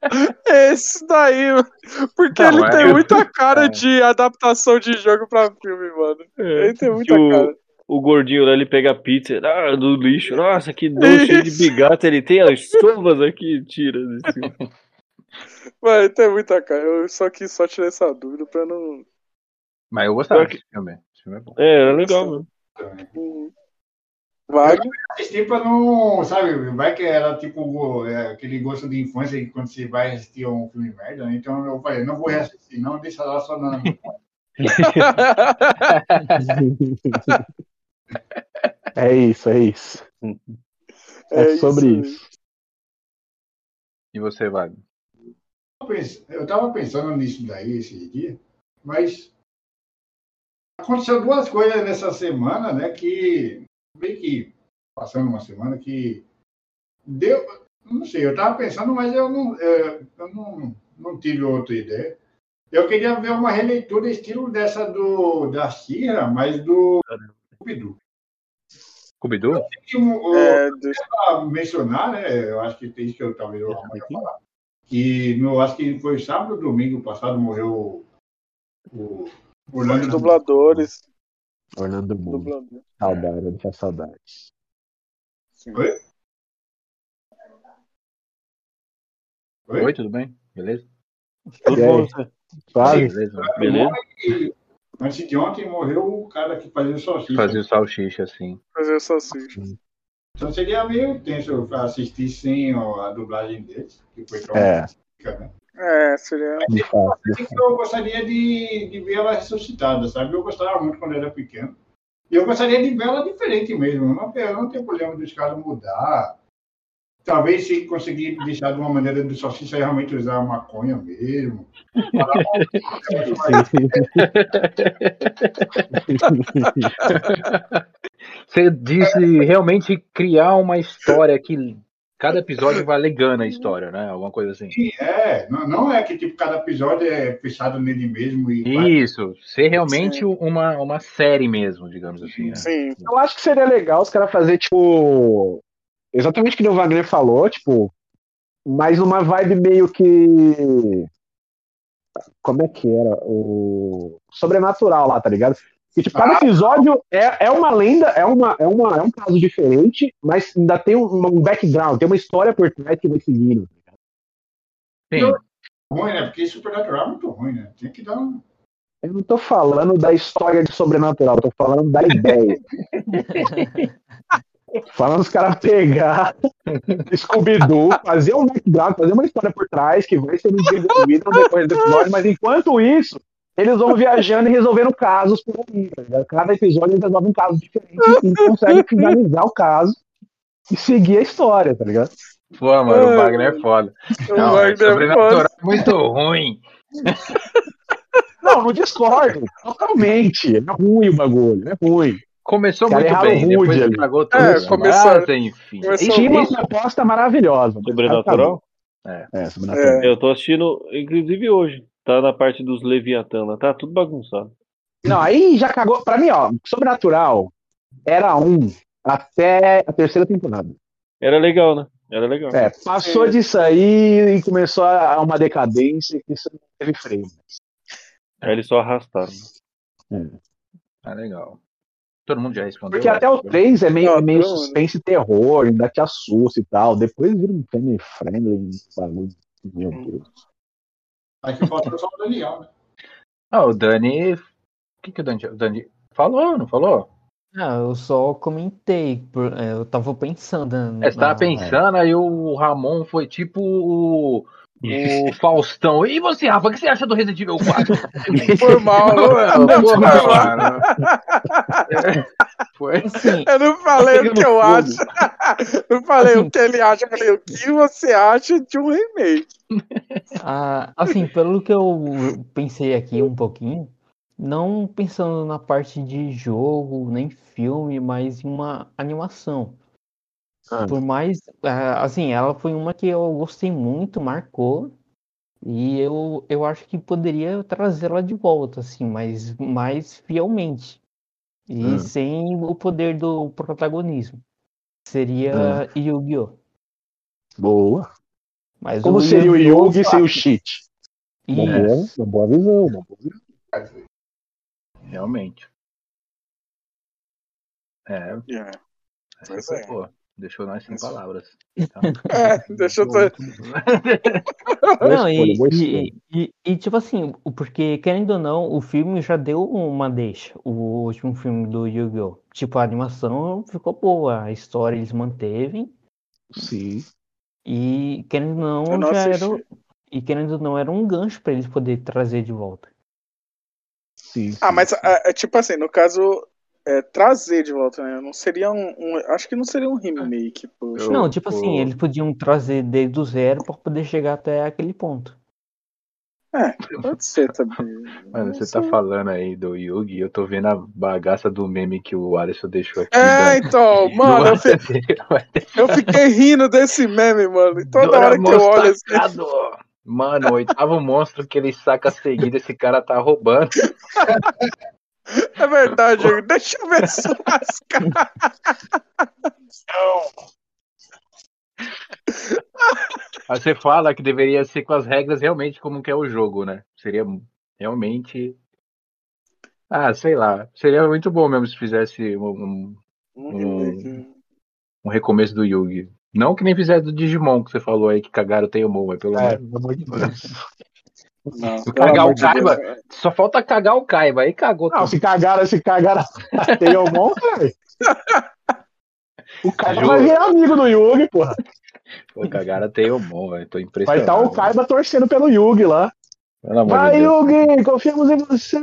Wanda! esse daí, mano. porque Não, ele é- tem muita cara é. de adaptação de jogo pra filme, mano. Ele tem muita o, cara. o gordinho lá, ele pega a pizza ah, do lixo. Nossa, que doce cheio de bigata. Ele tem as sovas aqui, tira. Assim. Mano, ele tem muita cara. Eu só quis só tirar essa dúvida pra não. Mas eu gostava desse filme. Esse filme é bom. É, era legal, mano. Uhum. Wagner. Assisti pra não, sabe, vai que era tipo é, aquele gosto de infância que quando você vai assistir um filme merda, né? Então eu falei, não vou reassistir, não, deixa lá só na. É isso, é isso. É, sobre isso. E você, Wagner? Eu tava pensando nisso daí esse dia, mas aconteceu duas coisas nessa semana, né? Que meio que passando uma semana que deu, não sei, eu tava pensando, mas eu não, é, eu não, não tive outra ideia. Eu queria ver uma releitura estilo dessa do da Sierra, mas do? Que, o- É, pra mencionar, né? Eu acho que tem isso que eu talvez eu vá falar. E no, acho que foi sábado ou domingo passado morreu o, o Orlando os dubladores. Orlando Bloom. Dublador. Saudade, deixa saudades. Sim. Oi? Oi? Oi, tudo bem? Beleza? Tudo bom, você? Beleza? Beleza? Antes de ontem morreu o cara que fazia salsicha. Fazer o salsicha assim. Fazer salsicha. Então seria meio tenso eu assistir sem ó, a dublagem deles, que foi É, traumática, né? É, seria. eu gostaria de, de ver ela ressuscitada, sabe? Eu gostava muito quando era pequeno. E eu gostaria de ver ela diferente mesmo. Não, tem- eu não tenho problema dos caras mudar. Talvez se conseguir deixar de uma maneira do Salsicha realmente usar maconha mesmo. Você disse realmente criar uma história que cada episódio vai legando a história, né? Alguma coisa assim. que é, não, não é que tipo, cada episódio é fechado nele mesmo e vai- Isso, ser realmente uma, uma série mesmo, digamos assim. Né? Sim. Eu acho que seria legal os caras fazer, tipo. Exatamente o que o Wagner falou, tipo. Mas numa vibe meio que. Como é que era? O. Sobrenatural lá, tá ligado? Que, tipo, cada episódio é, é uma lenda, é, uma, é, uma, é um caso diferente, mas ainda tem um, um background, tem uma história por trás que vai seguindo. Sim, ruim, né? Porque Supernatural é muito ruim, né? Tem que dar um. Eu não tô falando da história de sobrenatural, eu tô falando da ideia. falando os caras pegar Scooby-Doo, fazer um background, fazer uma história por trás que vai ser desenvolvida decorrer do episódio, mas enquanto isso, eles vão viajando e resolvendo casos por aí. tá ligado? Cada episódio eles resolvem um caso diferente e conseguem finalizar o caso e seguir a história, tá ligado? pô, mano, o Wagner é foda. O Não, Wagner é sobrenatural foda. é muito ruim. Não, não discordo. Totalmente. É ruim o bagulho, é ruim. Começou Cara, muito bem, rude depois ali. cagou tudo. É, começou- Mas, enfim. começou- Tinha uma proposta maravilhosa. Sobrenatural? É, sobrenatural. É. Eu tô assistindo, inclusive hoje. Tá na parte dos Leviatã lá. Tá tudo bagunçado. Não, aí já cagou. Pra mim, ó, Sobrenatural era um até a terceira temporada. Era legal, né? Era legal. É, passou disso aí e começou a uma decadência que isso não teve freio. Aí eles só arrastaram. Ah, legal. Todo mundo já respondeu? Porque até o 3 é meio, é meio suspense e terror, ainda te assusta e tal. Depois vira um family friendly, bagulho. Meu Deus. Aí que falta só o Daniel, né? Ah, o Dani. O que, que o Dani, o Dani falou? Não falou? Ah, eu só comentei, por- é, eu tava pensando. É, você tava pensando, aí o Ramon foi tipo o, o Faustão. E você, Rafa, o que você acha do Resident Evil 4? Foi mal, Não, foi. Assim, Eu não falei o que eu acho. Não falei Assim, o que ele acha, eu falei o que você acha de um remake. Ah, assim, pelo que eu pensei aqui um pouquinho, não pensando na parte de jogo, nem filme, mas em uma animação. Ah. Por mais, ah, assim, ela foi uma que eu gostei muito, marcou, e eu, eu acho que poderia trazê-la de volta, assim, mas mais fielmente. E Hum. sem o poder do protagonismo. Seria Yu-Gi-Oh! Boa. Mas Como seria o! Yugi sem o cheat? Uma boa, uma boa visão. Uma boa visão. Realmente. É, É. essa foi é. boa. Deixou nós sem palavras. Tá? É, Ter... Não, e, e, e, e, tipo assim, porque querendo ou não, o filme já deu uma deixa, o último filme do Yu-Gi-Oh! Tipo, a animação ficou boa, a história eles mantevem, Sim. e querendo ou não, não já era, assisti. e querendo ou não, era um gancho pra eles poderem trazer de volta. Sim. Ah, sim, mas sim. é, é tipo assim, no caso, é, trazer de volta, né? Não seria um, um- Acho que não seria um remake, poxa. Eu- não, tipo assim, eles podiam trazer desde o zero pra poder chegar até aquele ponto. É, pode ser também. Mano, você sei. tá falando aí do Yugi, eu tô vendo a bagaça do meme que o Alisson deixou aqui. É, da- então, mano, eu, fi- do- eu fiquei rindo desse meme, mano. E toda hora que eu olho assim. Mano, o oitavo monstro que ele saca seguido, esse cara tá roubando. É verdade, deixa eu ver suas caras. Aí você fala que deveria ser com as regras realmente como que é o jogo, né? Seria realmente. Ah, sei lá. Seria muito bom mesmo se fizesse um, um- Um um recomeço do Yugi. Não que nem fizesse do Digimon que você falou aí que cagaram o mas pelo É, menos. pelo amor de Deus. Não, Cagar o de Kaiba? Deus. Só falta cagar o Kaiba, aí cagou Não, tudo. se cagaram, se cagaram a Teomon, velho. O Kaiba Ju- vai virar amigo do Yugi, porra. Pô, cagaram a Teomon, eu tô Vai impressionado. estar o Kaiba torcendo pelo Yugi lá. De Vai. Yugi, confiamos em você.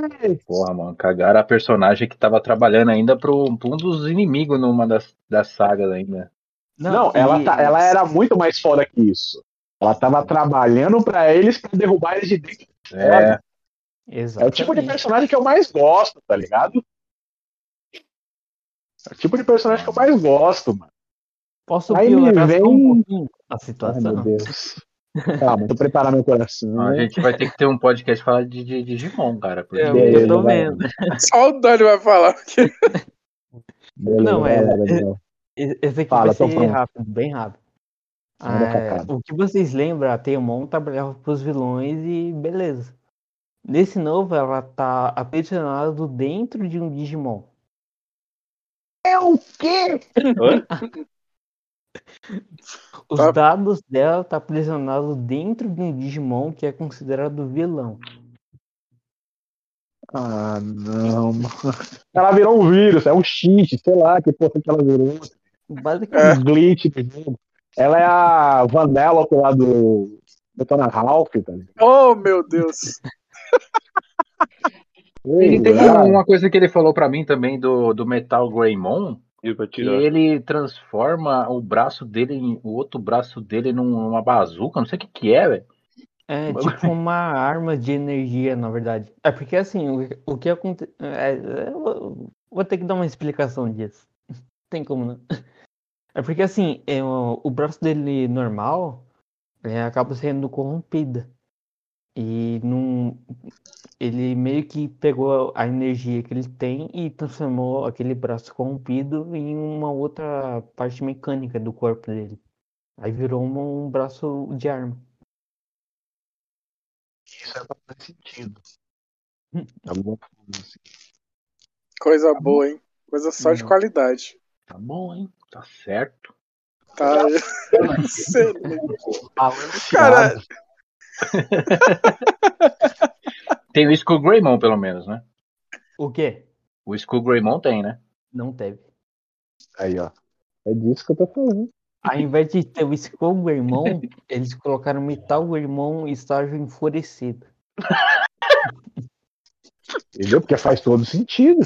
Porra, mano, cagaram a personagem que tava trabalhando ainda pro, pra um dos inimigos numa das, das sagas ainda. Não, ela, e- tá- ela era muito mais foda que isso. Ela tava trabalhando pra eles pra derrubar eles de dentro. É, É o tipo de Exatamente. personagem que eu mais gosto, tá ligado? É o tipo de personagem que eu mais gosto, mano. Posso Aí me piorar vem- um pouquinho a Ai, situação? meu Deus. Calma, eu preparar meu coração. a gente vai ter que ter um podcast falar de, de Digimon, cara. porque- Eu, Beleza, eu tô vai. vendo. Só o Dani vai falar. Beleza, Não, é-. E- Esse aqui Fala, vai tô ser rápido, bem rápido. Ah, facada. o que vocês lembram, a Teomon trabalhava pros vilões e beleza. Nesse novo, ela tá aprisionada dentro de um Digimon. É o quê? Os Tá. dados dela tá aprisionado dentro de um Digimon que é considerado vilão. Ah, não. Ela virou um vírus, é um cheat, sei lá, que porra que ela virou. Basicamente, Um glitch do jogo. Ela é a Vanellope lá do Detona Ralph, tá ligado? Oh, meu Deus. Ele tem Ah, uma coisa que ele falou pra mim também do, do Metal Greymon, E que ele transforma o braço dele, em- o outro braço dele numa bazuca, não sei o que que é, velho. é tipo uma arma de energia, na verdade. É porque assim, o, o que acontece. vou, vou ter que dar uma explicação disso. Não tem como não. É porque assim, é, o, o braço dele normal é, acaba sendo corrompido. E não, ele meio que pegou a energia que ele tem e transformou aquele braço corrompido em uma outra parte mecânica do corpo dele. Aí virou um, um braço de arma. Isso é fazer sentido. Alguma coisa assim. Coisa boa, hein? Coisa só de Não. qualidade. Tá bom, hein? Tá certo. Tá. Excelente. Cara, Tem o Skull Greymon, pelo menos, né? O quê? O Skull Greymon tem, né? Não teve. aí, ó. É disso que eu tô falando. Ao invés de ter o Skull Greymon, eles colocaram Metal Greymon estágio enfurecido. Entendeu? Porque faz todo sentido.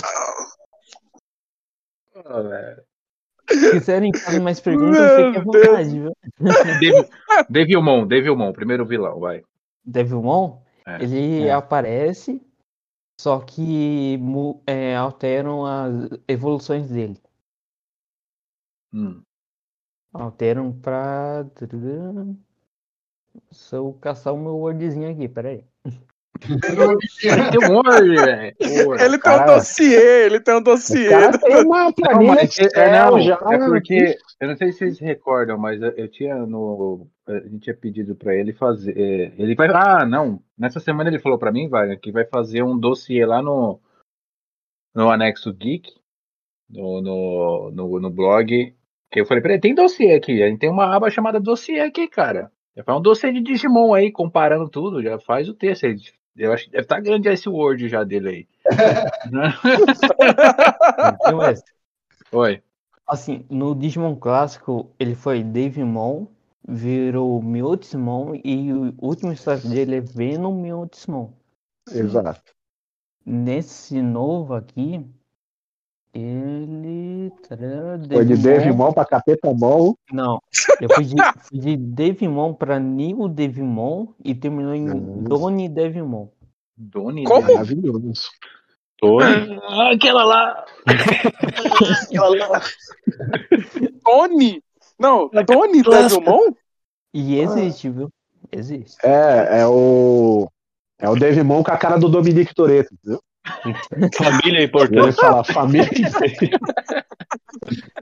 Ah, velho. Se quiserem fazer mais perguntas, Meu fiquem à vontade, viu? Devil- Devilmon, Devilmon, primeiro vilão, vai. Devilmon, É, ele é. aparece, só que é, alteram as evoluções dele. Hum. Alteram pra. Se eu caçar o meu wordzinho aqui, peraí. Ele tem um dossiê, ele tem um dossiê. Tem uma Não, planilha mas é, é, não, já. é porque eu não sei se vocês recordam, mas eu, eu tinha no a gente tinha pedido pra ele fazer, é, ele vai, ah, não, nessa semana ele falou pra mim, vai, que vai fazer um dossiê lá no no anexo geek, no no, no, no blog, que eu falei pra ele, tem dossiê aqui, a gente tem uma aba chamada dossiê aqui, cara. Já faz um dossiê de Digimon aí, comparando tudo, já faz o texto. aí. Eu acho que deve estar grande esse Word já dele aí. Então, é, Oi. assim, no Digimon clássico, ele foi Devimon, virou Mewtwo e o último estágio dele é Venom Mewtwo. Exato. Nesse novo aqui, ele. Foi de Devimon pra Capetamon. Não, eu fui de, fui de Devimon pra Neo Devimon e terminou em Nossa. Doni Devimon. Doni. Como? Maravilhoso. Tony? Ah, aquela lá. Tony? Não, Tony Devilmon? E existe, viu? Existe. É, é o. É o Devimon com a cara do Dominique Toretto, entendeu? Família é importante. fala, família.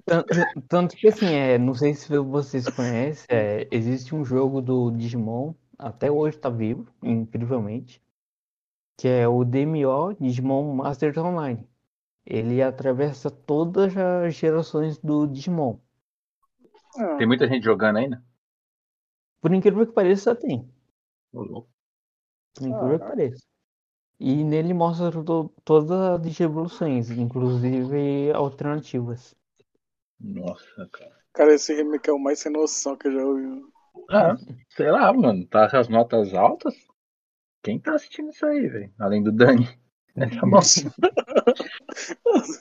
Tanto, tanto que assim, é, não sei se vocês conhecem, é, existe um jogo do Digimon, até hoje tá vivo, incrivelmente, que é o DMO Digimon Masters Online. Ele atravessa todas as gerações do Digimon. Ah, Tem muita gente jogando ainda? Por incrível que pareça, tem. Por incrível que pareça. E nele mostra to- todas as evoluções, inclusive alternativas. Nossa, cara. Cara, esse remake é o mais sem noção que eu já ouvi. Ah, sei lá, mano. Tá com as notas altas? Quem tá assistindo isso aí, velho? Além do Dani. É, tá bom.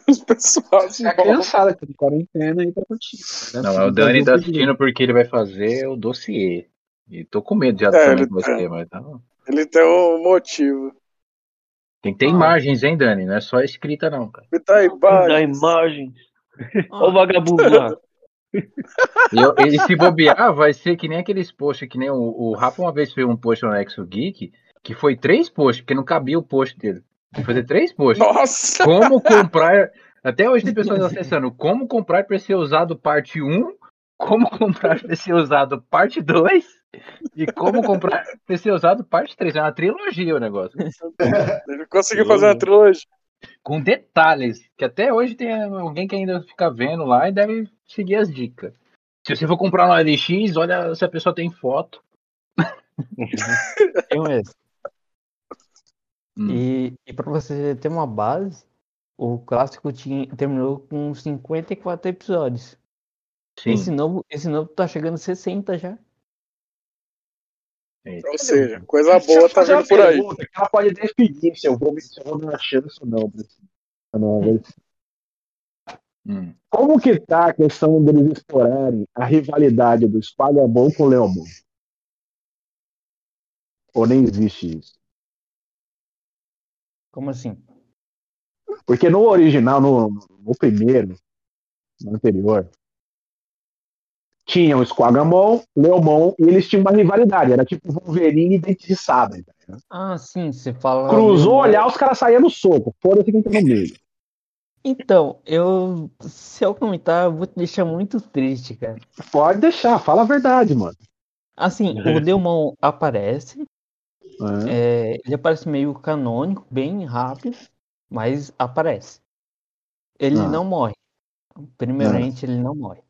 Os pessoal É a criançada que tá de quarentena aí tá curtindo. Não, é o Dani tá assistindo porque ele vai fazer o dossiê. E tô com medo já É, também ele com você, mas tá bom. Ele tem um motivo. Tem que ter imagens, hein, Dani? Não é só escrita, não, cara. Tá aí, Da vai. imagem. Olha o vagabundo lá. E, eu- e se bobear, vai ser que nem aqueles posts, que nem o, o Rafa uma vez fez um post no Nexo Geek, que foi três posts, porque não cabia o post dele. Tem que fazer três posts. Nossa! Como comprar. Até hoje tem pessoas acessando como comprar para ser usado parte 1, como comprar ser usado parte 2 e como comprar ser usado parte 3. É uma trilogia o negócio. Ele conseguiu fazer uma trilogia. Com detalhes, que até hoje tem alguém que ainda fica vendo lá e deve seguir as dicas. Se você for comprar no LX, olha se a pessoa tem foto. Tem esse. Hum. E, e para você ter uma base, o clássico tinha, terminou com 54 episódios. Sim. Esse novo, esse novo tá chegando a 60 já. Ou seja, coisa boa tá vindo por aí. Pergunta, ela pode definir se eu vou, se eu vou dar chance ou não. pra esse-. Hum. Como que tá a questão deles explorarem a rivalidade do Squadamon com o Leomon? Ou nem existe isso? Como assim? Porque no original, no, no primeiro, no anterior, tinha o Squagamon, Leomon, e eles tinham uma rivalidade. Era tipo Wolverine e Dente de Sabre. ligado? Ah, sim, você fala. Cruzou olhar, os caras saíam no soco. Foda-se quem tá no meio. Então, eu. Se eu comentar, eu vou te deixar muito triste, cara. Pode deixar, fala a verdade, mano. Assim, o Delmon aparece, É. é, ele aparece meio canônico, bem rápido, mas aparece. Ele Ah. não morre. Primeiramente, ele não morre.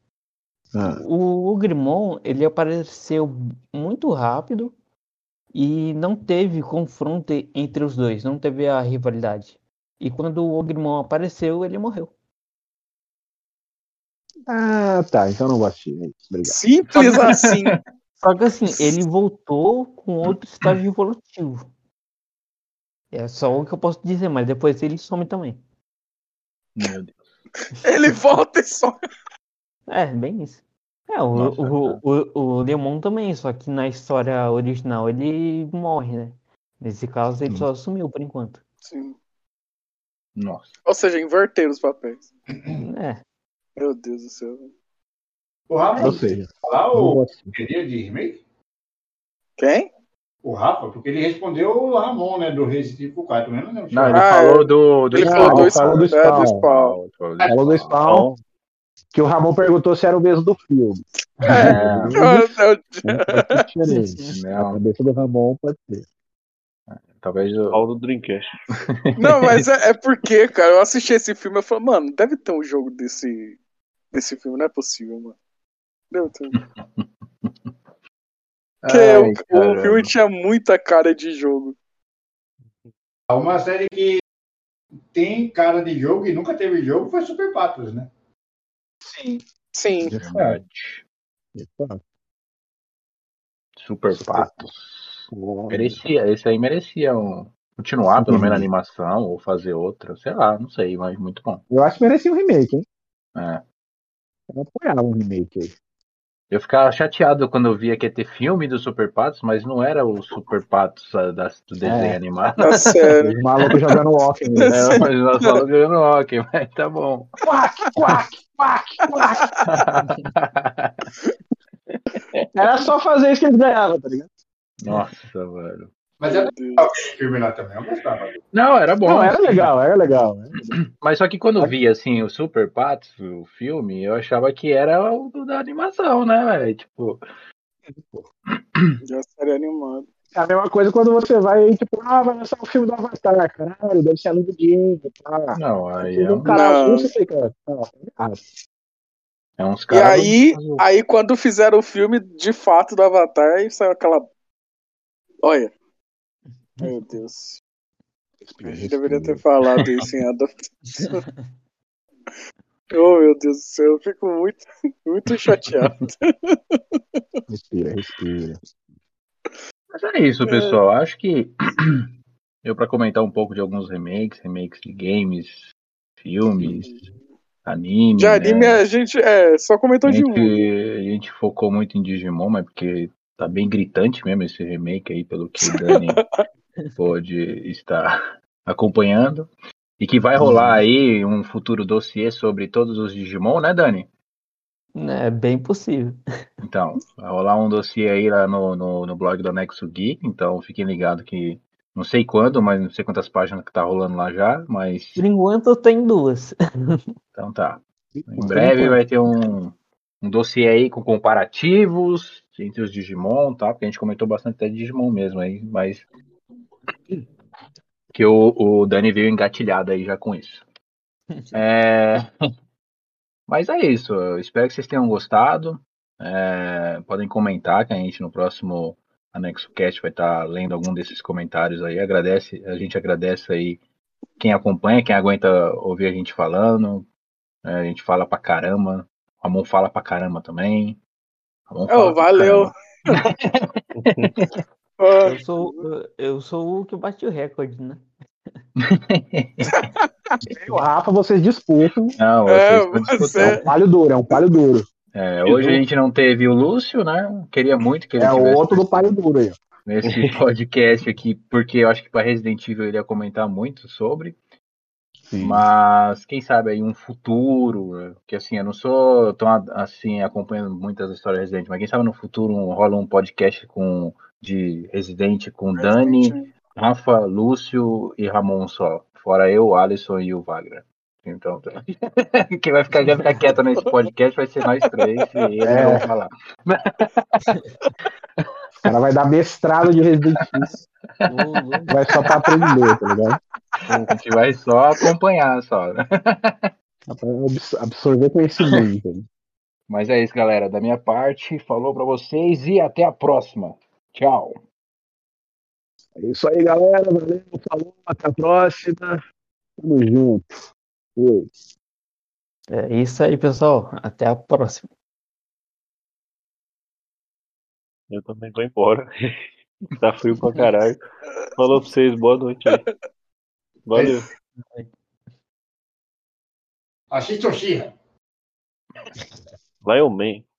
É. O, o Grimon, ele apareceu muito rápido e não teve confronto entre os dois, não teve a rivalidade. E quando o Grimon apareceu, ele morreu. Ah, tá. Então não isso, Obrigado. Simples assim. Só que assim, ele voltou com outro estágio evolutivo. É só o que eu posso dizer, mas depois ele some também. Meu Deus. Ele volta e só. É, bem isso. É, o, Nossa, o, o, o Leomon também, só que na história original ele morre, né? Nesse caso ele Hum. só sumiu por enquanto. Sim. Nossa. Ou seja, inverter os papéis. É. Meu Deus do céu. O Rafa, Ou seja, falar o queria de remake? Quem? O Rafa, porque ele respondeu o Ramon, né, do Resident Evil 4. Eu não lembro. Não, ele Ah, falou é. do, do Ele Spawn. falou do, falou do Spawn. É, Falou do Spawn, que o Ramon perguntou se era o mesmo do filme. É, Né? Pode ser diferente. A não, cabeça do Ramon pode ser. talvez o. Paulo do Dreamcast. Não, mas é, é porque, cara, eu assisti esse filme e falei, mano, deve ter um jogo desse, desse filme, não é possível, mano. Deve ter. Porque Ai, o, o filme tinha muita cara de jogo. Uma série que tem cara de jogo e nunca teve jogo foi Super Patos, né? Sim. Sim. Verdade. Super Patos. Merecia, esse aí merecia um, continuar pelo menos a animação ou fazer outra, sei lá, não sei, mas muito bom. Eu acho que merecia um remake, hein? É. Eu apoiava um remake aí. Eu ficava chateado quando eu via que ia ter filme do Super Patos, mas não era o Super Patos ah, da- do desenho É. animado. Série. Os malucos jogando walking. Né? É, mas nós falamos jogando hockey, mas tá bom. Quack, quack, quack, quack. Era só fazer isso que eles ganhavam, tá ligado? Nossa, mano. Mas era Deus. legal esse filme lá também, eu gostava. Não, era bom. Não, era legal, era legal. né? Mas só que quando eu via assim o Super Patos, o filme, eu achava que era o da animação, né, velho? Tipo, Já série animada. É a mesma coisa quando você vai, tipo, ah, vai lançar um filme do Avatar, caralho, deve ser a de tá? não, aí é, um cara Não. ah, é uns E caras. aí, aí, quando fizeram o filme de fato do Avatar, aí saiu aquela. Olha. Meu Deus. A gente deveria ter falado isso em adaptação. Oh, meu Deus do céu, eu fico muito, muito chateado. Respira, respira. Mas é isso, pessoal. Acho que eu para comentar um pouco de alguns remakes, remakes de games, filmes, anime. De anime né? a gente é, só comentou a de um. a gente focou muito em Digimon, mas porque tá bem gritante mesmo esse remake aí, pelo que o Dani pode estar acompanhando. E que vai rolar aí um futuro dossiê sobre todos os Digimon, né, Dani? É bem possível. Então, vai rolar um dossiê aí lá no, no, no blog do Anexo Geek, então fiquem ligados que não sei quando, mas não sei quantas páginas que tá rolando lá já, mas Por enquanto tem duas. então tá. Em breve vai ter um, um dossiê aí com comparativos entre os Digimon, tá? Porque a gente comentou bastante até de Digimon mesmo aí, mas que o, o Dani veio engatilhado aí já com isso. É... Mas é isso. Eu espero que vocês tenham gostado. É, Podem comentar que a gente no próximo Anexo Cast vai estar lendo algum desses comentários aí. Agradece, a gente agradece aí quem acompanha, quem aguenta ouvir a gente falando. É, a gente fala pra caramba. O Ramon fala pra caramba também. Ramon Oh, fala pra valeu. Ah, Eu sou, eu sou o que bate o recorde, né? O Rafa, vocês disputam. Não, É, você-. É um palho duro, é um palho duro. É, hoje a gente não teve o Lúcio, né? Queria muito que ele É outro do palho duro aí. nesse podcast aqui, porque eu acho que para Resident Evil ele ia comentar muito sobre. Mas quem sabe aí um futuro, que assim, eu não sou tão assim acompanhando muitas histórias de Resident, mas quem sabe no futuro um- rola um podcast com de Resident com Dani, Rafa, Lúcio e Ramon só. Fora eu, Alisson e o Wagner. Então, tá. quem vai ficar, vai ficar quieto nesse podcast vai ser nós três e eles É. vão falar. O cara vai dar mestrado de Resident Evil. Vai só pra aprender, tá ligado? A gente vai só acompanhar só. né? Absorver conhecimento. Mas é isso, galera. Da minha parte, falou pra vocês e até a próxima. Tchau. É isso aí, galera. Valeu, falou, até a próxima. Tamo junto. Fui. É isso aí, pessoal. Até a próxima. Eu também vou embora. tá frio pra caralho. Falou pra vocês, boa noite aí. Valeu. Assista o Xirra. Lion Man.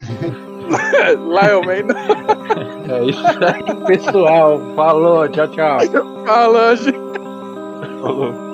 Lion Man. É isso aí, pessoal. Falou. Tchau, tchau. Fala, gente. Falou.